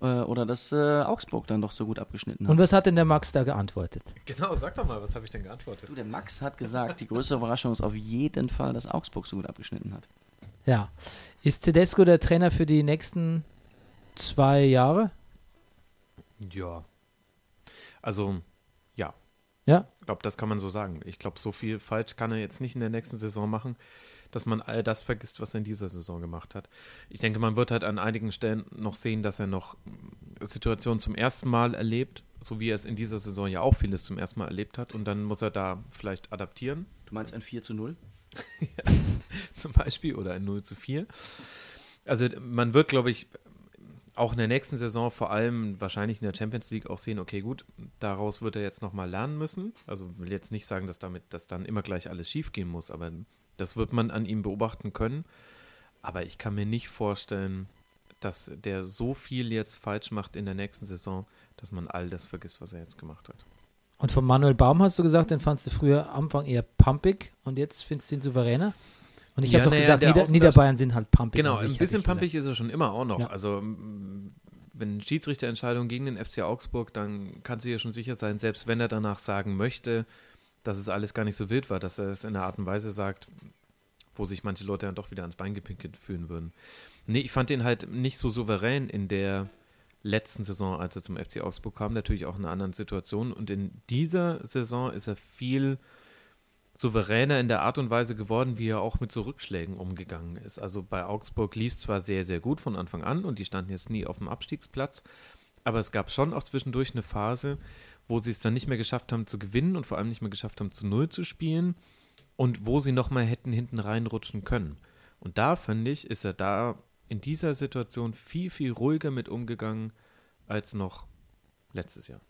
Speaker 3: äh, oder dass äh, Augsburg dann doch so gut abgeschnitten hat.
Speaker 2: Und was hat denn der Max da geantwortet?
Speaker 1: Genau, sag doch mal, was habe ich denn geantwortet?
Speaker 3: Du, der Max hat gesagt, die größere Überraschung ist auf jeden Fall, dass Augsburg so gut abgeschnitten hat.
Speaker 2: Ja. Ist Tedesco der Trainer für die nächsten zwei Jahre?
Speaker 1: Ja. Also, ja.
Speaker 2: Ja.
Speaker 1: Ich glaube, das kann man so sagen. Ich glaube, so viel falsch kann er jetzt nicht in der nächsten Saison machen, dass man all das vergisst, was er in dieser Saison gemacht hat. Ich denke, man wird halt an einigen Stellen noch sehen, dass er noch Situationen zum ersten Mal erlebt, so wie er es in dieser Saison ja auch vieles zum ersten Mal erlebt hat. Und dann muss er da vielleicht adaptieren,
Speaker 3: Du meinst ein 4 zu 0?
Speaker 1: zum Beispiel, oder ein 0 zu 4. Also man wird, glaube ich, auch in der nächsten Saison vor allem wahrscheinlich in der Champions League auch sehen, okay, gut, daraus wird er jetzt nochmal lernen müssen. Also will jetzt nicht sagen, dass damit, dass dann immer gleich alles schief gehen muss, aber das wird man an ihm beobachten können. Aber ich kann mir nicht vorstellen, dass der so viel jetzt falsch macht in der nächsten Saison, dass man all das vergisst, was er jetzt gemacht hat.
Speaker 2: Und von Manuel Baum hast du gesagt, den fandst du früher am Anfang eher pumpig und jetzt findest du ihn souveräner? Und ich
Speaker 1: Ja,
Speaker 2: habe doch gesagt,
Speaker 1: der
Speaker 2: Nieder Niederbayern sind halt pumpig.
Speaker 1: Genau,
Speaker 2: sich,
Speaker 1: ein bisschen
Speaker 2: gesagt.
Speaker 1: pumpig ist er schon immer auch noch.
Speaker 2: Ja.
Speaker 1: Also wenn Schiedsrichterentscheidung gegen den FC Augsburg, dann kannst du dir schon sicher sein, selbst wenn er danach sagen möchte, dass es alles gar nicht so wild war, dass er es in einer Art und Weise sagt, wo sich manche Leute dann doch wieder ans Bein gepinkelt fühlen würden. Nee, ich fand ihn halt nicht so souverän in der letzten Saison, als er zum FC Augsburg kam, natürlich auch in einer anderen Situation. Und in dieser Saison ist er viel souveräner in der Art und Weise geworden, wie er auch mit so Rückschlägen umgegangen ist. Also bei Augsburg lief es zwar sehr, sehr gut von Anfang an und die standen jetzt nie auf dem Abstiegsplatz, aber es gab schon auch zwischendurch eine Phase, wo sie es dann nicht mehr geschafft haben zu gewinnen und vor allem nicht mehr geschafft haben zu Null zu spielen und wo sie nochmal hätten hinten reinrutschen können. Und da, finde ich, ist er da in dieser Situation viel, viel ruhiger mit umgegangen als noch letztes Jahr.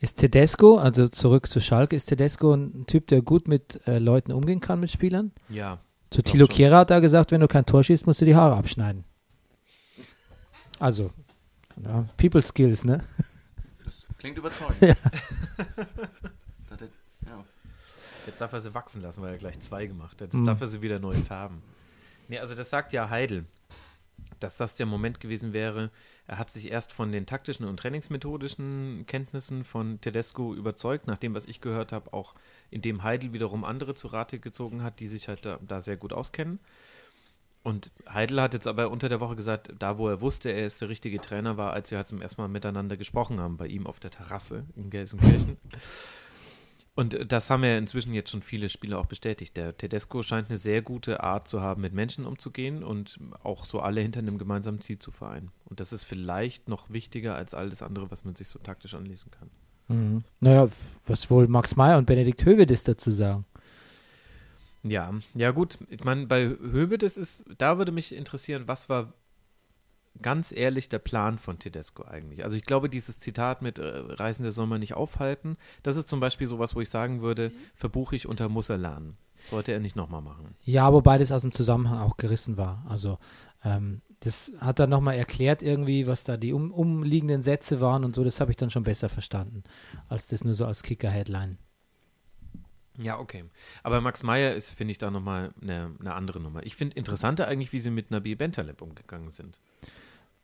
Speaker 2: Ist Tedesco, also zurück zu Schalke, ist Tedesco ein Typ, der gut mit äh, Leuten umgehen kann, mit Spielern?
Speaker 1: Ja,
Speaker 2: Zu
Speaker 1: schon.
Speaker 2: Kehrer hat er gesagt, wenn du kein Tor schießt, musst du die Haare abschneiden. Also, ja, People Skills, ne?
Speaker 3: Klingt überzeugend. Das ja.
Speaker 1: Jetzt darf er sie wachsen lassen, weil er gleich zwei gemacht hat. Jetzt
Speaker 2: Mhm.
Speaker 1: darf er sie wieder neu färben. Nee, also das sagt ja Heidel, dass das der Moment gewesen wäre. Er hat sich erst von den taktischen und trainingsmethodischen Kenntnissen von Tedesco überzeugt, nach dem, was ich gehört habe, auch indem Heidel wiederum andere zu Rate gezogen hat, die sich halt da, da sehr gut auskennen. Und Heidel hat jetzt aber unter der Woche gesagt, da wo er wusste, er ist der richtige Trainer war, als sie halt zum ersten Mal miteinander gesprochen haben, bei ihm auf der Terrasse in Gelsenkirchen. Und äh, das haben ja inzwischen jetzt schon viele Spieler auch bestätigt. Der Tedesco scheint eine sehr gute Art zu haben, mit Menschen umzugehen und auch so alle hinter einem gemeinsamen Ziel zu vereinen. Und das ist vielleicht noch wichtiger als alles andere, was man sich so taktisch anlesen kann.
Speaker 2: Mhm. Naja, was wohl Max Meyer und Benedikt Hövedes dazu sagen?
Speaker 1: Ja, ja gut. Ich meine, bei Höbe, das ist, da würde mich interessieren, was war ganz ehrlich der Plan von Tedesco eigentlich? Also ich glaube, dieses Zitat mit äh, Reisende soll man nicht aufhalten, das ist zum Beispiel sowas, wo ich sagen würde, verbuche ich unter muss er lernen. Sollte er nicht nochmal machen.
Speaker 2: Ja, wobei das aus dem Zusammenhang auch gerissen war. Also, ähm, das hat er nochmal erklärt irgendwie, was da die um, umliegenden Sätze waren und so. Das habe ich dann schon besser verstanden, als das nur so als Kicker-Headline.
Speaker 1: Ja, okay. Aber Max Meyer ist, finde ich, da nochmal eine, eine andere Nummer. Ich finde interessanter eigentlich, wie sie mit Nabil Bentaleb umgegangen sind.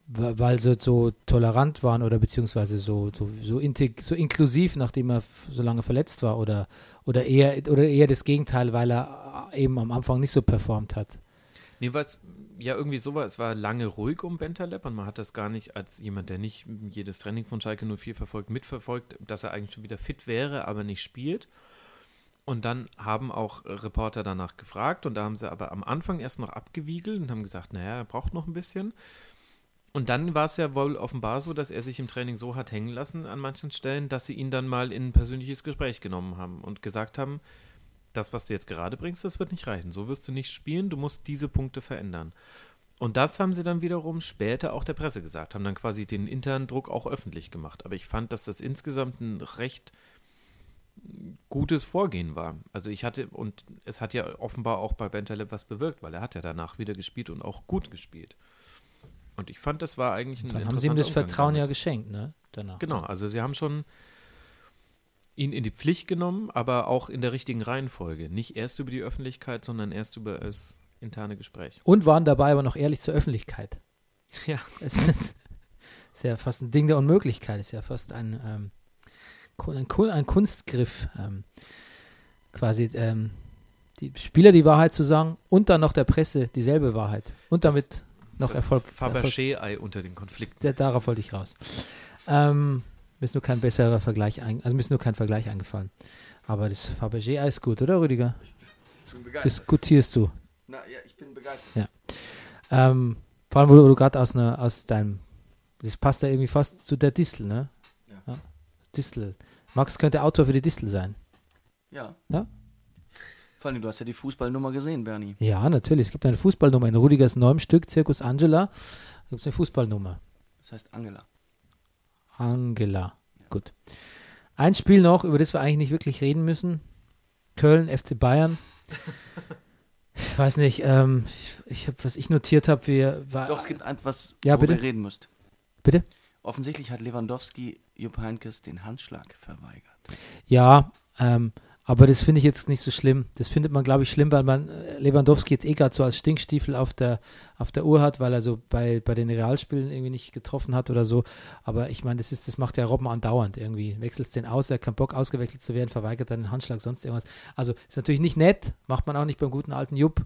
Speaker 2: Weil sie so tolerant waren oder beziehungsweise so, so, so, integ so inklusiv, nachdem er so lange verletzt war oder, oder, eher, oder eher das Gegenteil, weil er äh, eben am Anfang nicht so performt hat.
Speaker 1: Nee, was ja irgendwie so war, es war lange ruhig um Bentaleb und man hat das gar nicht als jemand, der nicht jedes Training von Schalke 04 verfolgt, mitverfolgt, dass er eigentlich schon wieder fit wäre, aber nicht spielt. Und dann haben auch Reporter danach gefragt und da haben sie aber am Anfang erst noch abgewiegelt und haben gesagt, naja, er braucht noch ein bisschen. Und dann war es ja wohl offenbar so, dass er sich im Training so hat hängen lassen an manchen Stellen, dass sie ihn dann mal in ein persönliches Gespräch genommen haben und gesagt haben, das, was du jetzt gerade bringst, das wird nicht reichen. So wirst du nicht spielen, du musst diese Punkte verändern. Und das haben sie dann wiederum später auch der Presse gesagt, haben dann quasi den internen Druck auch öffentlich gemacht. Aber ich fand, dass das insgesamt ein recht gutes Vorgehen war. Also ich hatte, und es hat ja offenbar auch bei Bentaleb was bewirkt, weil er hat ja danach wieder gespielt und auch gut gespielt. Und ich fand, das war eigentlich ein
Speaker 2: Dann haben sie ihm das
Speaker 1: Umgang
Speaker 2: Vertrauen ja
Speaker 1: damit.
Speaker 2: geschenkt, ne? Danach.
Speaker 1: Genau, also sie haben schon ihn in die Pflicht genommen, aber auch in der richtigen Reihenfolge. Nicht erst über die Öffentlichkeit, sondern erst über das interne Gespräch.
Speaker 2: Und waren dabei aber noch ehrlich zur Öffentlichkeit.
Speaker 1: Ja.
Speaker 2: Es ist, ist ja fast ein Ding der Unmöglichkeit, ist ja fast ein, ähm, ein, ein Kunstgriff, ähm, quasi ähm, die Spieler die Wahrheit zu sagen und dann noch der Presse dieselbe Wahrheit und damit noch
Speaker 1: Das
Speaker 2: Erfolg.
Speaker 1: Fabergé-Ei unter den Konflikten.
Speaker 2: der, darauf wollte ich raus. Ähm, mir ist nur kein besserer Vergleich, ein, also mir ist nur kein Vergleich eingefallen. Aber das Fabergé-Ei ist gut, oder Rüdiger?
Speaker 3: Ich bin begeistert.
Speaker 2: Diskutierst du?
Speaker 3: Na, ja, ich bin begeistert.
Speaker 2: Ja. Ähm, vor allem, wo du, wo du gerade aus, einer- aus deinem, das passt ja irgendwie fast zu der Distel, ne?
Speaker 3: Ja.
Speaker 2: Distel. Max könnte Autor für die Distel sein.
Speaker 3: Ja.
Speaker 2: Ja?
Speaker 3: Vor allem, du hast ja die Fußballnummer gesehen, Bernie.
Speaker 2: Ja, natürlich. Es gibt eine Fußballnummer. In Rudigers neuem Stück, Circus Angela, gibt es eine Fußballnummer.
Speaker 3: Das heißt Angela.
Speaker 2: Angela. Gut. Ein Spiel noch, über das wir eigentlich nicht wirklich reden müssen. Köln, FC Bayern. Ich weiß nicht, ähm, ich, ich hab, was ich notiert habe, wir war,
Speaker 3: Doch, es gibt etwas,
Speaker 2: Ja,
Speaker 3: wo
Speaker 2: bitte?
Speaker 3: ihr reden müsst.
Speaker 2: Bitte?
Speaker 3: Offensichtlich hat Lewandowski Jupp Heynckes den Handschlag verweigert.
Speaker 2: Ja, ähm, aber das finde ich jetzt nicht so schlimm. Das findet man, glaube ich, schlimm, weil man äh, Lewandowski jetzt eh gerade so als Stinkstiefel auf der, auf der Uhr hat, weil er so bei, bei den Realspielen irgendwie nicht getroffen hat oder so. Aber ich meine, das ist, das macht ja Robben andauernd irgendwie. Wechselst den aus, er hat keinen Bock ausgewechselt zu werden, verweigert dann den Handschlag, sonst irgendwas. Also ist natürlich nicht nett, macht man auch nicht beim guten alten Jupp.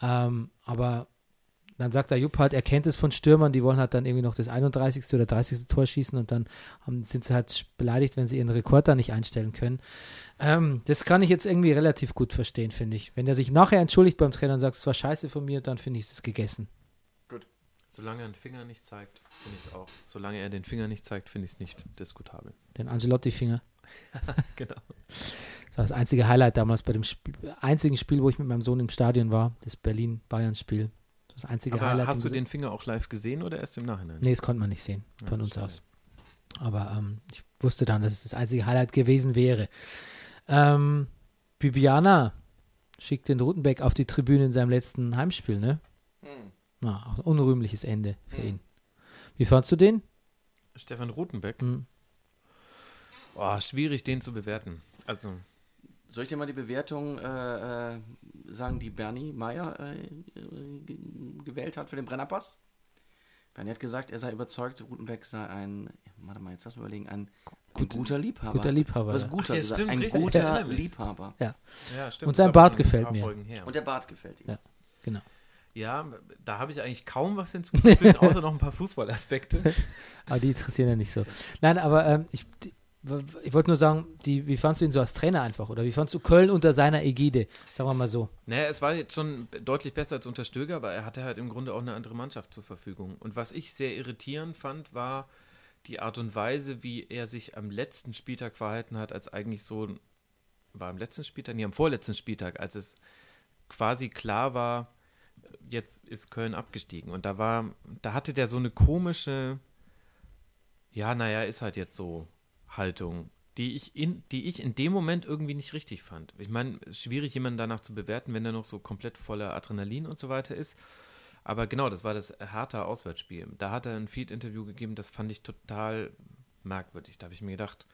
Speaker 2: Ähm, aber dann sagt der Jupp halt, er kennt es von Stürmern, die wollen halt dann irgendwie noch das 31. oder 30. Tor schießen und dann haben, sind sie halt beleidigt, wenn sie ihren Rekord da nicht einstellen können. Ähm, das kann ich jetzt irgendwie relativ gut verstehen, finde ich. Wenn er sich nachher entschuldigt beim Trainer und sagt, es war scheiße von mir, dann finde ich es gegessen.
Speaker 1: Solange er den Finger nicht zeigt, finde ich es auch. Solange er den Finger nicht zeigt, finde ich es nicht diskutabel.
Speaker 2: Den Angelotti-Finger.
Speaker 1: genau.
Speaker 2: Das war das einzige Highlight damals bei dem Spiel, einzigen Spiel, wo ich mit meinem Sohn im Stadion war, das Berlin-Bayern-Spiel. Das einzige
Speaker 1: Aber
Speaker 2: Highlight.
Speaker 1: hast du den Finger auch live gesehen oder erst im Nachhinein?
Speaker 2: Nee, das konnte man nicht sehen, von
Speaker 1: Ja,
Speaker 2: uns
Speaker 1: schade.
Speaker 2: aus. Aber ähm, ich wusste dann, dass es das einzige Highlight gewesen wäre. Ähm, Bibiana schickt den Rutenbeck auf die Tribüne in seinem letzten Heimspiel, ne? Na, auch ein unrühmliches Ende für ihn. Wie fandst du den?
Speaker 1: Stefan Rutenbeck?
Speaker 2: Hm.
Speaker 1: Boah, schwierig, den zu bewerten. Also,
Speaker 3: Soll ich dir mal die Bewertung äh, äh, sagen, die Bernie Meyer äh, äh, ge- gewählt hat für den Brennerpass? Bernie hat gesagt, er sei überzeugt, Rutenbeck sei ein, warte mal, jetzt lass mal überlegen, ein, ein guter Liebhaber.
Speaker 2: guter Liebhaber,
Speaker 3: Was
Speaker 2: ja.
Speaker 3: guter
Speaker 1: Ach ja, stimmt,
Speaker 3: ein
Speaker 1: richtig, ich
Speaker 3: guter
Speaker 1: mich.
Speaker 3: Liebhaber.
Speaker 1: ja, stimmt.
Speaker 2: Und sein Bart gefällt mir.
Speaker 1: Her.
Speaker 3: Und der Bart gefällt ihm.
Speaker 2: Ja. Genau.
Speaker 1: Ja, da habe ich eigentlich kaum was hinzuzufügen, außer noch ein paar Fußballaspekte.
Speaker 2: Aber die interessieren ja nicht so. Nein, aber ähm, ich, die, ich wollte nur sagen, die, wie fandst du ihn so als Trainer einfach? Oder wie fandst du Köln unter seiner Ägide? Sagen wir mal so.
Speaker 1: Naja, es war jetzt schon deutlich besser als unter Stöger, aber er hatte halt im Grunde auch eine andere Mannschaft zur Verfügung. Und was ich sehr irritierend fand, war die Art und Weise, wie er sich am letzten Spieltag verhalten hat, als eigentlich so, war am letzten Spieltag, nee, am vorletzten Spieltag, als es quasi klar war, jetzt ist Köln abgestiegen. Und da war, da hatte der so eine komische, ja, naja, ist halt jetzt so Haltung, die ich in, die ich in dem Moment irgendwie nicht richtig fand. Ich meine, schwierig jemanden danach zu bewerten, wenn er noch so komplett voller Adrenalin und so weiter ist. Aber genau, das war das Hertha Auswärtsspiel. Da hat er ein Feed-Interview gegeben, das fand ich total merkwürdig. Da habe ich mir gedacht,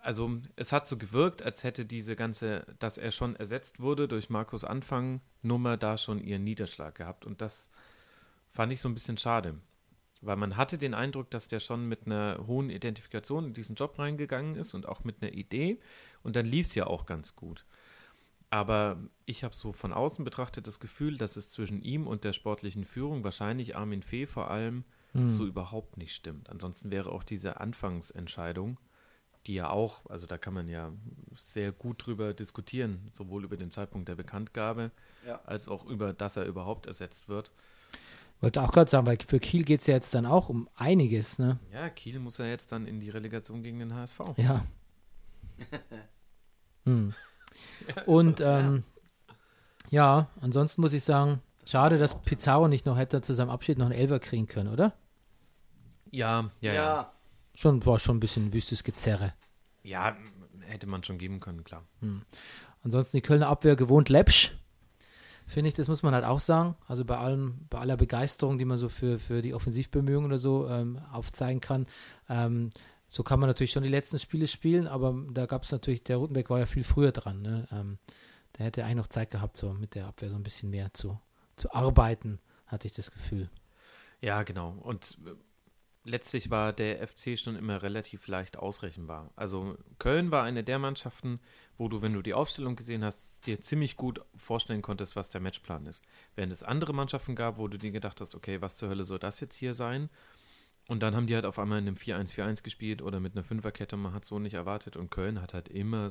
Speaker 1: also es hat so gewirkt, als hätte diese ganze, dass er schon ersetzt wurde durch Markus Anfang Nummer da schon ihren Niederschlag gehabt. Und das fand ich so ein bisschen schade. Weil man hatte den Eindruck, dass der schon mit einer hohen Identifikation in diesen Job reingegangen ist und auch mit einer Idee. Und dann lief es ja auch ganz gut. Aber ich habe so von außen betrachtet das Gefühl, dass es zwischen ihm und der sportlichen Führung, wahrscheinlich Armin Fee vor allem, so überhaupt nicht stimmt. Ansonsten wäre auch diese Anfangsentscheidung, die ja auch, also da kann man ja sehr gut drüber diskutieren, sowohl über den Zeitpunkt der Bekanntgabe,
Speaker 3: Ja.
Speaker 1: als auch über, dass er überhaupt ersetzt wird.
Speaker 2: Wollte auch gerade sagen, weil für Kiel geht es ja jetzt dann auch um einiges, ne?
Speaker 1: Ja, Kiel muss ja jetzt dann in die Relegation gegen den HSV.
Speaker 2: Ja. hm. Und ähm, ja, ansonsten muss ich sagen, schade, dass Pizarro nicht noch hätte zu seinem Abschied noch einen Elfer kriegen können, oder?
Speaker 1: Ja, ja, ja.
Speaker 2: Schon war schon ein bisschen wüstes Gezerre.
Speaker 1: Ja, hätte man schon geben können, klar.
Speaker 2: Ansonsten die Kölner Abwehr gewohnt läppsch. Finde ich, das muss man halt auch sagen. Also bei allem, bei aller Begeisterung, die man so für, für die Offensivbemühungen oder so ähm, aufzeigen kann. Ähm, so kann man natürlich schon die letzten Spiele spielen, aber da gab es natürlich, der Rutenbeck war ja viel früher dran. Ne? Ähm, der hätte eigentlich noch Zeit gehabt, so mit der Abwehr so ein bisschen mehr zu, zu arbeiten, hatte ich das Gefühl.
Speaker 1: Ja, genau. Und letztlich war der FC schon immer relativ leicht ausrechenbar. Also Köln war eine der Mannschaften, wo du, wenn du die Aufstellung gesehen hast, dir ziemlich gut vorstellen konntest, was der Matchplan ist. Während es andere Mannschaften gab, wo du dir gedacht hast, okay, was zur Hölle soll das jetzt hier sein? Und dann haben die halt auf einmal in einem 4-1-4-1 gespielt oder mit einer Fünferkette, man hat so nicht erwartet. Und Köln hat halt immer,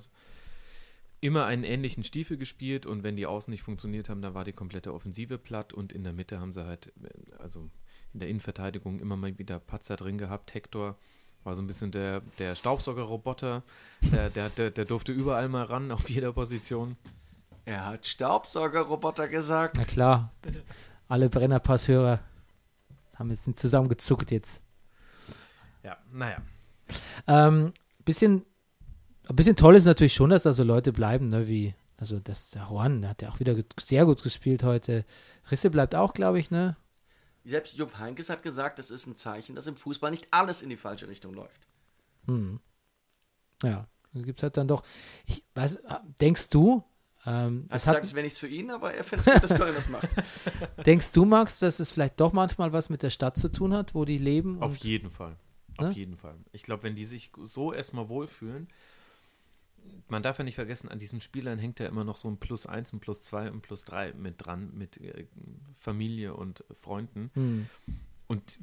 Speaker 1: immer einen ähnlichen Stiefel gespielt und wenn die Außen nicht funktioniert haben, dann war die komplette Offensive platt und in der Mitte haben sie halt, also in der Innenverteidigung immer mal wieder Patzer drin gehabt. Hector war so ein bisschen der, der Staubsaugerroboter, der, der, der, der durfte überall mal ran, auf jeder Position.
Speaker 3: Er hat Staubsaugerroboter gesagt.
Speaker 2: Na klar, alle Brennerpasshörer haben jetzt nicht zusammengezuckt jetzt.
Speaker 1: Ja, naja.
Speaker 2: Ähm, bisschen, ein bisschen toll ist natürlich schon, dass da so Leute bleiben, ne, wie, also das der Juan, der hat ja auch wieder sehr gut gespielt heute. Risse bleibt auch, glaube ich, ne?
Speaker 3: Selbst Jupp Heynckes hat gesagt, das ist ein Zeichen, dass im Fußball nicht alles in die falsche Richtung läuft.
Speaker 2: Ja, da gibt es halt dann doch. Ich weiß, denkst du, ähm, es
Speaker 3: sagt,
Speaker 2: hat,
Speaker 3: es wäre nichts für ihn, aber er findet es gut, dass Köln das macht.
Speaker 2: denkst du, Max, dass es vielleicht doch manchmal was mit der Stadt zu tun hat, wo die leben?
Speaker 1: Auf jeden Fall. Auf
Speaker 2: Ne?
Speaker 1: jeden Fall. Ich glaube, wenn die sich so erstmal wohlfühlen, man darf ja nicht vergessen, an diesen Spielern hängt ja immer noch so ein Plus 1, ein Plus 2 und ein Plus 3 mit dran, mit äh, Familie und Freunden.
Speaker 2: Hm.
Speaker 1: Und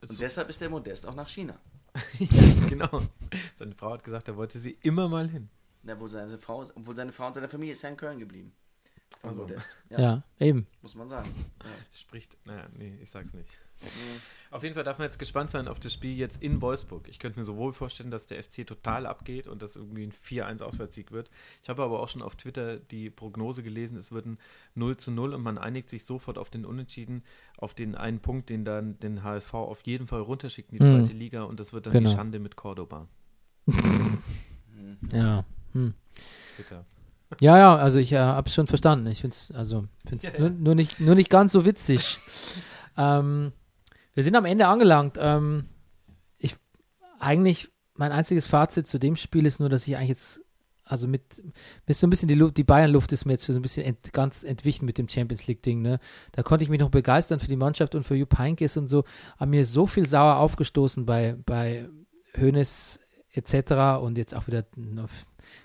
Speaker 3: Und deshalb ist der Modest auch nach China.
Speaker 1: ja, genau. Seine Frau hat gesagt, er wollte sie immer mal hin.
Speaker 3: Na, wo seine Frau, obwohl seine Frau und seine Familie ist ja in Köln geblieben. Von
Speaker 1: Also.
Speaker 3: Modest.
Speaker 2: Ja. eben.
Speaker 3: Muss man sagen. Ja.
Speaker 1: Spricht, naja, nee, ich sag's nicht. Auf jeden Fall darf man jetzt gespannt sein auf das Spiel jetzt in Wolfsburg. Ich könnte mir sowohl vorstellen, dass der FC total abgeht und dass irgendwie ein 4-1 Auswärtssieg wird. Ich habe aber auch schon auf Twitter die Prognose gelesen, es wird ein 0 zu 0 und man einigt sich sofort auf den Unentschieden, auf den einen Punkt, den dann den HSV auf jeden Fall runterschickt in die
Speaker 2: Mhm.
Speaker 1: zweite Liga und das wird dann
Speaker 2: Genau.
Speaker 1: die Schande mit Cordoba.
Speaker 2: Ja. Hm.
Speaker 1: Twitter.
Speaker 2: Ja, ja, also ich äh, habe es schon verstanden. Ich finde es also, find's
Speaker 1: Ja, ja.
Speaker 2: Nur, nur, nicht, nur nicht ganz so witzig. ähm, wir sind am Ende angelangt. Ähm, ich eigentlich, mein einziges Fazit zu dem Spiel ist nur, dass ich eigentlich jetzt, also mit, mir so ein bisschen die Luft, die Bayern-Luft ist mir jetzt so ein bisschen ent, ganz entwichen mit dem Champions League-Ding, ne? Da konnte ich mich noch begeistern für die Mannschaft und für Jupp Heynckes und so. Aber mir so viel sauer aufgestoßen bei, bei Hoeneß etc. und jetzt auch wieder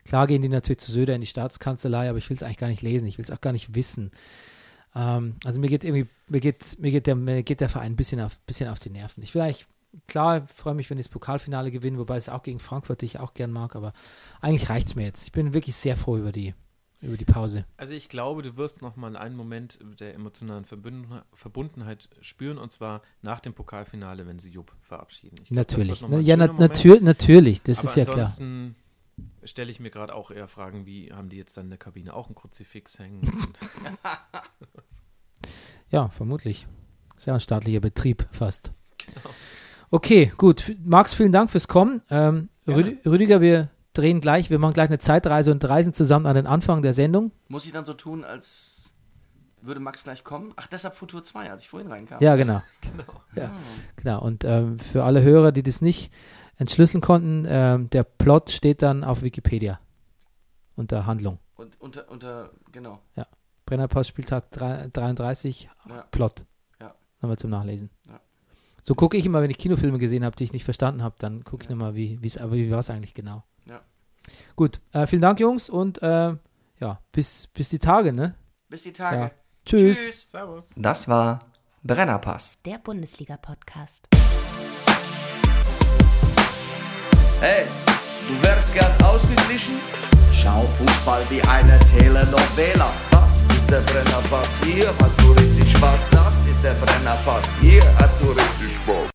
Speaker 2: Klar gehen die natürlich zu Söder in die Staatskanzlei, aber ich will es eigentlich gar nicht lesen, ich will es auch gar nicht wissen. Ähm, also mir geht irgendwie, mir geht, mir geht der, mir geht der Verein ein bisschen auf, bisschen auf die Nerven. Ich will eigentlich, klar, freue mich, wenn ich das Pokalfinale gewinne, wobei es auch gegen Frankfurt, die ich auch gern mag, aber eigentlich reicht es mir jetzt. Ich bin wirklich sehr froh über die, über die Pause.
Speaker 1: Also ich glaube, du wirst noch mal einen Moment der emotionalen Verbünden- Verbundenheit spüren und zwar nach dem Pokalfinale, wenn sie Jupp verabschieden. Ich glaub,
Speaker 2: Natürlich. Ja, na, natür natürlich, das
Speaker 1: Aber
Speaker 2: ist ja klar.
Speaker 1: Stelle ich mir gerade auch eher Fragen, wie haben die jetzt dann in der Kabine auch ein Kruzifix hängen? Und
Speaker 2: Ja, vermutlich. Ist ja ein staatlicher Betrieb fast. Okay, gut. Max, vielen Dank fürs Kommen. Ähm, Rüdiger, wir drehen gleich, wir machen gleich eine Zeitreise und reisen zusammen an den Anfang der Sendung.
Speaker 3: Muss ich dann so tun, als würde Max gleich kommen? Ach, deshalb Futur 2, als ich vorhin reinkam.
Speaker 2: Ja, genau. Ja, genau. Und ähm, für alle Hörer, die das nicht entschlüsseln konnten, ähm, der Plot steht dann auf Wikipedia unter Handlung.
Speaker 3: Und unter, unter, genau.
Speaker 2: Brennerpass Spieltag drei- 33
Speaker 3: Ja.
Speaker 2: Plot.
Speaker 3: Ja.
Speaker 2: Nochmal zum Nachlesen.
Speaker 3: Ja.
Speaker 2: So gucke ich immer, wenn ich Kinofilme gesehen habe, die ich nicht verstanden habe, dann gucke ich
Speaker 3: Ja.
Speaker 2: nochmal, wie, wie war es eigentlich genau.
Speaker 3: Ja.
Speaker 2: Gut, äh, vielen Dank, Jungs, und äh, ja, bis, bis die Tage, ne?
Speaker 3: Bis die Tage.
Speaker 2: Ja. Tschüss.
Speaker 1: Servus.
Speaker 7: Das war Brennerpass.
Speaker 8: Der Bundesliga-Podcast.
Speaker 5: Hey, du wärst gern ausgeglichen? Schau Fußball wie eine Telenovela. Das ist der Brennerpass, hier hast du richtig Spaß. Das ist der Brennerpass, hier hast du richtig Spaß.